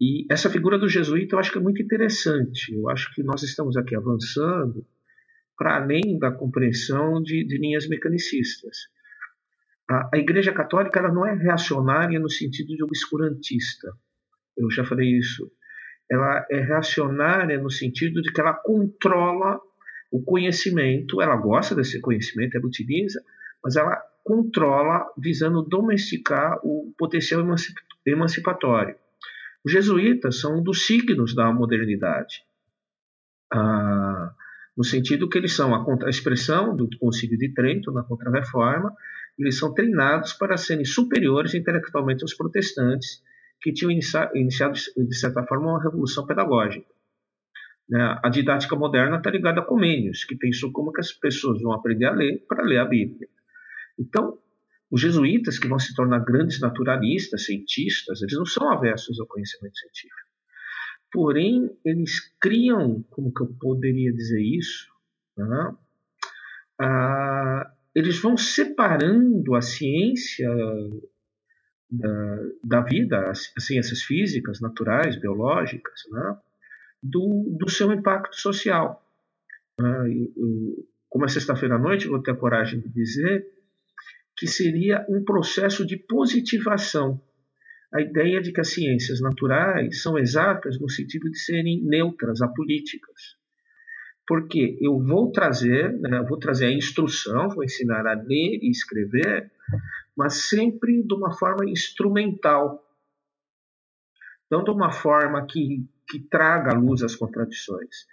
e essa figura do jesuíta eu acho que é muito interessante. Eu acho que nós estamos aqui avançando para além da compreensão de, de linhas mecanicistas. A, a, Igreja Católica ela não é reacionária no sentido de obscurantista. Eu já falei isso. Ela é reacionária no sentido de que ela controla o conhecimento, ela gosta desse conhecimento, ela utiliza, mas ela controla visando domesticar o potencial emancipatório. Os jesuítas são um dos signos da modernidade, ah, no sentido que eles são a, a expressão do Concílio de Trento na Contra-Reforma, eles são treinados para serem superiores intelectualmente aos protestantes, que tinham iniciado, de certa forma, uma revolução pedagógica. Né? A didática moderna está ligada a Comênios, que pensou como que as pessoas vão aprender a ler para ler a Bíblia. Então, os jesuítas, que vão se tornar grandes naturalistas, cientistas, eles não são aversos ao conhecimento científico. Porém, eles criam, como que eu poderia dizer isso? Né? Ah, eles vão separando a ciência da, da, vida, as, ciências físicas, naturais, biológicas, né? do, do seu impacto social. Ah, eu, como é sexta-feira à noite, vou ter a coragem de dizer que seria um processo de positivação. A ideia de que as ciências naturais são exatas no sentido de serem neutras, apolíticas. Porque eu vou trazer, né, vou trazer a instrução, vou ensinar a ler e escrever, mas sempre de uma forma instrumental. Não de uma forma que, que traga à luz as contradições.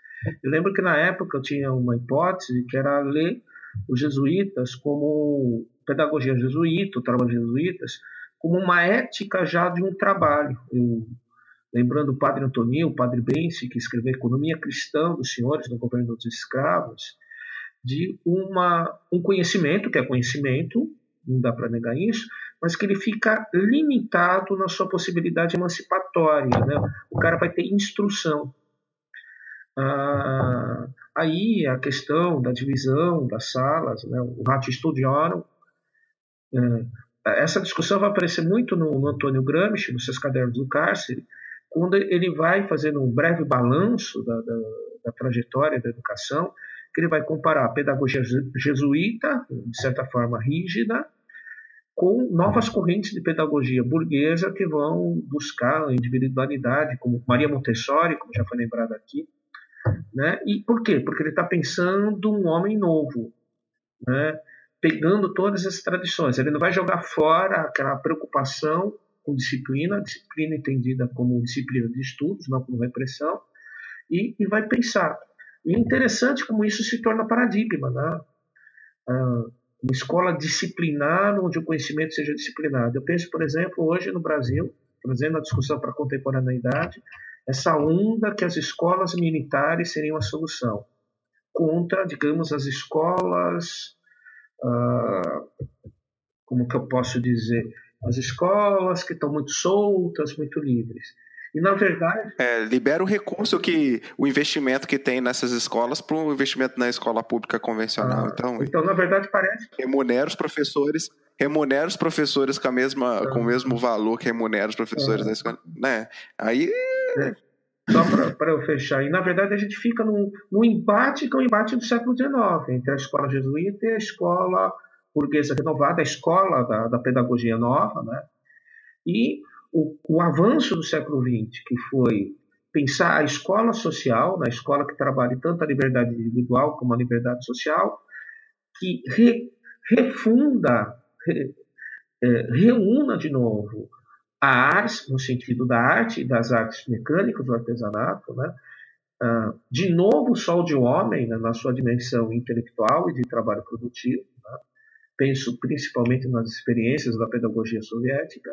Eu lembro que na época eu tinha uma hipótese que era ler os jesuítas como pedagogia jesuíta, o trabalho jesuítas, como uma ética já de um trabalho. Eu, lembrando o padre Antonio, o padre Benci, que escreveu Economia Cristã dos Senhores no Governo dos Escravos, de uma, um conhecimento, que é conhecimento, não dá para negar isso, mas que ele fica limitado na sua possibilidade emancipatória. Né? O cara vai ter instrução. Ah, aí a questão da divisão das salas, né? o Ratio Studiorum, é, essa discussão vai aparecer muito no, no Antônio Gramsci, nos seus cadernos do cárcere, quando ele vai fazendo um breve balanço da, da, da trajetória da educação, que ele vai comparar a pedagogia jesuíta, de certa forma rígida, com novas correntes de pedagogia burguesa que vão buscar a individualidade, como Maria Montessori, como já foi lembrado aqui. Né? E por quê? Porque ele está pensando um homem novo. Né? Pegando todas as tradições. Ele não vai jogar fora aquela preocupação com disciplina, disciplina entendida como disciplina de estudos, não como repressão, e, e vai pensar. E é interessante como isso se torna paradigma, né? Ah, uma escola disciplinar onde o conhecimento seja disciplinado. Eu penso, por exemplo, hoje no Brasil, trazendo a discussão para a contemporaneidade, essa onda que as escolas militares seriam a solução contra, digamos, as escolas ah, como que eu posso dizer, as escolas que estão muito soltas, muito livres. E na verdade. É, libera o recurso que o investimento que tem nessas escolas para o investimento na escola pública convencional. Ah, então, então, na verdade, parece. Remunera os professores. Remunera os professores com, a mesma, ah, com o mesmo valor que remunera os professores da escola. Né? Aí. É. Só para eu fechar. E, na verdade, a gente fica num, num embate que é o um embate do século XIX, entre a escola jesuíta e a escola burguesa renovada, a escola da, da pedagogia nova, né? E o, o, avanço do século XX, que foi pensar a escola social, na escola que trabalha tanto a liberdade individual como a liberdade social, que re, refunda, re, é, reúna de novo a ars, no sentido da arte e das artes mecânicas do artesanato, né? Uh, de novo, o sol de homem, né, na sua dimensão intelectual e de trabalho produtivo, né? penso principalmente nas experiências da pedagogia soviética,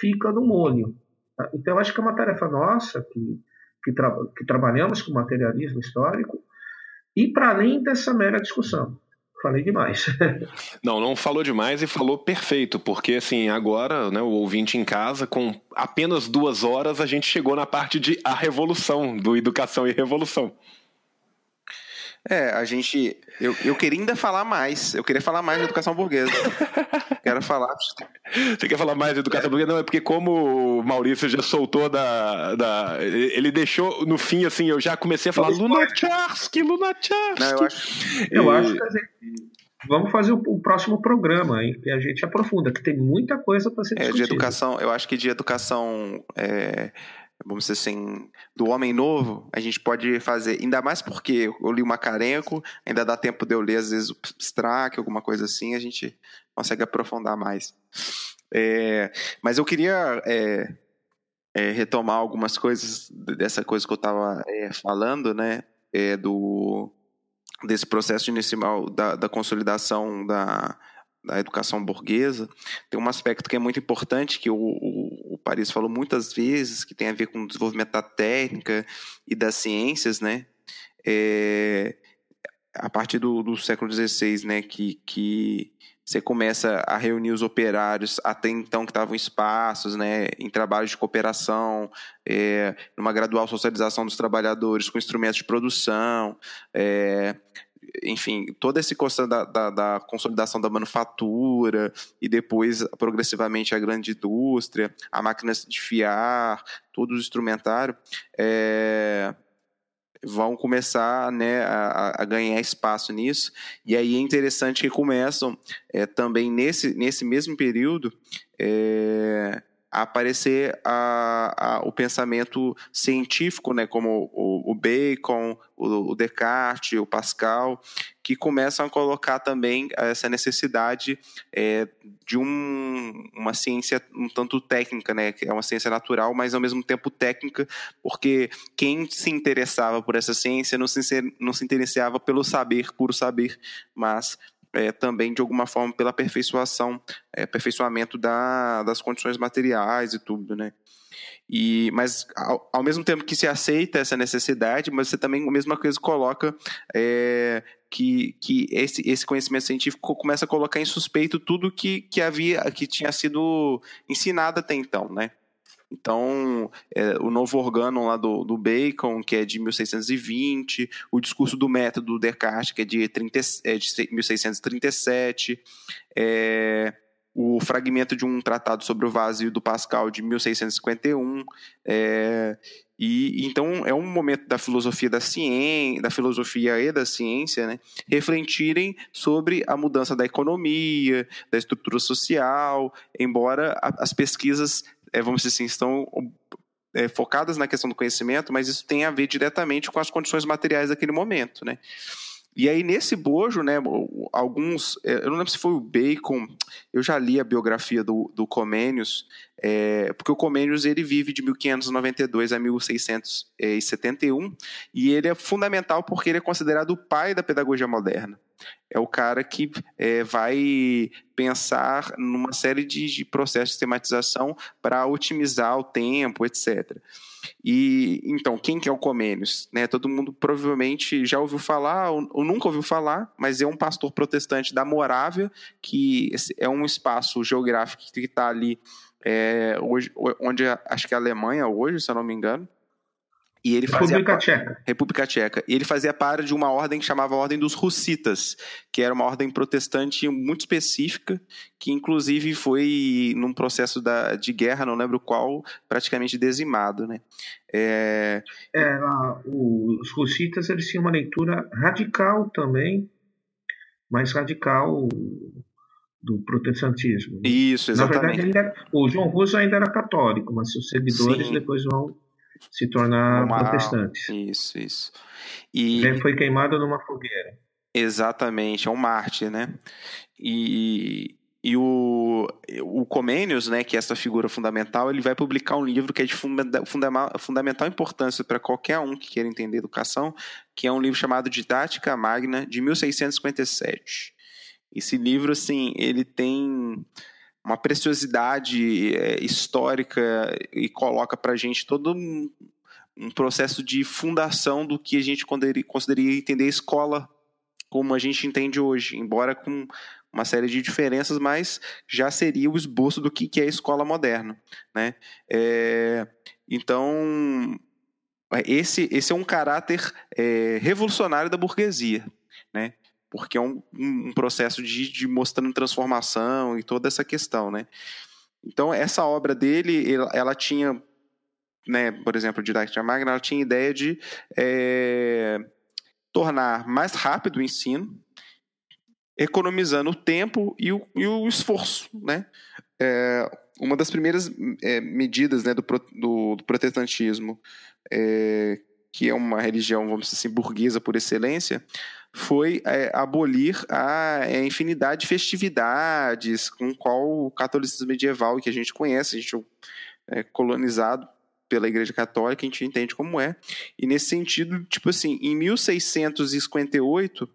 fica no molho. Tá? Então, acho que é uma tarefa nossa, que, que, tra que trabalhamos com materialismo histórico, e para além dessa mera discussão falei demais. não, não falou demais e falou perfeito, porque assim, agora, né, o ouvinte em casa, com apenas duas horas, a gente chegou na parte de a revolução, do Educação e Revolução. É, a gente. Eu, eu queria ainda falar mais. Eu queria falar mais de educação burguesa. Quero falar. Você quer falar mais de educação é. burguesa? Não, é porque como o Maurício já soltou da, da. Ele deixou no fim, assim, eu já comecei a falar Lunacharsky, Lunacharsky. Não, eu acho, eu e... acho que a gente. Vamos fazer o, o, próximo programa, hein? Que a gente aprofunda, que tem muita coisa para ser discutida. É, de educação, eu acho que de educação. É vamos dizer assim, do homem novo, a gente pode fazer, ainda mais porque eu li o Macarenco, ainda dá tempo de eu ler, às vezes, o Strack, alguma coisa assim, a gente consegue aprofundar mais. É, mas eu queria é, é, retomar algumas coisas dessa coisa que eu estava é, falando, né, é, do, desse processo inicial da, da consolidação da, da educação burguesa, tem um aspecto que é muito importante, que o, o, o, Paris falou muitas vezes, que tem a ver com o desenvolvimento da técnica e das ciências, né? É, a partir do, do século XVI, né, que, que você começa a reunir os operários até então que estavam espaços, né, em trabalhos de cooperação, é, numa gradual socialização dos trabalhadores com instrumentos de produção, é, enfim, toda essa questão da, da, da, consolidação da manufatura e depois, progressivamente, a grande indústria, a máquina de fiar, todo o instrumentário, é, vão começar né, a, a, ganhar espaço nisso. E aí é interessante que começam é, também nesse, nesse mesmo período. É, aparecer a, a, o pensamento científico, né, como o, o Bacon, o, o, Descartes, o Pascal, que começam a colocar também essa necessidade é, de um, uma ciência um tanto técnica, né, que é uma ciência natural, mas ao mesmo tempo técnica, porque quem se interessava por essa ciência não se, não se interessava pelo saber, puro saber, mas é, também, de alguma forma, pela aperfeiçoação, é, aperfeiçoamento da, das condições materiais e tudo, né? E, mas, ao, ao, mesmo tempo que se aceita essa necessidade, mas você também, a mesma coisa, coloca é, que, que esse, esse conhecimento científico começa a colocar em suspeito tudo que, que havia, que tinha sido ensinado até então, né? Então, é, o novo organo lá do, do Bacon, que é de 1620, o discurso do método do Descartes, que é de, 30, é de 1637, é, o fragmento de um tratado sobre o vazio do Pascal de 1651, é, e então é um momento da filosofia da ciência, da filosofia e da ciência, né, refletirem sobre a mudança da economia, da estrutura social, embora as pesquisas é, vamos dizer assim, estão é, focadas na questão do conhecimento, mas isso tem a ver diretamente com as condições materiais daquele momento, né? E aí, nesse bojo, né, alguns. É, eu não lembro se foi o Bacon, eu já li a biografia do, do Comênios, é, porque o Comênios ele vive de 1592 a 1671, e ele é fundamental porque ele é considerado o pai da pedagogia moderna é o cara que é, vai pensar numa série de, de processos de sistematização para otimizar o tempo, etc. E então, quem que é o Comênios? Né, todo mundo provavelmente já ouviu falar ou, nunca ouviu falar, mas é um pastor protestante da Morávia, que é um espaço geográfico que está ali é, hoje, onde acho que é a Alemanha hoje, se eu não me engano. E ele República Tcheca. República Tcheca. E ele fazia parte de uma ordem que chamava Ordem dos Russitas, que era uma ordem protestante muito específica, que inclusive foi num processo da, de guerra, não lembro qual, praticamente dizimado, né? É... é a, os Russitas eles tinham uma leitura radical também, mais radical do protestantismo. Isso, exatamente. Na verdade, era, o João Russo ainda era católico, mas seus seguidores Sim. depois vão se tornar Uma... protestantes. Isso, isso. E ele foi queimado numa fogueira. Exatamente, é um mártir, né? E e o, o Comênios, né, que é essa figura fundamental, ele vai publicar um livro que é de funda fundamental importância para qualquer um que queira entender educação, que é um livro chamado Didática Magna, de 1657. Esse livro, assim, ele tem uma preciosidade é, histórica e coloca para a gente todo um, processo de fundação do que a gente consideraria entender a escola como a gente entende hoje, embora com uma série de diferenças, mas já seria o esboço do que é a escola moderna. Né? É, então, esse, esse é um caráter é, revolucionário da burguesia, né? Porque é um, um processo de, de mostrando transformação e toda essa questão. Né? Então, essa obra dele, ela, ela tinha, né, por exemplo, Didática Magna, ela tinha ideia de é, tornar mais rápido o ensino, economizando o tempo e o, e o esforço, né? É, uma das primeiras é, medidas né, do, do, do protestantismo, é, que é uma religião, vamos dizer assim, burguesa por excelência, foi é, abolir a, a, infinidade de festividades com qual o catolicismo medieval que a gente conhece, a gente é colonizado pela Igreja Católica, a gente entende como é. E nesse sentido, tipo assim, em 1658,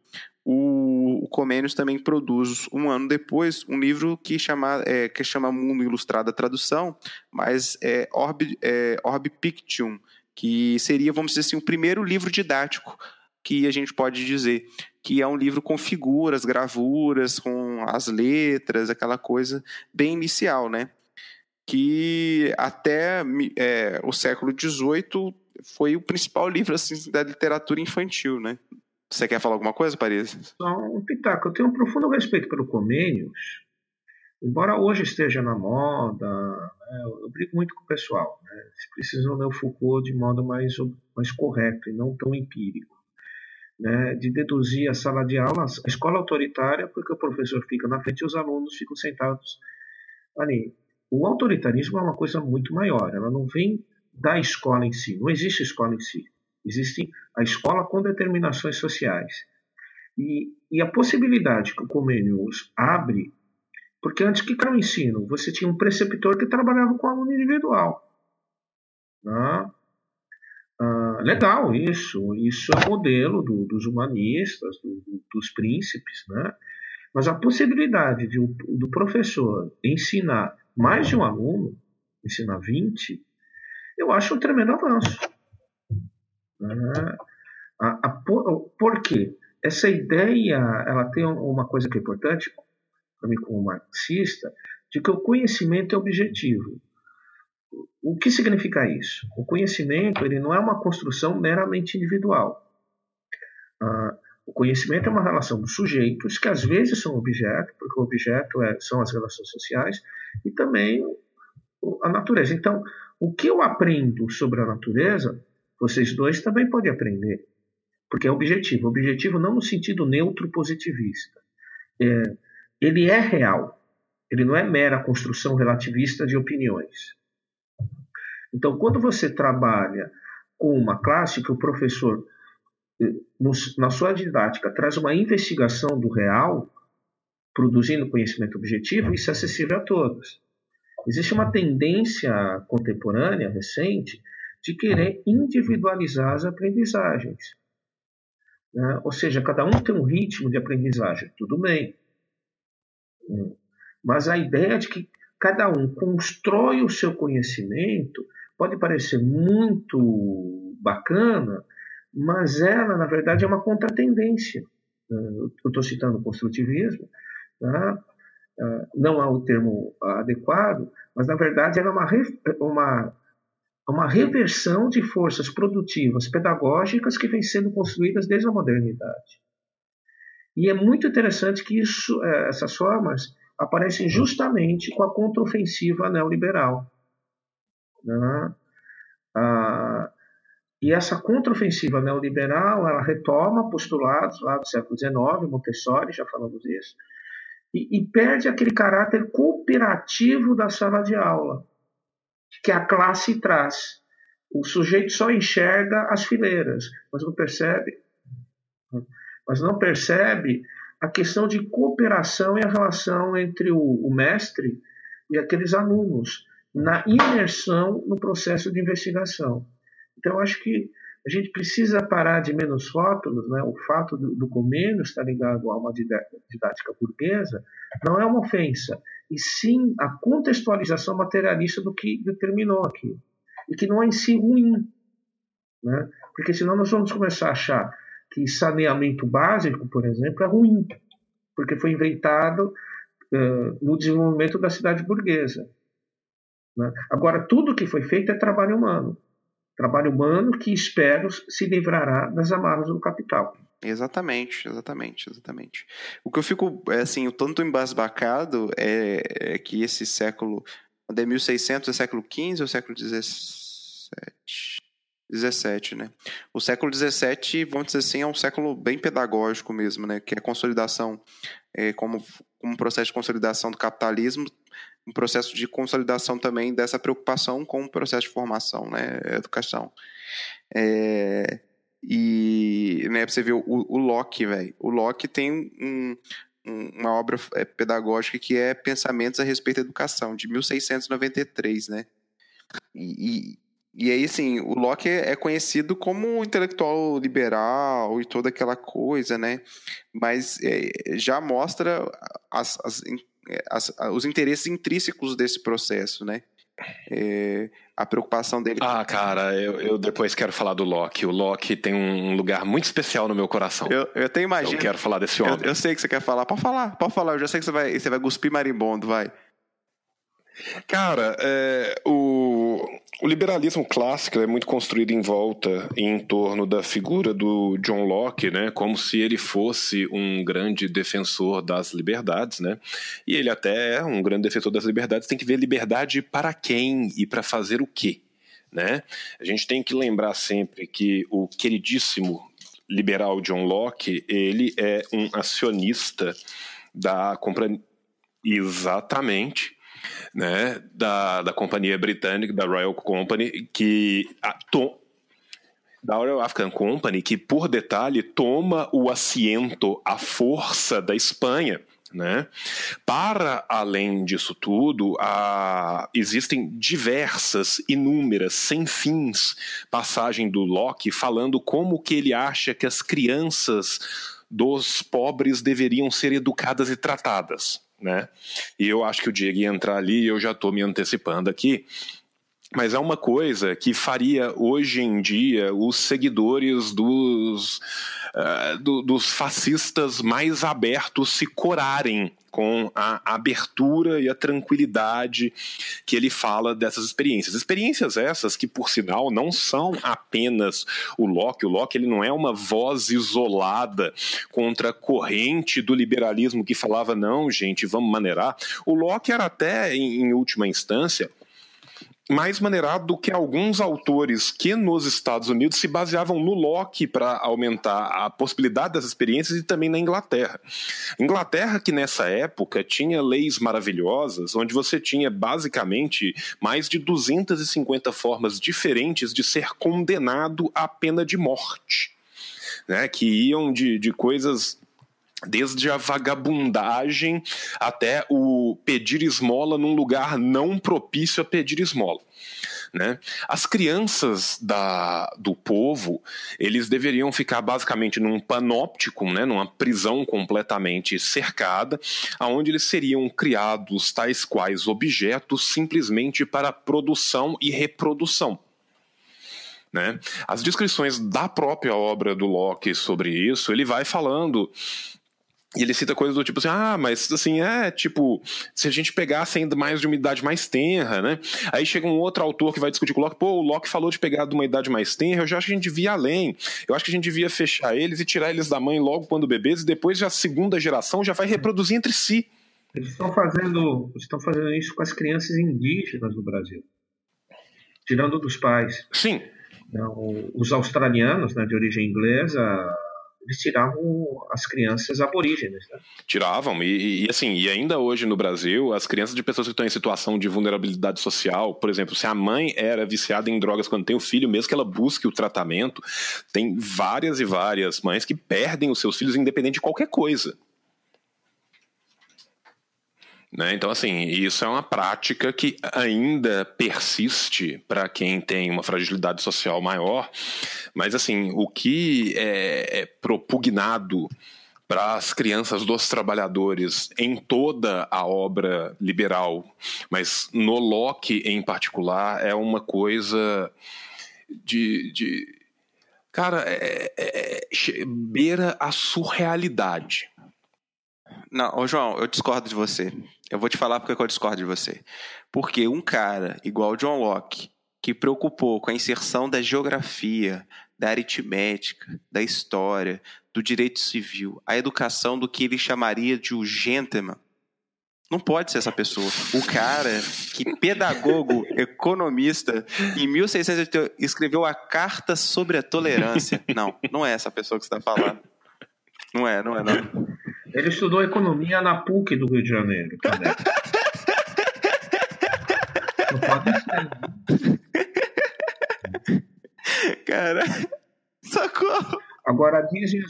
o, o Comênios também produz, um ano depois, um livro que chama, é, que chama Mundo Ilustrado a tradução, mas é Orb, é Orb Pictium, que seria, vamos dizer assim, o primeiro livro didático que a gente pode dizer que é um livro com figuras, gravuras, com as letras, aquela coisa bem inicial, né? Que até é, o século XVIII foi o principal livro assim, da literatura infantil, né? Você quer falar alguma coisa, Paris? Um pitaco. Eu tenho um profundo respeito pelo Comênios, embora hoje esteja na moda, né, eu brigo muito com o pessoal. Né, precisam ler o Foucault de modo mais, mais correto e não tão empírico. Né, de deduzir a sala de aula, a escola autoritária, porque o professor fica na frente e os alunos ficam sentados ali. O autoritarismo é uma coisa muito maior, ela não vem da escola em si, não existe escola em si. Existe a escola com determinações sociais. E, e a possibilidade que o Comenius abre, porque antes que era o ensino, você tinha um preceptor que trabalhava com aluno individual. Né? Ah, legal isso, isso é modelo do, dos humanistas, do, dos príncipes, né? Mas a possibilidade de, do professor ensinar mais de um aluno, ensinar 20, eu acho um tremendo avanço. Né? A, a, por, por quê? Essa ideia ela tem uma coisa que é importante, para mim como marxista, de que o conhecimento é objetivo. O que significa isso? O conhecimento ele não é uma construção meramente individual. Ah, o conhecimento é uma relação dos sujeitos, que às vezes são objeto, porque o objeto é, são as relações sociais, e também a natureza. Então, o que eu aprendo sobre a natureza vocês dois também podem aprender, porque é objetivo. Objetivo não no sentido neutro positivista. É, ele é real. Ele não é mera construção relativista de opiniões. Então, quando você trabalha com uma classe que o professor, eh, na sua didática, traz uma investigação do real, produzindo conhecimento objetivo, isso é acessível a todos. Existe uma tendência contemporânea, recente, de querer individualizar as aprendizagens. Né? Ou seja, cada um tem um ritmo de aprendizagem, tudo bem. Mas a ideia de que cada um constrói o seu conhecimento pode parecer muito bacana, mas ela, na verdade, é uma contratendência. Eu estou citando o construtivismo, né? Ah, não é o termo adequado, mas na verdade ela é uma, uma uma reversão de forças produtivas pedagógicas que vem sendo construídas desde a modernidade. E é muito interessante que isso, é, essas formas aparecem justamente com a contraofensiva neoliberal. Né? Ah, e essa contraofensiva neoliberal ela retoma postulados lá do século XIX, Montessori, já falamos disso, e, e perde aquele caráter cooperativo da sala de aula que a classe traz. O sujeito só enxerga as fileiras, mas não percebe, mas não percebe a questão de cooperação e a relação entre o, o mestre e aqueles alunos na imersão no processo de investigação. Então, acho que a gente precisa parar de menos rótulos, né? o fato do, do estar ligado a uma didática burguesa não é uma ofensa, e sim a contextualização materialista do que determinou aqui, e que não é em si ruim, né? porque senão nós vamos começar a achar que saneamento básico, por exemplo, é ruim, porque foi inventado uh, no desenvolvimento da cidade burguesa. Né? Agora, tudo que foi feito é trabalho humano. Trabalho humano que espero se livrará das amarras do capital. Exatamente, exatamente, exatamente. O que eu fico, é, assim, o tanto embasbacado é, é que esse século, de 1600 é século XV ou século XVII? 17, né? O século 17, vamos dizer assim, é um século bem pedagógico mesmo, né? Que é a consolidação, é, como, como um processo de consolidação do capitalismo, um processo de consolidação também dessa preocupação com o processo de formação, né, educação. É, e, né, você ver, o, o Locke, velho, o Locke tem um, uma obra é, pedagógica que é Pensamentos a respeito da educação, de 1693, né, e, e aí, assim, o Locke é conhecido como um intelectual liberal e toda aquela coisa, né? Mas é, já mostra as, as, as, os interesses intrínsecos desse processo, né? É, a preocupação dele. Ah, cara, eu, eu, depois quero falar do Locke. O Locke tem um lugar muito especial no meu coração. Eu, eu até imagino. Eu quero falar desse homem. Eu, eu, sei que você quer falar. Pode falar, pode falar. Eu já sei que você vai, você vai cuspir marimbondo, vai. Cara, é, o, o, liberalismo clássico é muito construído em volta e em torno da figura do John Locke, né, como se ele fosse um grande defensor das liberdades, né? E ele até é um grande defensor das liberdades. Tem que ver liberdade para quem e para fazer o quê, né? A gente tem que lembrar sempre que o queridíssimo liberal John Locke ele é um acionista da companhia exatamente né, da, da companhia britânica, da Royal Company, que a, to, da Royal African Company, que por detalhe toma o assento à força da Espanha. Né? Para além disso tudo, a, existem diversas, inúmeras, sem fins, passagens do Locke falando como que ele acha que as crianças dos pobres deveriam ser educadas e tratadas né? E eu acho que o Diego ia entrar ali e eu já estou me antecipando aqui. Mas é uma coisa que faria hoje em dia os seguidores dos, uh, do, dos fascistas mais abertos se corarem com a abertura e a tranquilidade que ele fala dessas experiências. Experiências essas que, por sinal, não são apenas o Locke. O Locke ele não é uma voz isolada contra a corrente do liberalismo que falava, não, gente, vamos maneirar. O Locke era até, em, em última instância, mais maneirado do que alguns autores que nos Estados Unidos se baseavam no Locke para aumentar a possibilidade das experiências e também na Inglaterra. Inglaterra que nessa época tinha leis maravilhosas, onde você tinha basicamente mais de 250 formas diferentes de ser condenado à pena de morte. Né, que iam de, de coisas desde a vagabundagem até o pedir esmola num lugar não propício a pedir esmola. Né? As crianças da, do povo, eles deveriam ficar basicamente num panóptico, né? numa prisão completamente cercada, aonde eles seriam criados tais quais objetos simplesmente para produção e reprodução. Né? As descrições da própria obra do Locke sobre isso, ele vai falando e ele cita coisas do tipo assim, ah, mas assim, é tipo, se a gente pegasse ainda mais de uma idade mais tenra, né? Aí chega um outro autor que vai discutir com o Locke, pô, o Locke falou de pegar de uma idade mais tenra, eu já acho que a gente devia além. Eu acho que a gente devia fechar eles e tirar eles da mãe logo quando bebês, e depois já a segunda geração já vai reproduzir entre si. Eles estão fazendo, estão fazendo isso com as crianças indígenas no Brasil. Tirando dos pais. Sim. Então, os australianos, né, de origem inglesa, eles tiravam as crianças aborígenes. Né? Tiravam, e, e, assim, e ainda hoje no Brasil, as crianças de pessoas que estão em situação de vulnerabilidade social, por exemplo, se a mãe era viciada em drogas quando tem o filho, mesmo que ela busque o tratamento, tem várias e várias mães que perdem os seus filhos independente de qualquer coisa. Né? Então, assim, isso é uma prática que ainda persiste para quem tem uma fragilidade social maior, mas, assim, o que é, é propugnado para as crianças dos trabalhadores em toda a obra liberal, mas no Locke em particular, é uma coisa de. de cara, é, é, é, beira a surrealidade. Não, ô João, eu discordo de você. Eu vou te falar porque eu discordo de você. Porque um cara igual John Locke, que preocupou com a inserção da geografia, da aritmética, da história, do direito civil, a educação do que ele chamaria de o gentleman, não pode ser essa pessoa. O cara que, pedagogo, economista, em 1680 escreveu a Carta sobre a Tolerância. Não, não é essa pessoa que você está falando. Não é, não é, não. Ele estudou economia na PUC do Rio de Janeiro. Não pode ser. Cara, socorro. Agora, dizem,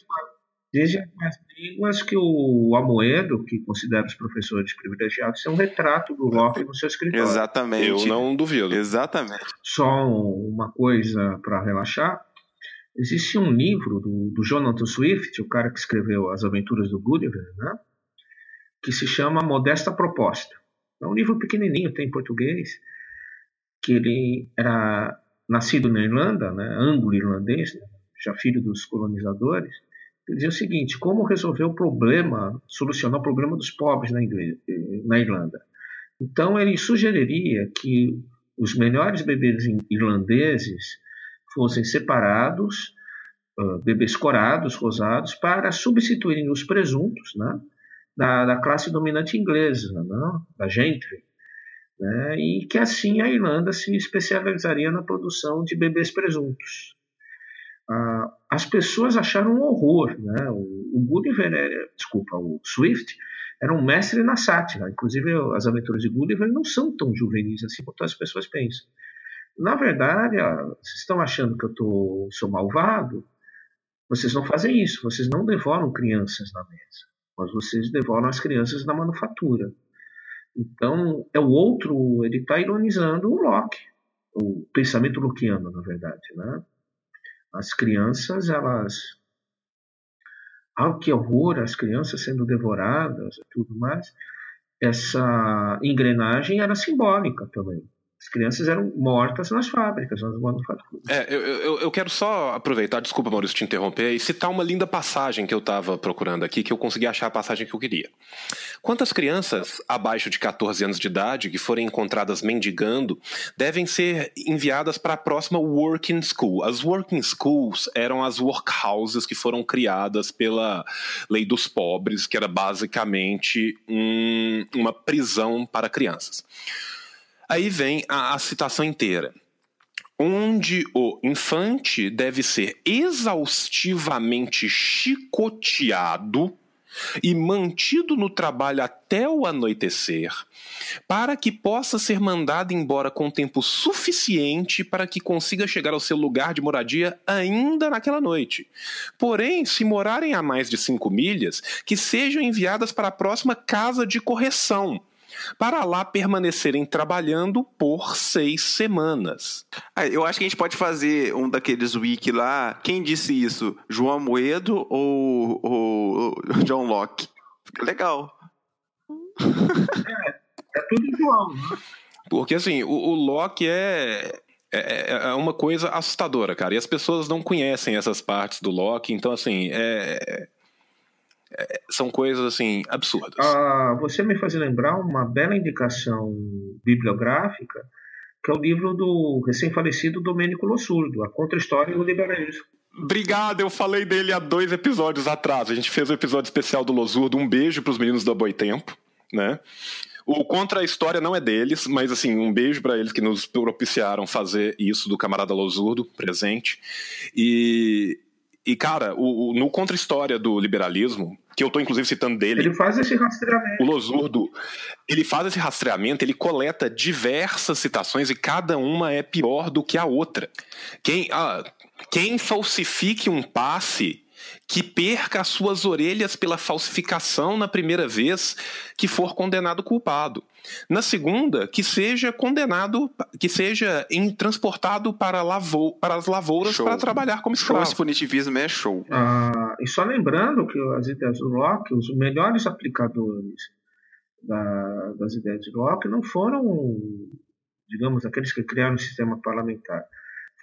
dizem as línguas que o Amoedo, que considera os professores privilegiados, é um retrato do Locke no seu escritório. Exatamente. Eu não duvido. Exatamente. Só uma coisa para relaxar. Existe um livro do, do, Jonathan Swift, o cara que escreveu As Aventuras do Gulliver, né? que se chama Modesta Proposta. É um livro pequenininho, tem em português, que ele era nascido na Irlanda, né, anglo-irlandês, né, já filho dos colonizadores, ele dizia o seguinte: como resolver o problema, solucionar o problema dos pobres na, na Irlanda? Então ele sugeriria que os melhores bebês irlandeses fossem separados, uh, bebês corados, rosados, para substituírem os presuntos né, da, da classe dominante inglesa, né, da gentry, né, e que assim a Irlanda se especializaria na produção de bebês presuntos. Uh, as pessoas acharam um horror. Né? O, o Gulliver, era, desculpa, o Swift era um mestre na sátira. Inclusive, as aventuras de Gulliver não são tão juvenis assim quanto as pessoas pensam. Na verdade, vocês estão achando que eu tô, sou malvado? Vocês não fazem isso. Vocês não devoram crianças na mesa, mas vocês devoram as crianças na manufatura. Então, é o outro, ele está ironizando o Locke, o pensamento lockeano, na verdade. Né? As crianças, elas. Ah, que horror, as crianças sendo devoradas e tudo mais. Essa engrenagem era simbólica também. As crianças eram mortas nas fábricas, nas manufaturas. É, eu, eu, eu, quero só aproveitar, desculpa, Maurício, te interromper, e citar uma linda passagem que eu estava procurando aqui, que eu consegui achar a passagem que eu queria. Quantas crianças abaixo de 14 anos de idade que forem encontradas mendigando devem ser enviadas para a próxima working school? As working schools eram as workhouses que foram criadas pela lei dos pobres, que era basicamente um, uma prisão para crianças. Aí vem a, a citação inteira onde o infante deve ser exaustivamente chicoteado e mantido no trabalho até o anoitecer, para que possa ser mandado embora com tempo suficiente para que consiga chegar ao seu lugar de moradia ainda naquela noite. Porém, se morarem a mais de cinco milhas, que sejam enviadas para a próxima casa de correção para lá permanecerem trabalhando por seis semanas. Ah, eu acho que a gente pode fazer um daqueles wiki lá. Quem disse isso? João Moedo ou, ou John Locke? Fica legal. É, é tudo João, né? Porque assim, o, o Locke é, é, é, uma coisa assustadora, cara. E as pessoas não conhecem essas partes do Locke, então assim, é, é, são coisas assim absurdas. Ah, você me faz lembrar uma bela indicação bibliográfica, que é o livro do recém-falecido Domênico Lossurdo, A Contra-História do Liberalismo. Obrigado, eu falei dele há dois episódios atrás. A gente fez o um episódio especial do Losurdo. Um beijo para os meninos do Boitempo, né? O Contra a História não é deles, mas assim, um beijo para eles que nos propiciaram fazer isso do camarada Losurdo presente. E e, cara, o, o no contra-história do liberalismo, que eu estou inclusive citando dele. Ele faz esse rastreamento. O Losurdo, ele faz esse rastreamento, ele coleta diversas citações e cada uma é pior do que a outra. Quem, ah, quem falsifique um passe que perca as suas orelhas pela falsificação na primeira vez que for condenado culpado. Na segunda, que seja condenado, que seja em, transportado para, lavou, para as lavouras show. para trabalhar como escravo. Show, esse punitivismo é show. Ah, e só lembrando que as ideias do Locke, os melhores aplicadores da, das ideias de Locke não foram, digamos, aqueles que criaram o sistema parlamentar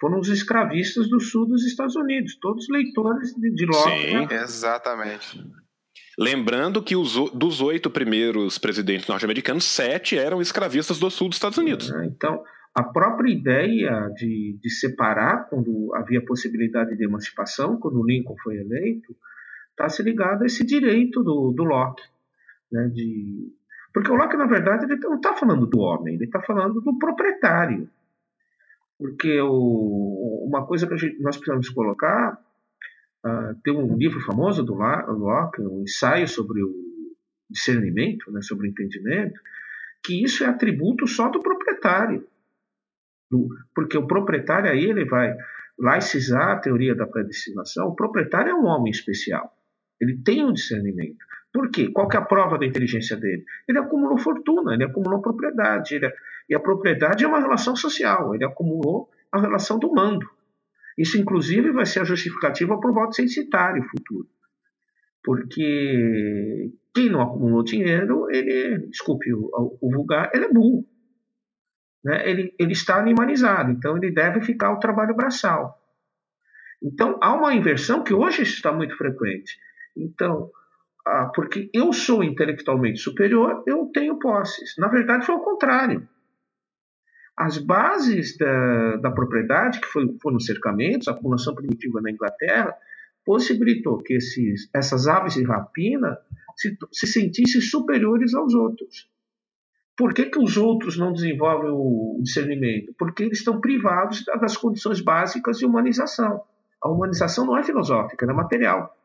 foram os escravistas do sul dos Estados Unidos, todos leitores de, de Locke. Sim, né? exatamente. Lembrando que os, dos oito primeiros presidentes norte-americanos, sete eram escravistas do sul dos Estados Unidos. É, então, a própria ideia de, de separar, quando havia possibilidade de emancipação, quando Lincoln foi eleito, está se ligada a esse direito do, do Locke. Né, de... Porque o Locke, na verdade, ele não está falando do homem, ele está falando do proprietário. Porque o, uma coisa que gente, nós precisamos colocar, uh, tem um livro famoso do Locke, um ensaio sobre o discernimento, né, sobre o entendimento, que isso é atributo só do proprietário. Do, porque o proprietário aí ele vai laicizar a teoria da predestinação. O proprietário é um homem especial. Ele tem um discernimento. Por quê? Qual que é a prova da inteligência dele? Ele acumulou fortuna, ele acumulou propriedade, ele, é e a propriedade é uma relação social, ele acumulou a relação do mando. Isso, inclusive, vai ser a justificativa para o voto censitário futuro. Porque quem não acumulou dinheiro, ele, desculpe o, o vulgar, ele é burro. Né? Ele, ele está animalizado, então ele deve ficar ao trabalho braçal. Então, há uma inversão que hoje está muito frequente. Então, ah, porque eu sou intelectualmente superior, eu tenho posses. Na verdade, foi o contrário. As bases da, da propriedade, que foi, foram os cercamentos, a acumulação primitiva na Inglaterra, possibilitou que esses, essas aves de rapina se, se sentissem superiores aos outros. Por que, que os outros não desenvolvem o discernimento? Porque eles estão privados das condições básicas de humanização. A humanização não é filosófica, ela é material.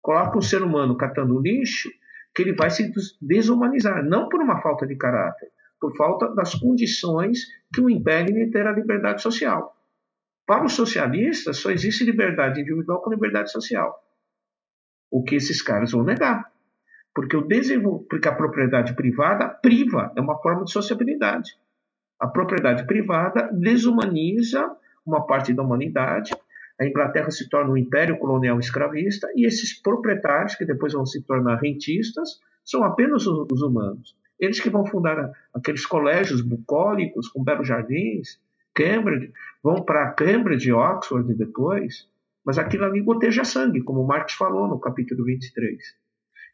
Coloca um ser humano catando lixo que ele vai se desumanizar, não por uma falta de caráter, por falta das condições que o impedem ter a liberdade social. Para os socialistas, só existe liberdade individual com liberdade social. O que esses caras vão negar. Porque, o porque a propriedade privada priva, é uma forma de sociabilidade. A propriedade privada desumaniza uma parte da humanidade. A Inglaterra se torna um império colonial escravista e esses proprietários, que depois vão se tornar rentistas, são apenas os humanos. Eles que vão fundar aqueles colégios bucólicos com belos jardins, Cambridge, vão para Cambridge, Oxford depois, mas aquilo ali goteja sangue, como Marx falou no capítulo 23.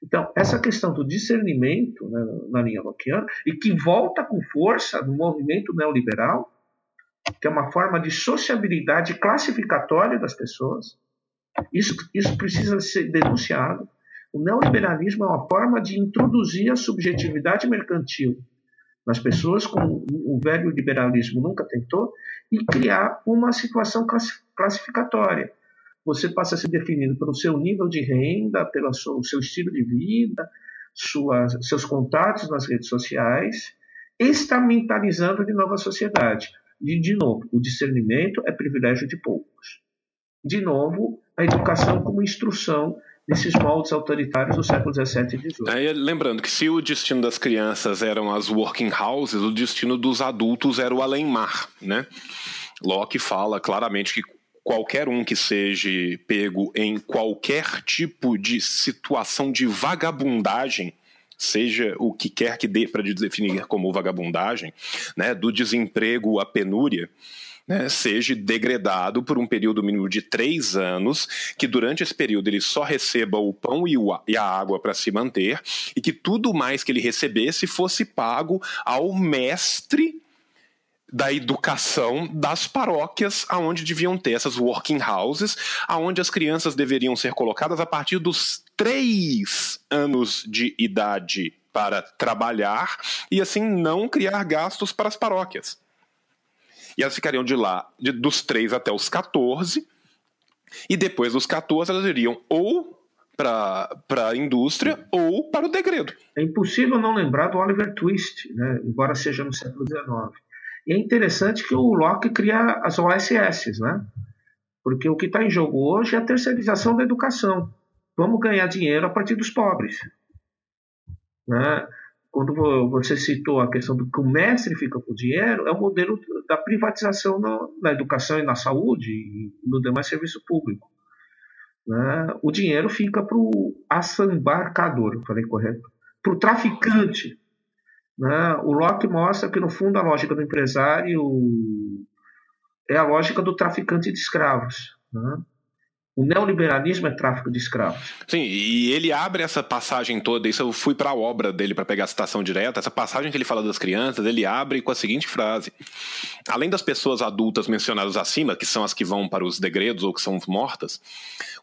Então, essa questão do discernimento né, na linha Lockeana, e que volta com força no movimento neoliberal, que é uma forma de sociabilidade classificatória das pessoas, isso, isso precisa ser denunciado. O neoliberalismo é uma forma de introduzir a subjetividade mercantil nas pessoas, como o velho liberalismo nunca tentou, e criar uma situação classificatória. Você passa a ser definido pelo seu nível de renda, pelo seu, estilo de vida, suas, seus contatos nas redes sociais, estamentalizando de nova sociedade. E, de novo, o discernimento é privilégio de poucos. De novo, a educação como instrução desses moldes autoritários do século XVII e XVIII. É, lembrando que se o destino das crianças eram as working houses, o destino dos adultos era o além-mar, né? Locke fala claramente que qualquer um que seja pego em qualquer tipo de situação de vagabundagem, seja o que quer que dê para definir como vagabundagem, né, do desemprego à penúria, né, seja degradado por um período mínimo de três anos, que durante esse período ele só receba o pão e, o, e a água para se manter, e que tudo mais que ele recebesse fosse pago ao mestre da educação das paróquias aonde deviam ter essas working houses, aonde as crianças deveriam ser colocadas a partir dos três anos de idade para trabalhar e assim não criar gastos para as paróquias. E elas ficariam de lá de, dos 3 até os 14. E depois dos 14, elas iriam ou para a indústria ou para o degredo. É impossível não lembrar do Oliver Twist, né? embora seja no século XIX. E é interessante que o Locke cria as OSS, né? Porque o que está em jogo hoje é a terceirização da educação. Vamos ganhar dinheiro a partir dos pobres. Né? Quando você citou a questão do que o mestre fica com o dinheiro, é o modelo da privatização na educação e na saúde e no demais serviço público. Né? O dinheiro fica para o assambarcador, falei correto, para o traficante. Né? O Locke mostra que, no fundo, a lógica do empresário é a lógica do traficante de escravos. Né? O neoliberalismo é tráfico de escravos. Sim, e ele abre essa passagem toda. Isso eu fui para a obra dele para pegar a citação direta. Essa passagem que ele fala das crianças, ele abre com a seguinte frase: Além das pessoas adultas mencionadas acima, que são as que vão para os degredos ou que são mortas,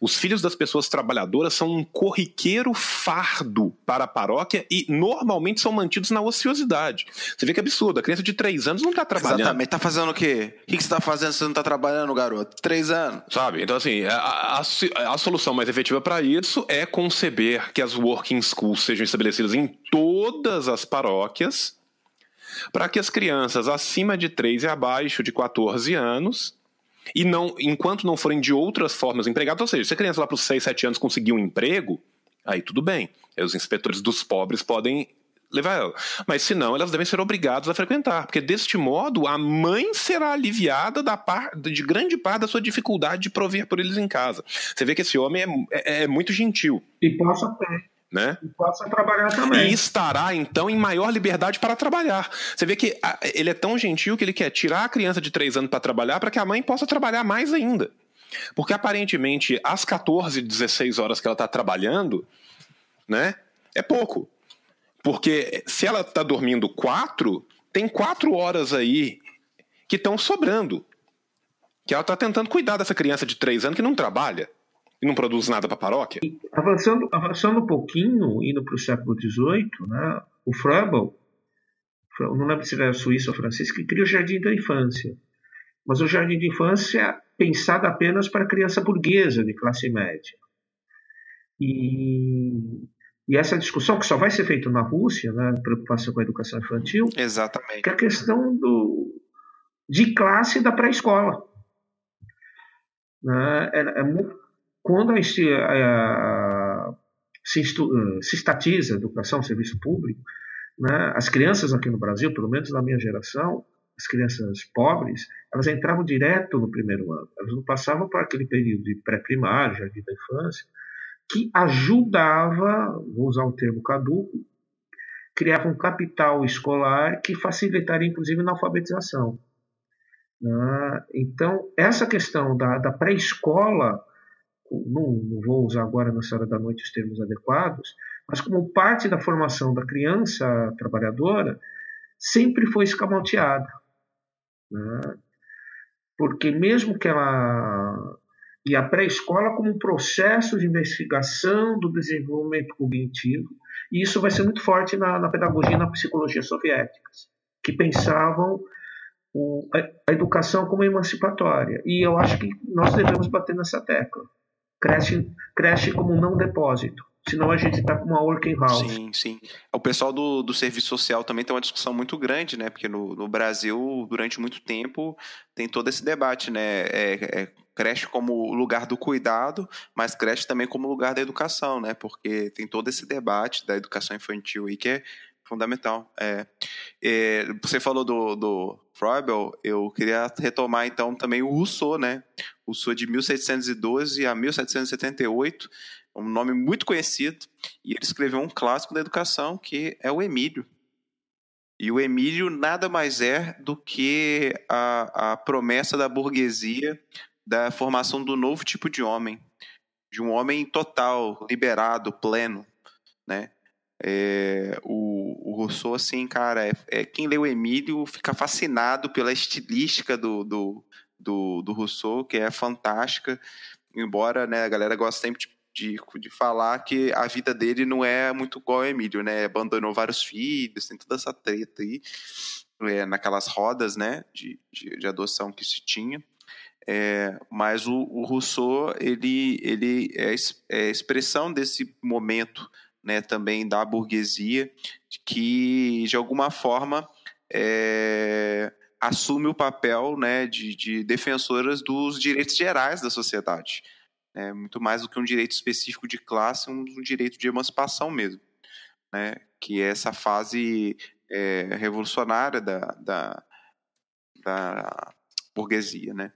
os filhos das pessoas trabalhadoras são um corriqueiro fardo para a paróquia e normalmente são mantidos na ociosidade. Você vê que absurdo. A criança de três anos não está trabalhando. Exatamente. Está fazendo o quê? O que você está fazendo se você não está trabalhando, garoto? Três anos. Sabe? Então, assim, a, a, a solução mais efetiva para isso é conceber que as working schools sejam estabelecidas em todas as paróquias, para que as crianças acima de 3 e abaixo de 14 anos, e não, enquanto não forem de outras formas empregadas, ou seja, se a criança lá para os 6, 7 anos conseguir um emprego, aí tudo bem. Aí os inspetores dos pobres podem levar ela. Mas se não, elas devem ser obrigadas a frequentar, porque deste modo a mãe será aliviada da par, de grande parte da sua dificuldade de prover por eles em casa. Você vê que esse homem é, é, é muito gentil. E possa ter. Né? E possa trabalhar também. E estará, então, em maior liberdade para trabalhar. Você vê que a, ele é tão gentil que ele quer tirar a criança de 3 anos para trabalhar para que a mãe possa trabalhar mais ainda. Porque aparentemente, às 14, 16 horas que ela está trabalhando, né, é pouco. Porque se ela está dormindo quatro, tem quatro horas aí que estão sobrando. Que ela está tentando cuidar dessa criança de três anos que não trabalha e não produz nada para a paróquia. Avançando, avançando um pouquinho, indo para o século XVIII, né, o Froebel, não lembro se era suíço ou francês, que cria o Jardim da Infância. Mas o Jardim de Infância pensado apenas para criança burguesa de classe média. E e essa discussão que só vai ser feita na Rússia, né, preocupação com a educação infantil, Exatamente. que é a questão do, de classe da pré-escola. Né, é, é, quando a, a, se, estu, se estatiza a educação, serviço público, né, as crianças aqui no Brasil, pelo menos na minha geração, as crianças pobres, elas entravam direto no primeiro ano. Elas não passavam por aquele período de pré-primário, jardim da infância, que ajudava, vou usar o termo caduco, criava um capital escolar que facilitaria inclusive na alfabetização. Né? Então, essa questão da, da pré-escola, não, não, vou usar agora nessa hora da noite os termos adequados, mas como parte da formação da criança trabalhadora, sempre foi escamoteada. Né? Porque mesmo que ela e a pré-escola como um processo de investigação do desenvolvimento cognitivo. E isso vai ser muito forte na, na pedagogia e na psicologia soviéticas, que pensavam o, a, a, educação como emancipatória. E eu acho que nós devemos bater nessa tecla. Cresce, cresce como não depósito. Senão a gente está com uma working house. Sim, sim. O pessoal do, do serviço social também tem uma discussão muito grande, né? Porque no, no Brasil, durante muito tempo, tem todo esse debate, né? É, é, creche como lugar do cuidado, mas creche também como lugar da educação, né? Porque tem todo esse debate da educação infantil aí que é fundamental. É, é, você falou do, do Froebel, eu queria retomar então também o Rousseau, né? Rousseau de 1712 a 1778 um nome muito conhecido, e ele escreveu um clássico da educação que é o Emílio. E o Emílio nada mais é do que a, a promessa da burguesia da formação do novo tipo de homem, de um homem total, liberado, pleno, né? É, o, o Rousseau, assim, cara, é, é, quem lê o Emílio fica fascinado pela estilística do, do, do, do Rousseau, que é fantástica, embora né, a galera goste sempre de de, de falar que a vida dele não é muito igual ao Emílio, né? Abandonou vários filhos, tem toda essa treta aí, é, naquelas rodas, né, de, de, de, adoção que se tinha. É, mas o, o, Rousseau, ele, ele é, é expressão desse momento, né, também da burguesia, que, de alguma forma, é, assume o papel né, de, de defensoras dos direitos gerais da sociedade. É, muito mais do que um direito específico de classe, um, um direito de emancipação mesmo. Né, que é essa fase é, revolucionária da, da, da burguesia. Né?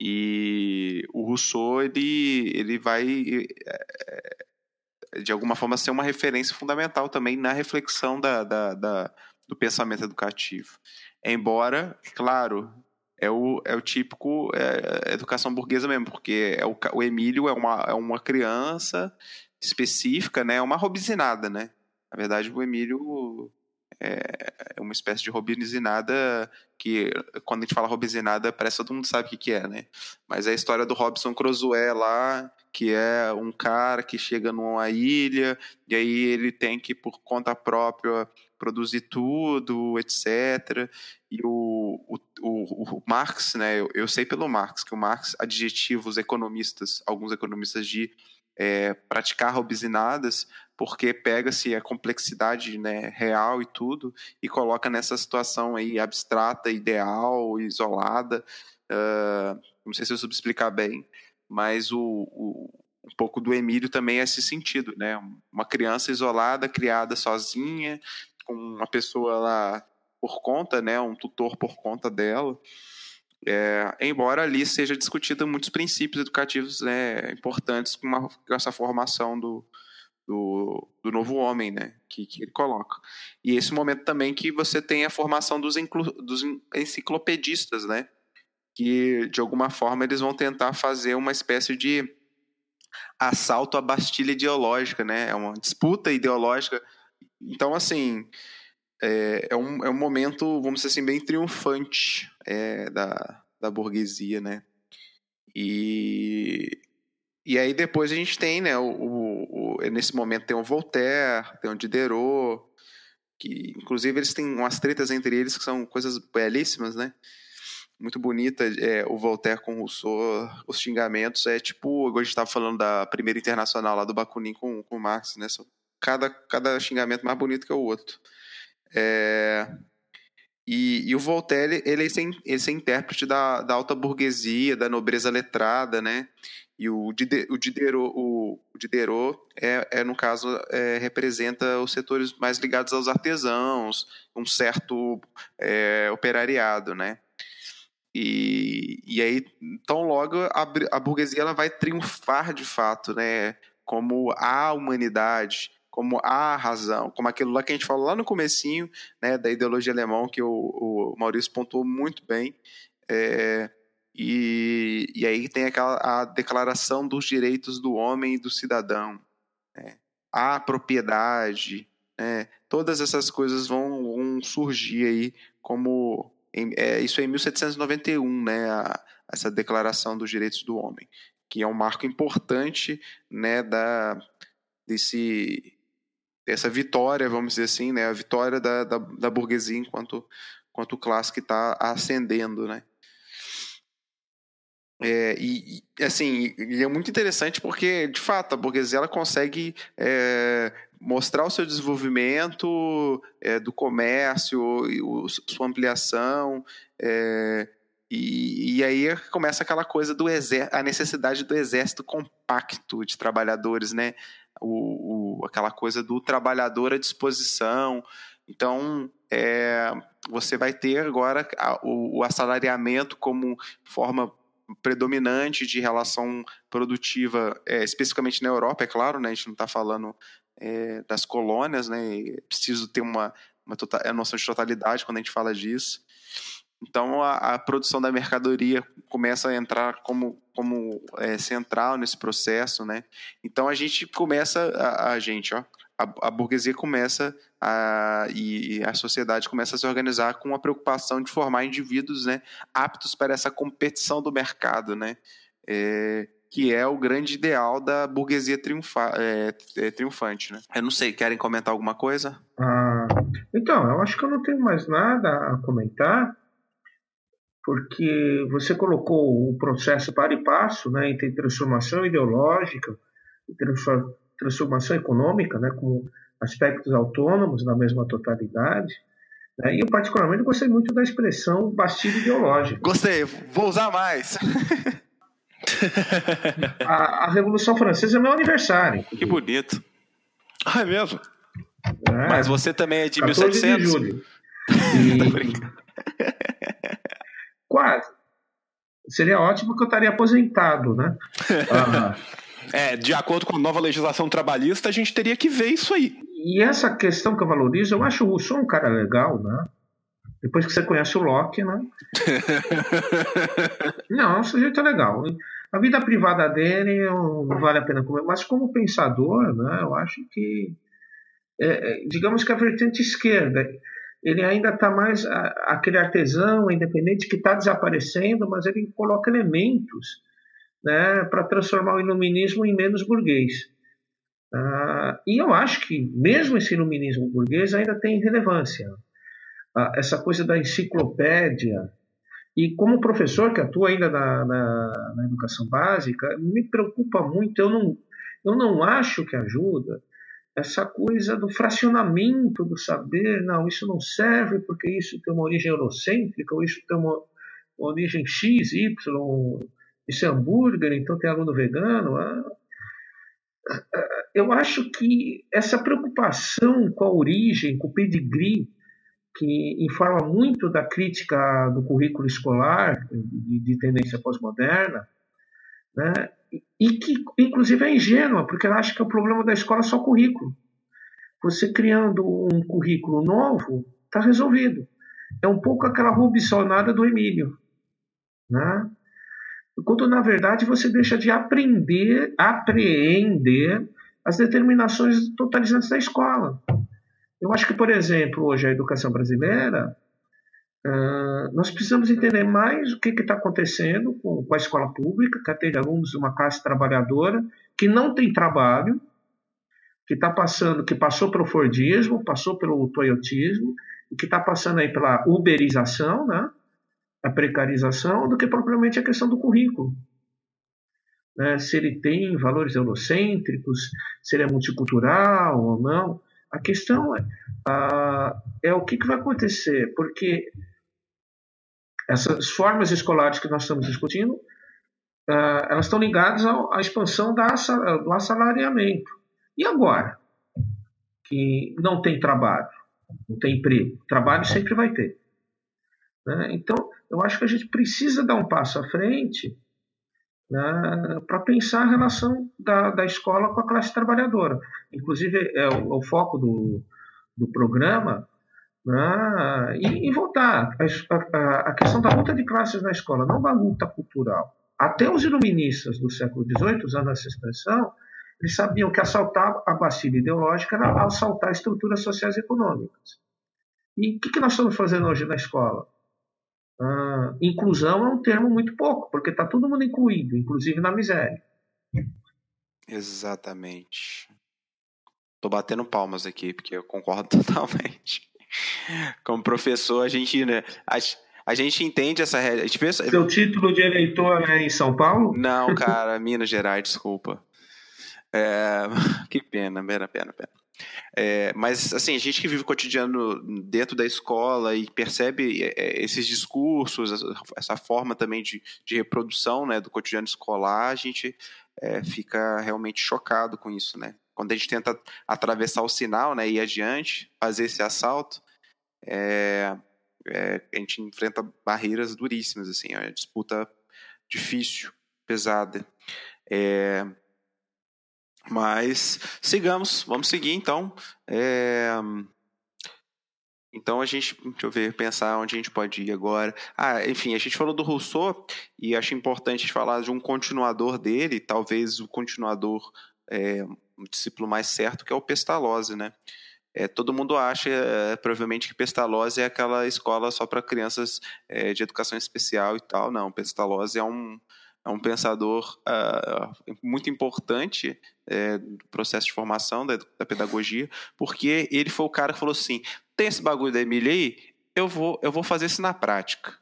E o Rousseau ele, ele vai, é, de alguma forma, ser uma referência fundamental também na reflexão da, da, da do pensamento educativo. Embora, claro, é o, é o típico é, educação burguesa mesmo, porque é o, o Emílio é uma, é uma criança específica, né? É uma robinsinada, né? Na verdade, o Emílio é, é uma espécie de robinsinada que, quando a gente fala robinsinada, parece que todo mundo sabe o que, é, né? Mas é a história do Robson Crusoe lá, que é um cara que chega numa ilha e aí ele tem que, por conta própria, produzir tudo, etc. E o, o, o, o Marx, né, eu, eu, sei pelo Marx que o Marx adjetiva os economistas, alguns economistas de é, praticar robisinadas, porque pega-se a complexidade né, real e tudo e coloca nessa situação aí abstrata, ideal, isolada. Uh, não sei se eu soube explicar bem, mas o, o, um pouco do Emílio também é esse sentido, né? Uma criança isolada, criada sozinha, com uma pessoa lá por conta, né, um tutor por conta dela. É, embora ali seja discutido muitos princípios educativos né, importantes com, uma, com essa formação do, do, do, novo homem, né, que, que, ele coloca. E esse momento também que você tem a formação dos, dos enciclopedistas, né, que de alguma forma eles vão tentar fazer uma espécie de assalto à Bastilha ideológica, né, é uma disputa ideológica então, assim, é, é, um, é um momento, vamos dizer assim, bem triunfante é, da, da burguesia, né? E, e aí depois a gente tem, né, o, o, o, nesse momento tem o Voltaire, tem o Diderot, que inclusive eles têm umas tretas entre eles que são coisas belíssimas, né? Muito bonita, é, o Voltaire com o Rousseau, os xingamentos, é tipo, agora a gente estava falando da primeira internacional lá do Bakunin com, com o Marx, né? cada, cada xingamento mais bonito que o outro. É, e, e, o Voltaire, ele é esse, esse intérprete da, da alta burguesia, da nobreza letrada, né? E o, Diderot, o Diderot, o Diderot é, é, no caso, é, representa os setores mais ligados aos artesãos, um certo é, operariado, né? E, e aí, tão logo, a, a burguesia ela vai triunfar de fato, né? Como a humanidade, como a razão, como aquilo lá que a gente falou lá no comecinho, né, da ideologia alemã, que o, o Maurício pontuou muito bem, é, e, e aí tem aquela a declaração dos direitos do homem e do cidadão, né, a propriedade, né, todas essas coisas vão, vão surgir aí como em, é, isso é em 1791, né, a, essa declaração dos direitos do homem, que é um marco importante, né, da desse essa vitória, vamos dizer assim, né, a vitória da, da, da burguesia enquanto, enquanto classe que está ascendendo, né. É, e, e, assim, e é muito interessante porque, de fato, a burguesia ela consegue é, mostrar o seu desenvolvimento é, do comércio, o, sua ampliação, é, e, e, aí começa aquela coisa do exército, a necessidade do exército compacto de trabalhadores, né? O, o, aquela coisa do trabalhador à disposição. Então, é, você vai ter agora a, o, o assalariamento como forma predominante de relação produtiva, é, especificamente na Europa, é claro, né? A gente não está falando é, das colônias, né? É preciso ter uma, uma total, noção de totalidade quando a gente fala disso. Então a, a, produção da mercadoria começa a entrar como, como é, central nesse processo, né? Então a gente começa, a, a gente, ó, a, a, burguesia começa a, e a sociedade começa a se organizar com a preocupação de formar indivíduos, né, aptos para essa competição do mercado, né? É, que é o grande ideal da burguesia triunfa, é, é, triunfante, né? Eu não sei, querem comentar alguma coisa? Ah, então, eu acho que eu não tenho mais nada a comentar porque você colocou o processo para e passo né, entre transformação ideológica e transformação econômica, né, como aspectos autônomos na mesma totalidade. É, e eu, particularmente, gostei muito da expressão bastilho ideológico. Gostei, vou usar mais. a, a, Revolução Francesa é meu aniversário. Que bonito. Ah, é mesmo? É, Mas você também é de 1700? De julho. E... Quase. Seria ótimo que eu estaria aposentado, né? Ah, é, de acordo com a nova legislação trabalhista, a gente teria que ver isso aí. E essa questão que eu valorizo, eu acho o Rousseau um cara legal, né? Depois que você conhece o Locke, né? não, o sujeito é legal. A vida privada dele não vale a pena comer, mas como pensador, né, eu acho que, é, é digamos que a vertente esquerda, ele ainda está mais a, aquele artesão independente que está desaparecendo, mas ele coloca elementos né, para transformar o iluminismo em menos burguês. Uh, e eu acho que mesmo esse iluminismo burguês ainda tem relevância. Uh, essa coisa da enciclopédia. E como professor que atua ainda na, na, na, educação básica, me preocupa muito. Eu não, eu não acho que ajuda essa coisa do fracionamento do saber. Não, isso não serve porque isso tem uma origem eurocêntrica, ou isso tem uma, uma origem X, Y, isso é hambúrguer, então tem aluno vegano. Ah, eu acho que essa preocupação com a origem, com o pedigree, que informa muito da crítica do currículo escolar de tendência pós-moderna, né? E que, inclusive, é ingênua, porque ela acha que o problema da escola é só currículo. Você criando um currículo novo, está resolvido. É um pouco aquela rubissonada do Emílio. Né? Quando, na verdade, você deixa de aprender, apreender as determinações totalizantes da escola. Eu acho que, por exemplo, hoje a educação brasileira, uh, nós precisamos entender mais o que está acontecendo com, com, a escola pública, que tem alunos de uma classe trabalhadora que não tem trabalho, que está passando, que passou pelo Fordismo, passou pelo Toyotismo, e que está passando aí pela uberização, né? a precarização, do que propriamente a questão do currículo né, se ele tem valores eurocêntricos, se ele é multicultural ou não. A questão é, é o que, que vai acontecer, porque essas formas escolares que nós estamos discutindo, uh, elas estão ligadas ao, à expansão da, do assalariamento. E agora? Que não tem trabalho, não tem emprego. Trabalho sempre vai ter. Né? Então, eu acho que a gente precisa dar um passo à frente né, para pensar a relação da, da escola com a classe trabalhadora. Inclusive, é o, é o foco do, do programa, né, e, e, voltar a, a, a, questão da luta de classes na escola, não da luta cultural. Até os iluministas do século XVIII, usando essa expressão, eles sabiam que assaltar a Bastilha ideológica era assaltar estruturas sociais e econômicas. E o que, que nós estamos fazendo hoje na escola? Uh, inclusão é um termo muito pouco, porque está todo mundo incluído, inclusive na miséria. Exatamente. Tô batendo palmas aqui, porque eu concordo totalmente. Como professor, a gente, né, a, a gente entende essa realidade. Seu título de eleitor é em São Paulo? Não, cara, Minas Gerais, desculpa. É, que pena, pena, pena, pena. É, mas, assim, a gente que vive o cotidiano dentro da escola e percebe é, é, esses discursos, essa forma também de, de reprodução né, do cotidiano escolar, a gente é, fica realmente chocado com isso, né? Quando a gente tenta atravessar o sinal né, e ir adiante, fazer esse assalto, é, é, a gente enfrenta barreiras duríssimas, assim, é disputa difícil, pesada. É, mas sigamos, vamos seguir então. É... Então a gente, deixa eu ver, pensar onde a gente pode ir agora. Ah, enfim, a gente falou do Rousseau e acho importante falar de um continuador dele, talvez o continuador, é, um discípulo mais certo, que é o Pestalozzi, né? É, todo mundo acha, é, provavelmente, que Pestalozzi é aquela escola só para crianças é, de educação especial e tal. Não, Pestalozzi é um, é um pensador uh, muito importante é, do processo de formação da, da, pedagogia, porque ele foi o cara que falou assim: tem esse bagulho da Emília aí, eu vou, eu vou fazer isso na prática.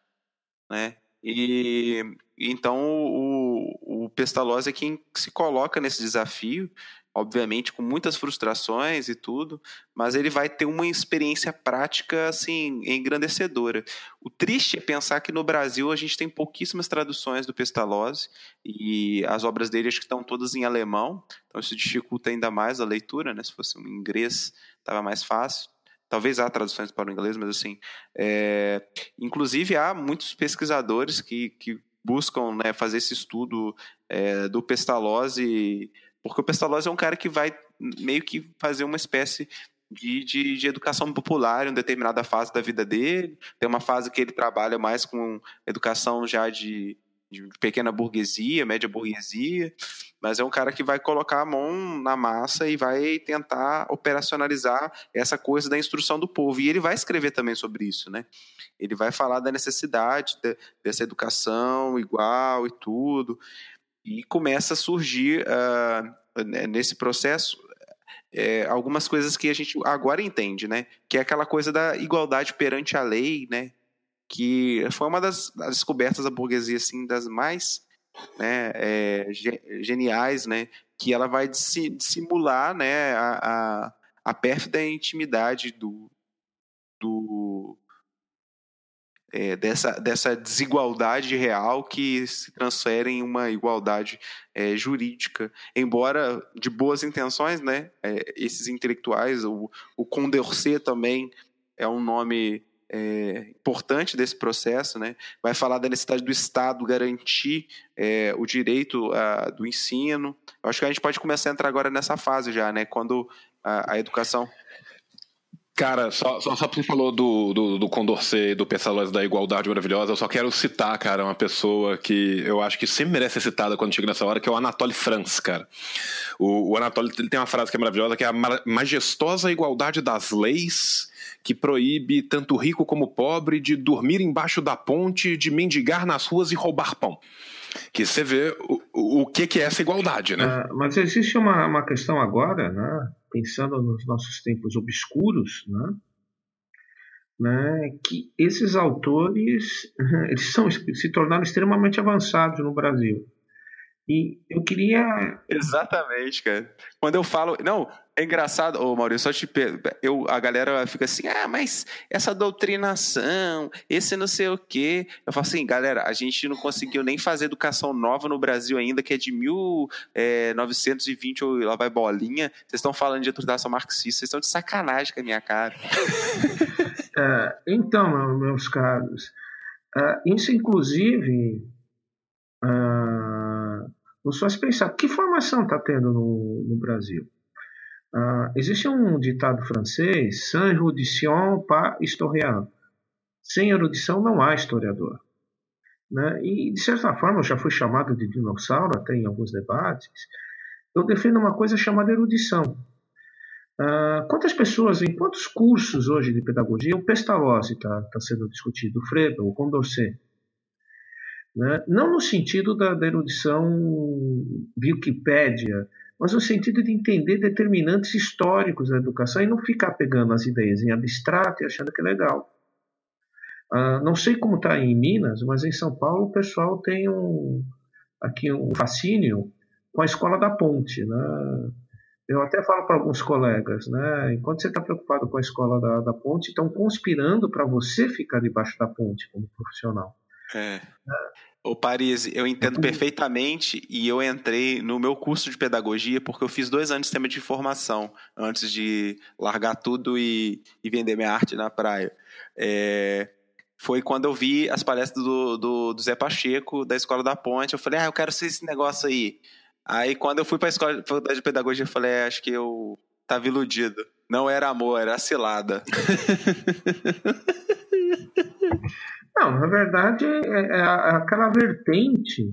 Né? E então o, o Pestalozzi é quem se coloca nesse desafio obviamente com muitas frustrações e tudo, mas ele vai ter uma experiência prática assim engrandecedora. O triste é pensar que no Brasil a gente tem pouquíssimas traduções do Pestalozzi e as obras dele acho que estão todas em alemão, então isso dificulta ainda mais a leitura, né? Se fosse um inglês, estava mais fácil. Talvez há traduções para o inglês, mas assim, é... inclusive há muitos pesquisadores que, que buscam né, fazer esse estudo é, do Pestalozzi porque o Pestalozzi é um cara que vai meio que fazer uma espécie de, de, de, educação popular em determinada fase da vida dele. Tem uma fase que ele trabalha mais com educação já de, de pequena burguesia, média burguesia, mas é um cara que vai colocar a mão na massa e vai tentar operacionalizar essa coisa da instrução do povo. E ele vai escrever também sobre isso, né? Ele vai falar da necessidade de, dessa educação igual e tudo. E começa a surgir uh, nesse processo é, algumas coisas que a gente agora entende, né? Que é aquela coisa da igualdade perante a lei, né? Que foi uma das, das descobertas da burguesia, assim, das mais né, é, geniais, né? Que ela vai simular, né, a, a, a pérfida intimidade do, é, dessa, dessa desigualdade real que se transfere em uma igualdade é, jurídica. Embora de boas intenções, né, é, esses intelectuais, o, o Condorcet também é um nome é, importante desse processo, né? vai falar da necessidade do Estado garantir é, o direito a, do ensino. Eu acho que a gente pode começar a entrar agora nessa fase já, né? quando a, a educação Cara, só, só, só porque você falou do, do, do Condorcet, do Pessalós da Igualdade Maravilhosa, eu só quero citar, cara, uma pessoa que eu acho que sempre merece ser citada quando chega nessa hora, que é o Anatoly France, cara. O, o Anatoly ele tem uma frase que é maravilhosa, que é a majestosa igualdade das leis que proíbe tanto rico como pobre de dormir embaixo da ponte, de mendigar nas ruas e roubar pão. Que você vê o, o que, que é essa igualdade, né? Uh, mas existe uma, uma questão agora, né? Pensando nos nossos tempos obscuros, né? Né, que esses autores eles são, se tornaram extremamente avançados no Brasil. E eu queria. Exatamente, cara. Quando eu falo. Não, é engraçado, ô Maurício, só te eu A galera fica assim, ah, mas essa doutrinação, esse não sei o quê. Eu falo assim, galera, a gente não conseguiu nem fazer educação nova no Brasil ainda, que é de 1920, é, ou lá vai bolinha. Vocês estão falando de doutrinação marxista, vocês estão de sacanagem com a minha cara. é, então, meus caros, uh, isso inclusive. Uh, nos faz pensar que formação está tendo no, no Brasil. Uh, existe um ditado francês, sans erudition pas historien. Sem erudição não há historiador. Né? E, de certa forma, eu já fui chamado de dinossauro até em alguns debates. Eu defendo uma coisa chamada erudição. Uh, quantas pessoas, em quantos cursos hoje de pedagogia o Pestalozzi está tá sendo discutido, o Fredo, o Condorcet? Né? Não no sentido da, da erudição Wikipédia, mas no sentido de entender determinantes históricos da educação e não ficar pegando as ideias em abstrato e achando que é legal. Uh, não sei como está em Minas, mas em São Paulo o pessoal tem um aqui um fascínio com a escola da ponte, né? Eu até falo para alguns colegas, né? Enquanto você está preocupado com a escola da, da ponte, estão conspirando para você ficar debaixo da ponte como profissional. É. Ô Paris, eu entendo perfeitamente e eu entrei no meu curso de pedagogia porque eu fiz dois anos de sistema de informação antes de largar tudo e, e vender minha arte na praia. É, foi quando eu vi as palestras do, do, do, Zé Pacheco, da Escola da Ponte. Eu falei, ah, eu quero ser esse negócio aí. Aí quando eu fui para a Escola de Pedagogia, eu falei, é, acho que eu tava iludido. Não era amor, era cilada. Não, na verdade é, é, é aquela vertente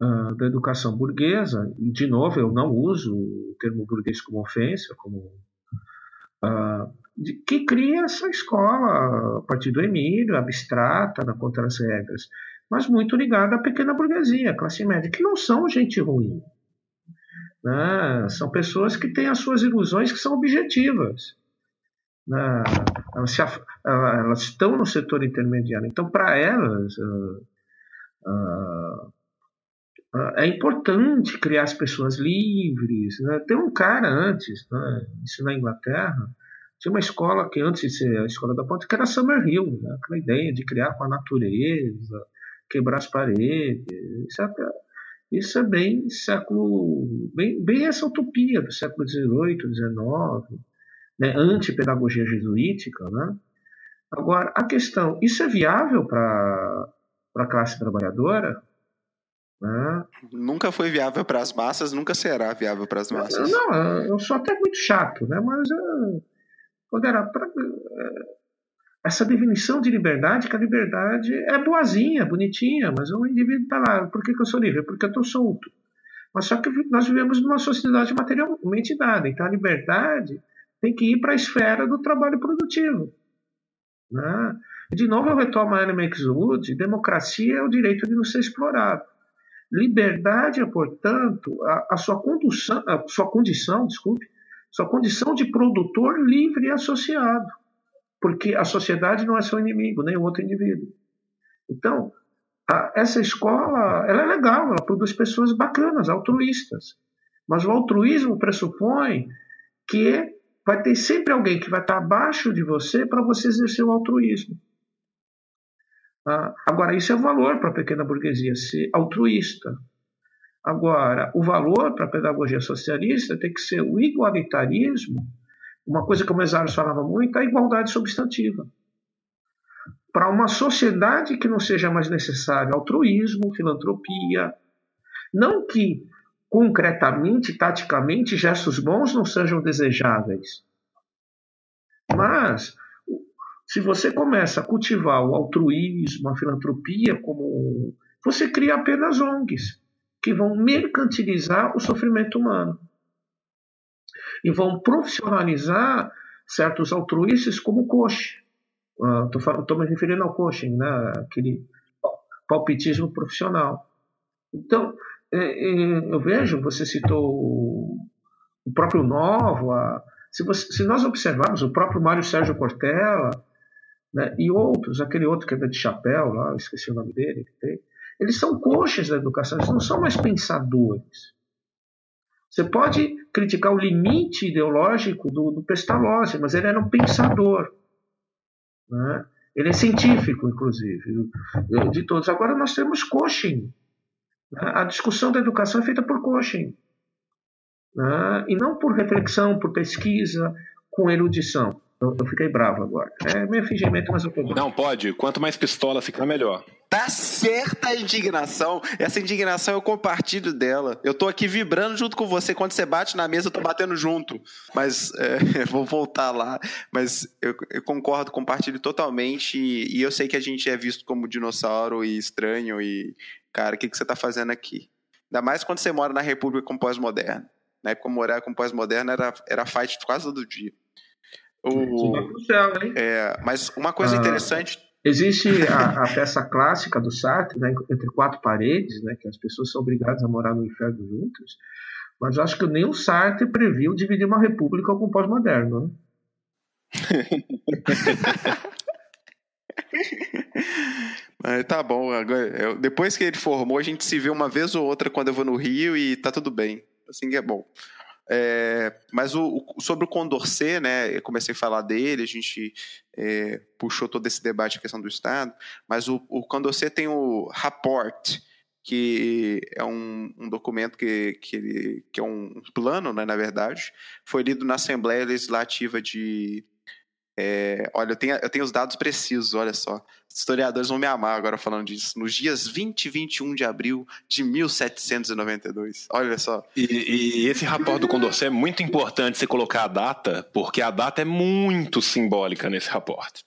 uh, da educação burguesa, e de novo eu não uso o termo burguês como ofensa, como uh, de, que cria essa escola a partir do Emílio, abstrata, na contra as regras, mas muito ligada à pequena burguesia, classe média, que não são gente ruim. Né? São pessoas que têm as suas ilusões que são objetivas. Né? Se, elas, estão no setor intermediário. Então, para elas, uh, Uh, é importante criar as pessoas livres. Né? Tem um cara antes, né, isso na Inglaterra, tinha uma escola que antes de ser a escola da ponte, que era Summerhill, né? aquela ideia de criar com a natureza, quebrar as paredes. Isso é, isso é bem século, bem, bem essa utopia do século XVIII, XIX, né? antipedagogia jesuítica. Né? Agora, a questão, isso é viável para a classe trabalhadora? Né? Nunca foi viável para as massas, nunca será viável para as massas. Não, eu sou até muito chato, né? mas eu, pra, é, essa definição de liberdade, que a liberdade é boazinha, bonitinha, mas o indivíduo está lá. Por que, que eu sou livre? Porque eu estou solto. Mas só que nós vivemos numa sociedade materialmente dada, então a liberdade tem que ir para a esfera do trabalho produtivo. Né? De novo, eu retomo a Anne Maxwood: democracia é o direito de não ser explorado. Liberdade é, portanto, a, a, sua, condução, a sua condição, desculpe, sua condição de produtor livre e associado, porque a sociedade não é seu inimigo, nem o outro indivíduo. Então, a, essa escola, ela é legal, ela produz pessoas bacanas, altruístas, mas o altruísmo pressupõe que vai ter sempre alguém que vai estar abaixo de você para você exercer o altruísmo. Ah, agora, isso é valor para a pequena burguesia, ser altruísta. Agora, o valor para a pedagogia socialista tem que ser o igualitarismo, uma coisa que o Mesaros falava muito, a igualdade substantiva. Para uma sociedade que não seja mais necessário altruísmo, filantropia, não que concretamente, taticamente, gestos bons não sejam desejáveis, mas se você começa a cultivar o altruísmo, a filantropia como você cria apenas ONGs que vão mercantilizar o sofrimento humano e vão profissionalizar certos altruístas como o coach. Estou uh, me referindo ao coaching, né? aquele palpitismo profissional. Então, eu vejo, você citou o próprio Novo, se, você, se, nós observarmos o próprio Mário Sérgio Cortella né, e outros, aquele outro que é de chapéu lá, esqueci o nome dele, eles são coxas da educação, eles não são mais pensadores. Você pode criticar o limite ideológico do, do Pestalozzi, mas ele era um pensador. Né? Ele é científico, inclusive, de todos. Agora nós temos coaching. A discussão da educação é feita por coaching. Né? E não por reflexão, por pesquisa, com erudição. Eu, eu fiquei bravo agora. É meio fingimento, mas eu tô bravo. Não, pode. Quanto mais pistola ficar, melhor. Tá certa a indignação. Essa indignação eu compartilho dela. Eu tô aqui vibrando junto com você. Quando você bate na mesa, eu tô batendo junto. Mas é, vou voltar lá. Mas eu, eu, concordo, compartilho totalmente. E eu sei que a gente é visto como dinossauro e estranho. E, cara, o que, que você tá fazendo aqui? Ainda mais quando você mora na República com pós-moderno. Na época, morar com pós-moderno era, era fight quase todo dia. O, céu, é, mas uma coisa ah, interessante. Existe a, a, peça clássica do Sartre, né, entre quatro paredes, né, que as pessoas são obrigadas a morar no inferno juntas, mas acho que nem o Sartre previu dividir uma república com o pós-moderno. Né? Mas tá bom. depois que ele formou, a gente se vê uma vez ou outra quando eu vou no Rio e tá tudo bem. Assim que é bom. É, mas o, o, sobre o Condorcet, né, eu comecei a falar dele, a gente é, puxou todo esse debate, a questão do Estado, mas o, o Condorcet tem o Rapport, que é um, um documento que, que, ele, que é um plano, né, na verdade, foi lido na Assembleia Legislativa de é, olha, eu tenho, eu tenho os dados precisos, olha só. Historiadores vão me amar agora falando disso. Nos dias 20 e 21 de abril de 1792. Olha só. E, e esse rapport do Condorcet é muito importante você colocar a data, porque a data é muito simbólica nesse rapport.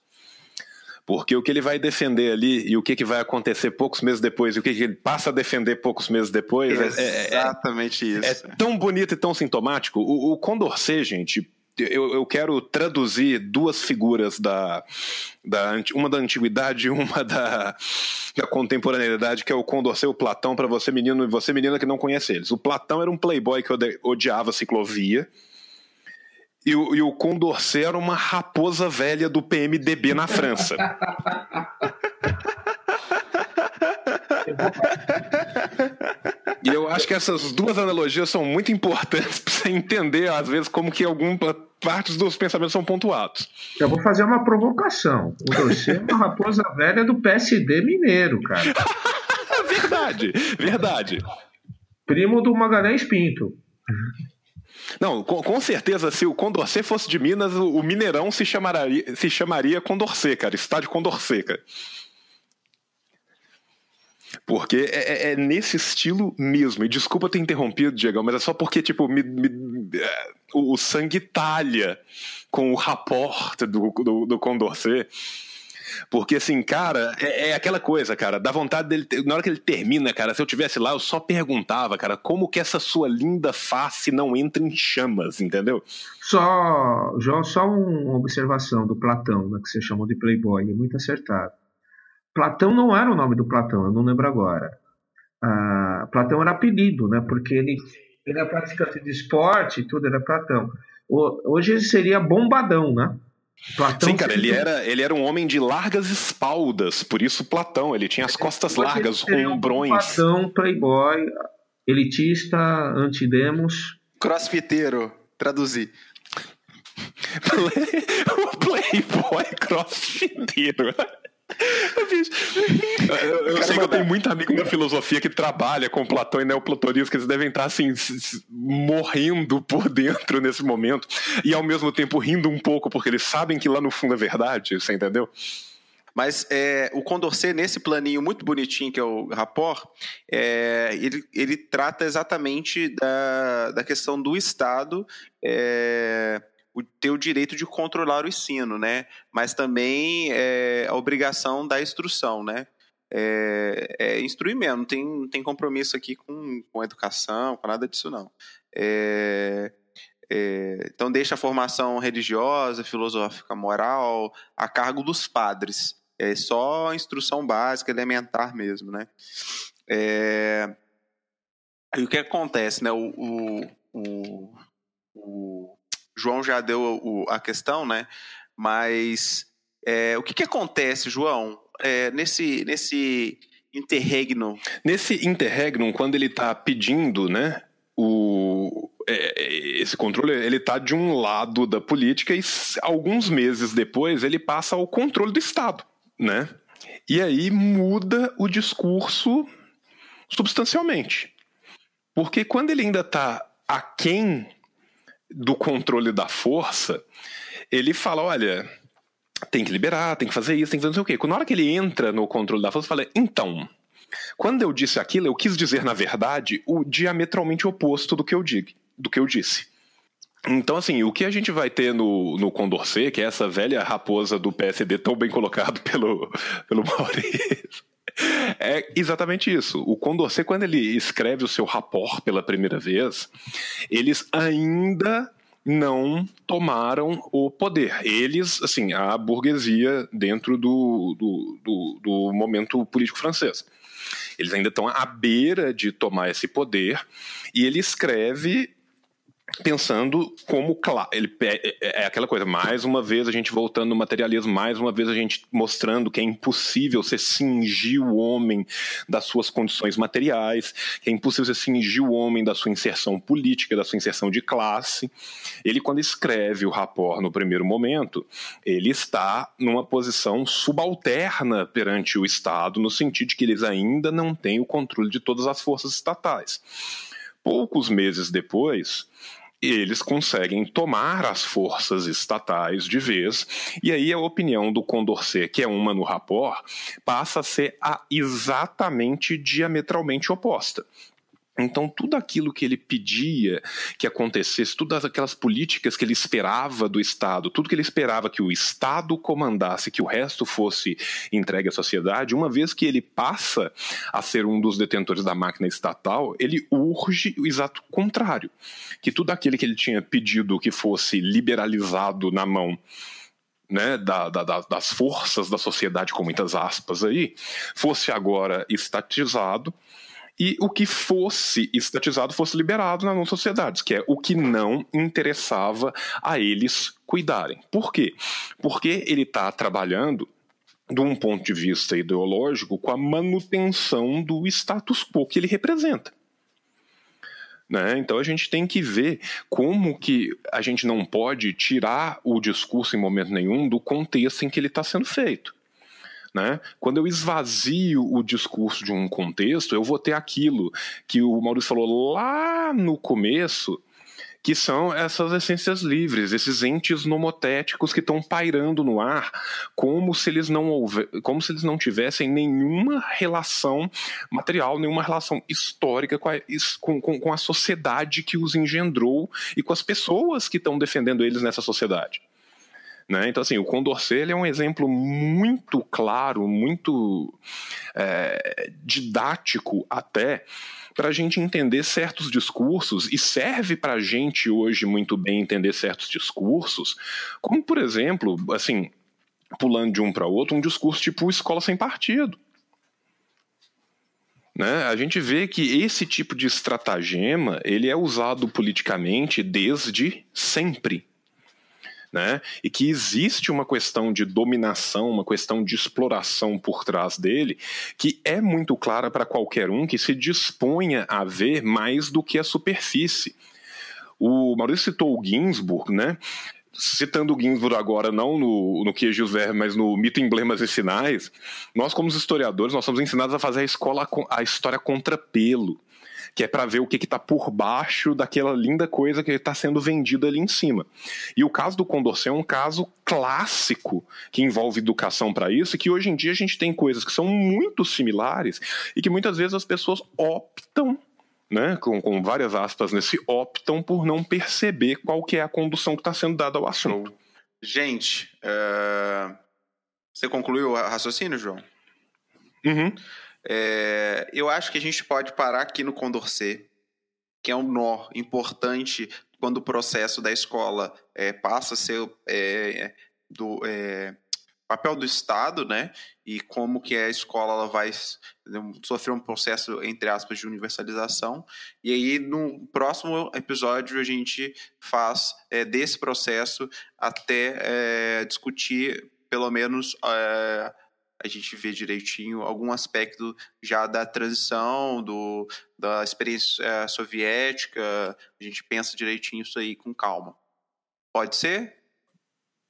Porque o que ele vai defender ali e o que, que vai acontecer poucos meses depois e o que, que ele passa a defender poucos meses depois. É, é, é exatamente é, isso. É tão bonito e tão sintomático. O, o Condorcet, gente, eu, eu quero traduzir duas figuras da, da uma da antiguidade e uma da, da contemporaneidade, que é o Condorcet e o Platão, para você menino e você menina que não conhece eles. O Platão era um playboy que odiava ciclovia. E o, e o Condorcet era uma raposa velha do PMDB na França. E eu acho que essas duas analogias são muito importantes para você entender, às vezes, como que algumas partes dos pensamentos são pontuados. Eu vou fazer uma provocação. O Doce é uma raposa velha do PSD mineiro, cara. verdade, verdade. Primo do Magalhães Pinto. Não, com, com, certeza, se o Condorcet fosse de Minas, o, o Mineirão se chamaria, se chamaria Condorcet, cara. Estádio Condorcet, cara. Porque é, é, é, nesse estilo mesmo. E desculpa ter interrompido, Diego, mas é só porque, tipo, me, me, é, o, o, sangue talha com o rapport do, do, do Condorcet. Porque, assim, cara, é, é, aquela coisa, cara, dá vontade dele. Na hora que ele termina, cara, se eu tivesse lá, eu só perguntava, cara, como que essa sua linda face não entra em chamas, entendeu? Só, João, só uma observação do Platão, né, que você chamou de Playboy, é muito acertado. Platão não era o nome do Platão, eu não lembro agora. Ah, Platão era apelido, né? Porque ele, ele era praticante de esporte e tudo, era Platão. O, hoje ele seria Bombadão, né? Platão Sim, cara, ele era, ele era um homem de largas espaldas, por isso Platão, ele tinha as costas hoje largas, ombrões. Um Platão, playboy, elitista, antidemos. Crossfiteiro, traduzir. o playboy crossfiteiro. Eu, eu sei que eu tenho muito amigo na filosofia que trabalha com Platão e neoplatonismo, que eles devem estar assim, morrendo por dentro nesse momento, e ao mesmo tempo rindo um pouco, porque eles sabem que lá no fundo é verdade, você entendeu? Mas é, o Condorcet, nesse planinho muito bonitinho que é o Rapport, é, ele, ele trata exatamente da, da questão do Estado. É, o, ter o direito de controlar o ensino, né? Mas também é, a obrigação da instrução, né? É, é instruir mesmo, não tem, não tem compromisso aqui com, com educação, com nada disso não. É, é, então deixa a formação religiosa, filosófica, moral a cargo dos padres. É só instrução básica, elementar mesmo, né? É, e o que acontece, né? O, o, o, o João já deu o, a questão, né? Mas é, o que, que acontece, João, é, nesse, nesse interregno? Nesse interregno, quando ele está pedindo, né? O, é, esse controle ele está de um lado da política e alguns meses depois ele passa ao controle do Estado, né? E aí muda o discurso substancialmente. Porque quando ele ainda está aquém do controle da força, ele fala: olha, tem que liberar, tem que fazer isso, tem que fazer não sei o quê. Na hora que ele entra no controle da força, fala: então, quando eu disse aquilo, eu quis dizer, na verdade, o diametralmente oposto do que eu, digo, do que eu disse. Então, assim, o que a gente vai ter no, no Condorcet, que é essa velha raposa do PSD tão bem colocado pelo, pelo Maurício, é exatamente isso. O Condorcet, quando ele escreve o seu rapport pela primeira vez, eles ainda não tomaram o poder. Eles, assim, a burguesia dentro do, do, do, do momento político francês. Eles ainda estão à beira de tomar esse poder e ele escreve pensando como ele é, é, é aquela coisa mais uma vez a gente voltando no materialismo mais uma vez a gente mostrando que é impossível você cingir o homem das suas condições materiais que é impossível você cingir o homem da sua inserção política da sua inserção de classe. Ele quando escreve o rapport no primeiro momento ele está numa posição subalterna perante o Estado no sentido de que eles ainda não têm o controle de todas as forças estatais poucos meses depois eles conseguem tomar as forças estatais de vez, e aí a opinião do Condorcet, que é uma no rapport, passa a ser a exatamente diametralmente oposta. Então, tudo aquilo que ele pedia que acontecesse, todas aquelas políticas que ele esperava do Estado, tudo que ele esperava que o Estado comandasse, que o resto fosse entregue à sociedade, uma vez que ele passa a ser um dos detentores da máquina estatal, ele urge o exato contrário. Que tudo aquilo que ele tinha pedido que fosse liberalizado na mão né, da, da, das forças da sociedade, com muitas aspas aí, fosse agora estatizado e o que fosse estatizado fosse liberado nas sociedades, que é o que não interessava a eles cuidarem. Por quê? Porque ele está trabalhando de um ponto de vista ideológico com a manutenção do status quo que ele representa. Né? Então a gente tem que ver como que a gente não pode tirar o discurso em momento nenhum do contexto em que ele está sendo feito. Né? Quando eu esvazio o discurso de um contexto, eu vou ter aquilo que o Maurício falou lá no começo, que são essas essências livres, esses entes nomotéticos que estão pairando no ar, como se eles não como se eles não tivessem nenhuma relação material, nenhuma relação histórica com a, com, com a sociedade que os engendrou e com as pessoas que estão defendendo eles nessa sociedade. Né? Então, assim, o Condorcet é um exemplo muito claro, muito é, didático até, para a gente entender certos discursos e serve para a gente hoje muito bem entender certos discursos, como por exemplo, assim, pulando de um para outro, um discurso tipo escola sem partido. Né? A gente vê que esse tipo de estratagema ele é usado politicamente desde sempre né? E que existe uma questão de dominação, uma questão de exploração por trás dele, que é muito clara para qualquer um que se disponha a ver mais do que a superfície. O Maurício citou o Ginsburg, né? citando o Ginsburg agora, não no, no que Verme, mas no Mito, Emblemas e Sinais, nós, como historiadores, nós somos ensinados a fazer a, escola, a história contra pelo que é para ver o que está por baixo daquela linda coisa que está sendo vendida ali em cima. E o caso do Condorcet é um caso clássico que envolve educação para isso, e que hoje em dia a gente tem coisas que são muito similares e que muitas vezes as pessoas optam né, com, com, várias aspas nesse, optam por não perceber qual que é a condução que está sendo dada ao assunto. Gente, uh... você concluiu o raciocínio, João? Uhum. É, eu acho que a gente pode parar aqui no Condorcet, que é um nó importante quando o processo da escola é, passa a ser é, do é, papel do Estado, né? E como que a escola ela vai sofrer um processo entre aspas de universalização. E aí no próximo episódio a gente faz é, desse processo até é, discutir pelo menos a gente vê direitinho algum aspecto já da transição, do, da experiência é, soviética, a gente pensa direitinho isso aí com calma. Pode ser?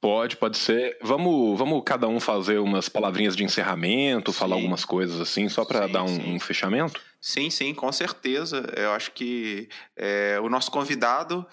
Pode, pode ser. Vamos, vamos cada um fazer umas palavrinhas de encerramento, sim. falar algumas coisas assim, só para dar um, um, fechamento? Sim, sim, com certeza. Eu acho que é, o nosso convidado,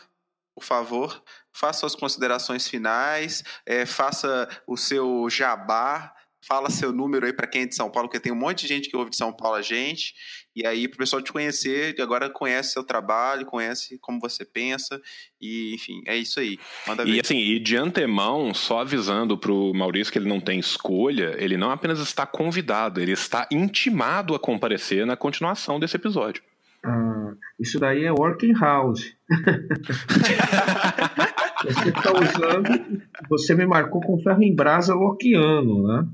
por favor, faça suas considerações finais, é, faça o seu jabá fala seu número aí para quem é de São Paulo, porque tem um monte de gente que ouve de São Paulo a gente, e aí para o pessoal te conhecer, agora conhece seu trabalho, conhece como você pensa, e enfim, é isso aí. Manda ver. E assim, e de antemão, só avisando para o Maurício que ele não tem escolha, ele não apenas está convidado, ele está intimado a comparecer na continuação desse episódio. Ah, isso daí é working house. Você está usando. Você me marcou com ferro em brasa loquiano, né?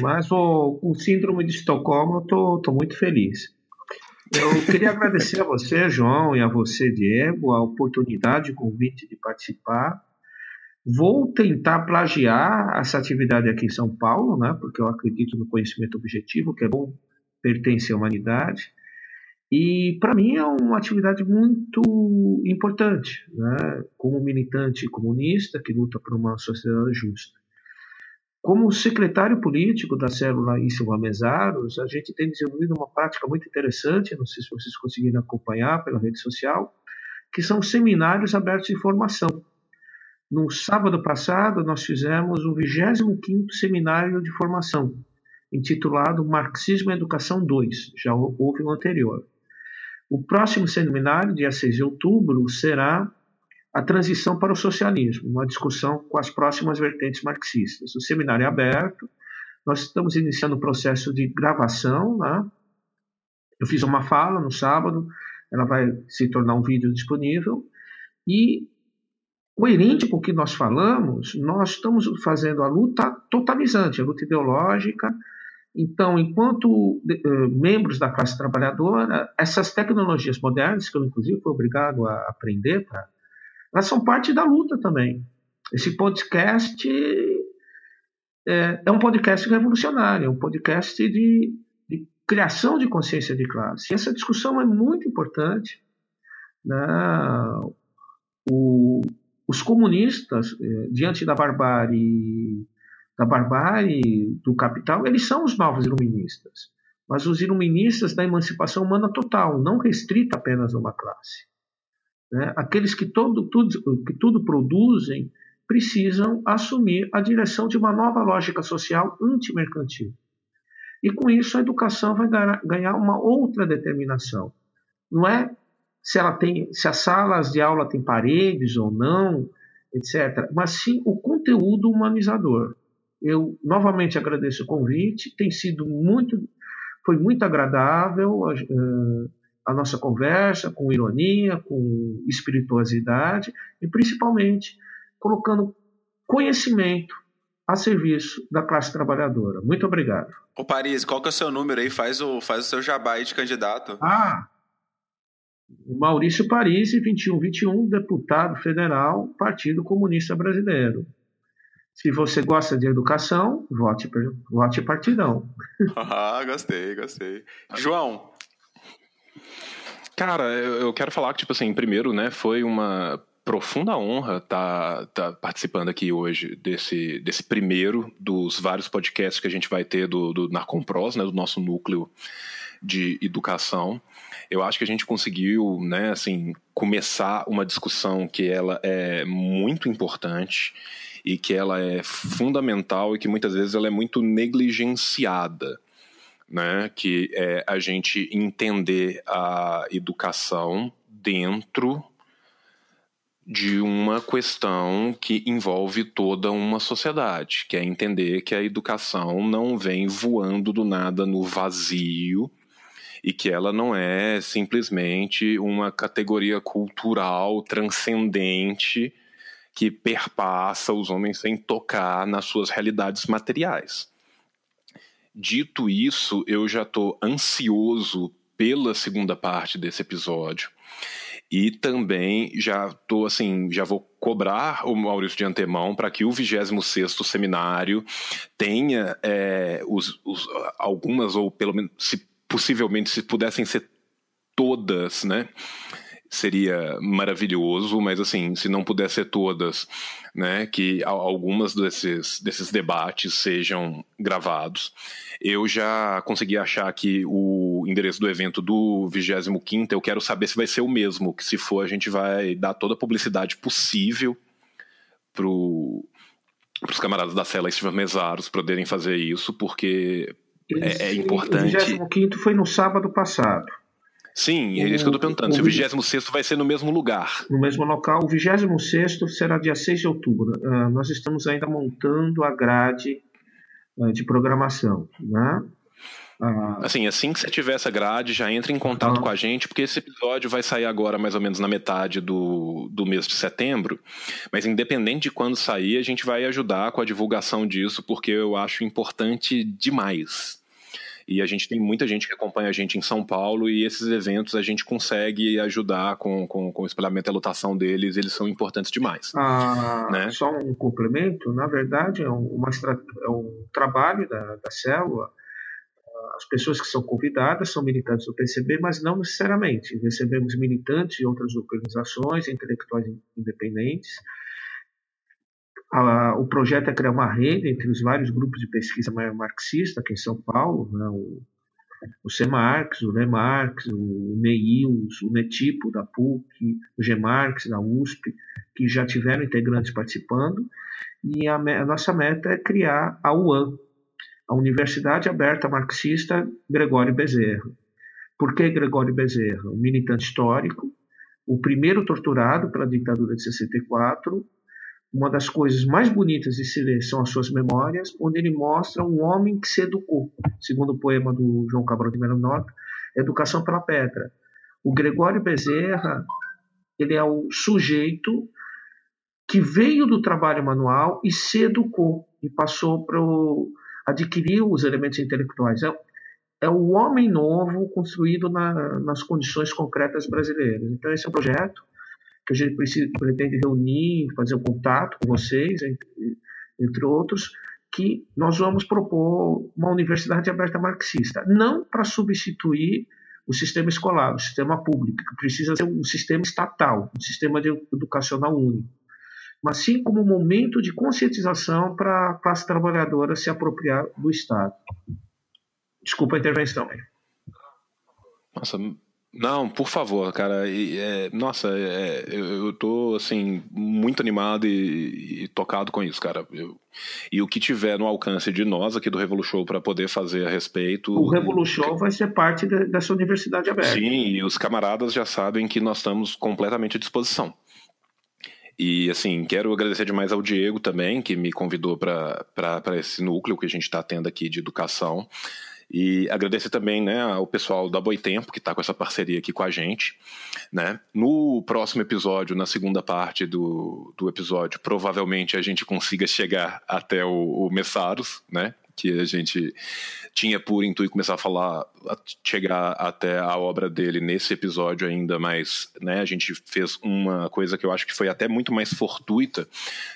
Mas o, o síndrome de Estocolmo eu tô, tô muito feliz. Eu queria agradecer a você, João, e a você, Diego, a oportunidade, o convite de participar. Vou tentar plagiar essa atividade aqui em São Paulo, né, porque eu acredito no conhecimento objetivo, que é bom pertencer à humanidade. E para mim é uma atividade muito importante, né? como militante comunista que luta por uma sociedade justa. Como secretário político da célula Issilva Mesaros, a gente tem desenvolvido uma prática muito interessante, não sei se vocês conseguiram acompanhar pela rede social, que são seminários abertos de formação. No sábado passado, nós fizemos o 25º seminário de formação, intitulado Marxismo e Educação 2, já houve um anterior. O próximo seminário, dia 6 de outubro, será a transição para o socialismo, uma discussão com as próximas vertentes marxistas. O seminário é aberto, nós estamos iniciando o processo de gravação. Né? Eu fiz uma fala no sábado, ela vai se tornar um vídeo disponível. E, coerente com o que nós falamos, nós estamos fazendo a luta totalizante, a luta ideológica, então, enquanto uh, membros da classe trabalhadora, essas tecnologias modernas, que eu inclusive fui obrigado a aprender, elas são parte da luta também. Esse podcast é, é um podcast revolucionário, é um podcast de, de criação de consciência de classe. E essa discussão é muito importante. Né? O, os comunistas, eh, diante da barbárie, da barbárie do capital, eles são os novos iluministas. Mas os iluministas da emancipação humana total, não restrita apenas a uma classe. Né? Aqueles que, todo, tudo, que tudo produzem precisam assumir a direção de uma nova lógica social antimercantil. E com isso a educação vai ganhar uma outra determinação. Não é se ela tem, se as salas de aula têm paredes ou não, etc. Mas sim o conteúdo humanizador. Eu novamente agradeço o convite, tem sido muito, foi muito agradável a, eh, a nossa conversa, com ironia, com espirituosidade e principalmente colocando conhecimento a serviço da classe trabalhadora. Muito obrigado. Ô Paris, qual que é o seu número aí? Faz o, faz o seu jabá aí de candidato. Ah, Maurício Paris, 2121, deputado federal, Partido Comunista Brasileiro. Se você gosta de educação, vote, vote partidão. ah, gostei, gostei. João. Cara, eu quero falar que, tipo assim, primeiro, né, foi uma profunda honra estar tá, tá participando aqui hoje desse, desse primeiro dos vários podcasts que a gente vai ter do, do Narcompros, né, do nosso núcleo de educação. Eu acho que a gente conseguiu, né, assim, começar uma discussão que ela é muito importante e que ela é fundamental e que muitas vezes ela é muito negligenciada, né, que é a gente entender a educação dentro de uma questão que envolve toda uma sociedade, que é entender que a educação não vem voando do nada no vazio e que ela não é simplesmente uma categoria cultural transcendente que perpassa os homens sem tocar nas suas realidades materiais. Dito isso, eu já estou ansioso pela segunda parte desse episódio e também já tô assim, já vou cobrar o Maurício de antemão para que o 26 seminário tenha é, os, os, algumas, ou pelo menos, se, possivelmente, se pudessem ser todas, né? Seria maravilhoso, mas assim, se não puder ser todas, né? Que algumas desses, desses debates sejam gravados. Eu já consegui achar aqui o endereço do evento do 25 eu quero saber se vai ser o mesmo, que se for a gente vai dar toda a publicidade possível para os camaradas da cela Estiva Mesaros poderem fazer isso, porque é, é, importante. O 25 foi no sábado passado. Sim, é isso que eu estou perguntando. O, se o 26 vai ser no mesmo lugar. No mesmo local. O 26 será dia 6 de outubro. Uh, nós estamos ainda montando a grade uh, de programação. Né? Uh, assim, assim que você tiver essa grade, já entre em contato com a gente, porque esse episódio vai sair agora mais ou menos na metade do, do mês de setembro. Mas independente de quando sair, a gente vai ajudar com a divulgação disso, porque eu acho importante demais. E a gente tem muita gente que acompanha a gente em São Paulo e esses eventos a gente consegue ajudar com, com, com o espelhamento e a lotação deles, eles são importantes demais. Ah, né? Só um complemento, na verdade é, uma, é um trabalho da, da célula as pessoas que são convidadas são militantes do PCB, mas não necessariamente. Recebemos militantes de outras organizações, intelectuais independentes, a, o projeto é criar uma rede entre os vários grupos de pesquisa marxista aqui em São Paulo, né, o, o CEMARX, o LEMARX, o NEIUS, o NETIPO da PUC, o GEMARX da USP, que já tiveram integrantes participando, e a, a nossa meta é criar a UAM, a Universidade Aberta Marxista Gregório Bezerra. Por que Gregório Bezerra? Um militante histórico, o primeiro torturado pela ditadura de 64, uma das coisas mais bonitas de se ler são as suas memórias, onde ele mostra um homem que se educou, segundo o poema do João Cabral de Melo Nota, Educação pela Pedra. O Gregório Bezerra, ele é o sujeito que veio do trabalho manual e se educou e passou para adquirir os elementos intelectuais. É, é o homem novo construído na, nas condições concretas brasileiras. Então esse é um projeto que a gente precisa, pretende reunir, fazer um contato com vocês, entre, entre outros, que nós vamos propor uma universidade aberta marxista, não para substituir o sistema escolar, o sistema público, que precisa ser um sistema estatal, um sistema educacional único, mas sim como um momento de conscientização para a classe trabalhadora se apropriar do Estado. Desculpa a intervenção. Nossa, não, por favor, cara. É, nossa, é, eu, eu tô, assim, muito animado e, e tocado com isso, cara. Eu, e o que tiver no alcance de nós aqui do Revolution para poder fazer a respeito. O Revolution vai ser parte de, dessa universidade aberta. Sim, e os camaradas já sabem que nós estamos completamente à disposição. E, assim, quero agradecer demais ao Diego também, que me convidou para esse núcleo que a gente está tendo aqui de educação. E agradecer também né, ao pessoal da Boitempo, que está com essa parceria aqui com a gente. Né? No próximo episódio, na segunda parte do, do episódio, provavelmente a gente consiga chegar até o, o Messaros, né? Que a gente tinha por intuito começar a falar, a chegar até a obra dele nesse episódio ainda, mas né, a gente fez uma coisa que eu acho que foi até muito mais fortuita,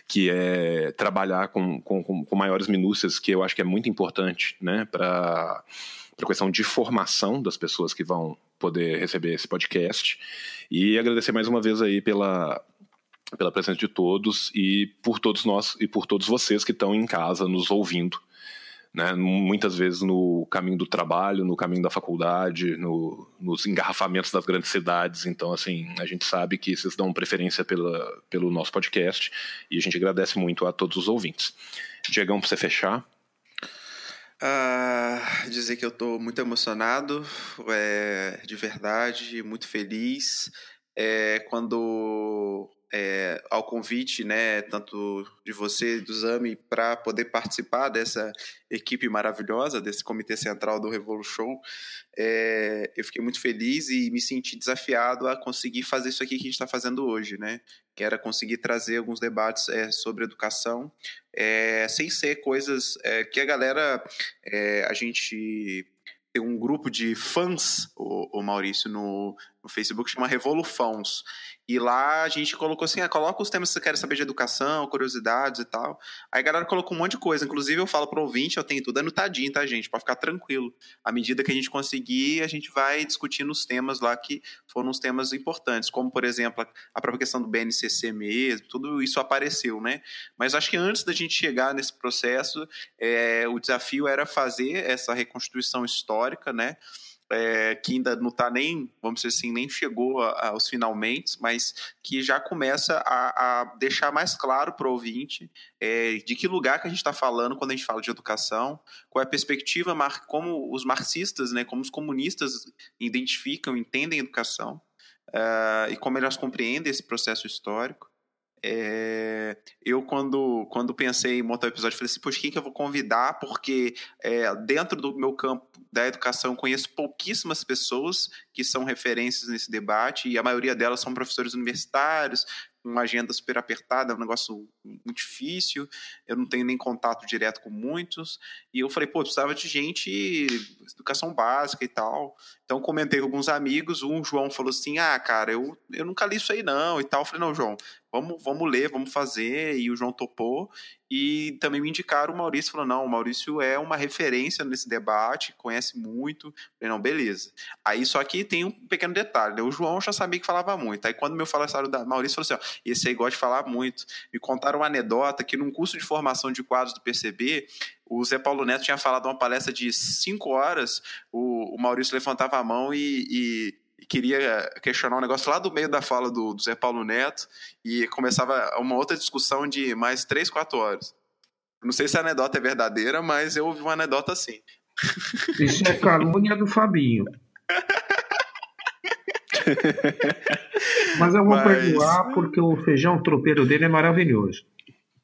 que é trabalhar com, com, com maiores minúcias, que eu acho que é muito importante né, para a questão de formação das pessoas que vão poder receber esse podcast. E agradecer mais uma vez aí pela, pela presença de todos e por todos nós e por todos vocês que estão em casa nos ouvindo né? muitas vezes no caminho do trabalho, no caminho da faculdade, no, nos engarrafamentos das grandes cidades. Então, assim, a gente sabe que vocês dão preferência pela, pelo nosso podcast e a gente agradece muito a todos os ouvintes. Diegão, para você fechar. Uh, dizer que eu estou muito emocionado, é, de verdade, muito feliz. É, quando é, ao convite, né, tanto de você, do Zami, para poder participar dessa equipe maravilhosa, desse comitê central do Revolution. É, eu fiquei muito feliz e me senti desafiado a conseguir fazer isso aqui que a gente está fazendo hoje, né? Que era conseguir trazer alguns debates é, sobre educação, é, sem ser coisas é, que a galera, é, a gente tem um grupo de fãs, o, o Maurício, no, no Facebook, chama Revolufãos. E lá a gente colocou assim: ah, coloca os temas que você quer saber de educação, curiosidades e tal. Aí a galera colocou um monte de coisa. Inclusive, eu falo pro ouvinte, eu tenho tudo anotadinho, tá, gente? Pra ficar tranquilo. À medida que a gente conseguir, a gente vai discutindo os temas lá que foram os temas importantes, como, por exemplo, a própria questão do BNCC mesmo, tudo isso apareceu, né? Mas acho que antes da gente chegar nesse processo, é, o desafio era fazer essa reconstituição histórica, né? É, que ainda não está nem, vamos dizer assim, nem chegou a, aos finalmente, mas que já começa a, a deixar mais claro para o ouvinte é, de que lugar que a gente está falando quando a gente fala de educação, qual é a perspectiva, como os marxistas, né, como os comunistas identificam, entendem educação, uh, e como elas compreendem esse processo histórico. É, eu, quando, quando pensei em montar o episódio, falei assim: Poxa, quem que eu vou convidar? Porque é, dentro do meu campo da educação, conheço pouquíssimas pessoas que são referências nesse debate, e a maioria delas são professores universitários, uma agenda super apertada, um negócio muito difícil, eu não tenho nem contato direto com muitos, e eu falei, pô, precisava de gente, educação básica e tal. Então comentei com alguns amigos, um João falou assim, ah, cara, eu, eu nunca li isso aí não, e tal. Eu falei, não, João, vamos, vamos ler, vamos fazer, e o João topou, e também me indicaram o Maurício, falou, não, o Maurício é uma referência nesse debate, conhece muito, eu falei, não, beleza. Aí só que tem um pequeno detalhe, né? o João já sabia que falava muito, aí quando meu falaram da Maurício falou assim, ó, esse aí gosta de falar muito, me contaram uma anedota que num curso de formação de quadros do PCB, o Zé Paulo Neto tinha falado uma palestra de cinco horas, o, o Maurício levantava a mão e, e, e, queria questionar um negócio lá do meio da fala do, do, Zé Paulo Neto e começava uma outra discussão de mais três, quatro horas. Não sei se a anedota é verdadeira, mas eu ouvi uma anedota assim. Isso é calúnia do Fabinho. Mas eu vou mas... perdoar porque o feijão tropeiro dele é maravilhoso.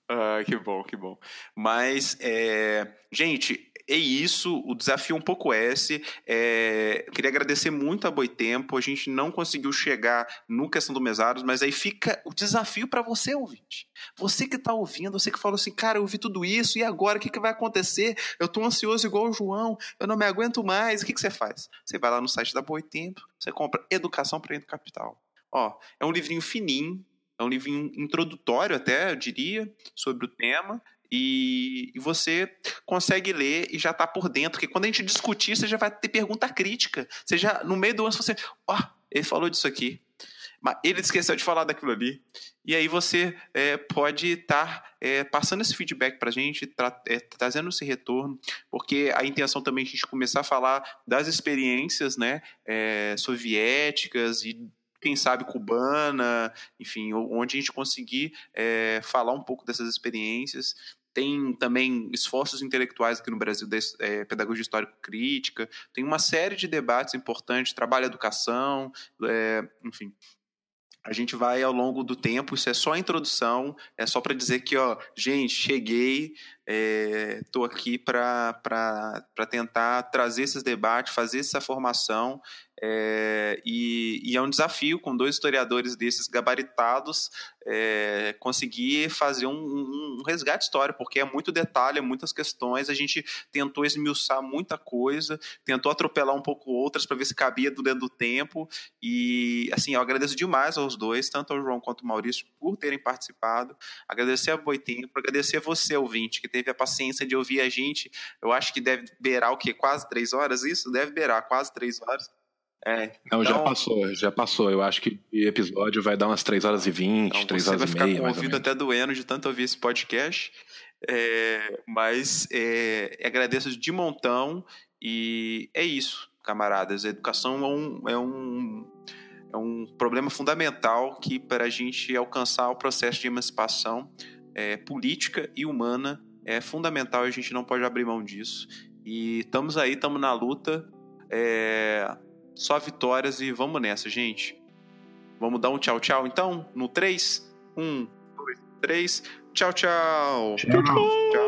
Ah, que bom, que bom. Mas, é, gente, é isso, o desafio é um pouco esse. É, queria agradecer muito a Boitempo, a gente não conseguiu chegar no questão do mesados, mas aí fica o desafio para você, ouvinte. Você que está ouvindo, você que falou assim, cara, eu ouvi tudo isso, e agora o que, que vai acontecer? Eu estou ansioso igual o João, eu não me aguento mais. O que, que você faz? Você vai lá no site da Boitempo, você compra Educação para Capital. Ó, é um livrinho fininho, é um livro introdutório até, eu diria, sobre o tema. E, e você consegue ler e já está por dentro. Porque quando a gente discutir, você já vai ter pergunta crítica. Você já, no meio do ano, você. Ó, oh, ele falou disso aqui. Mas ele esqueceu de falar daquilo ali. E aí você é, pode estar tá, é, passando esse feedback para a gente, tra é, trazendo esse retorno, porque a intenção também é a gente começar a falar das experiências né, é, soviéticas e quem sabe cubana, enfim, onde a gente conseguir é, falar um pouco dessas experiências. Tem também esforços intelectuais aqui no Brasil, de, é, pedagogia histórico-crítica, tem uma série de debates importantes, trabalho educação, é, enfim, a gente vai ao longo do tempo, isso é só a introdução, é só para dizer que, ó, gente, cheguei, estou é, aqui para tentar trazer esses debates, fazer essa formação é, e, e, é um desafio com dois historiadores desses gabaritados é, conseguir fazer um, um, um, resgate histórico, porque é muito detalhe, é muitas questões. A gente tentou esmiuçar muita coisa, tentou atropelar um pouco outras para ver se cabia dentro do tempo. E assim, eu agradeço demais aos dois, tanto ao João quanto ao Maurício, por terem participado. Agradecer a Boitempo, agradecer a você, ouvinte, que teve a paciência de ouvir a gente. Eu acho que deve beirar o quê? Quase três horas? Isso? Deve beirar quase três horas. É, Não, já então- passou, já passou. Eu acho que o episódio vai dar umas 3 horas e 20, então, 3 horas e meia. Você vai ficar com o ouvido até doendo de tanto ouvir esse podcast. É, mas é, agradeço de montão e é isso, camaradas. A educação é um, é um, é um problema fundamental que para a gente alcançar o processo de emancipação é, política e humana é fundamental e a gente não pode abrir mão disso. E estamos aí, estamos na luta. É, só vitórias e vamos nessa, gente. Vamos dar um tchau, tchau então? No 3? 1, 2, 3. Tchau, tchau. Tchau, tchau. tchau.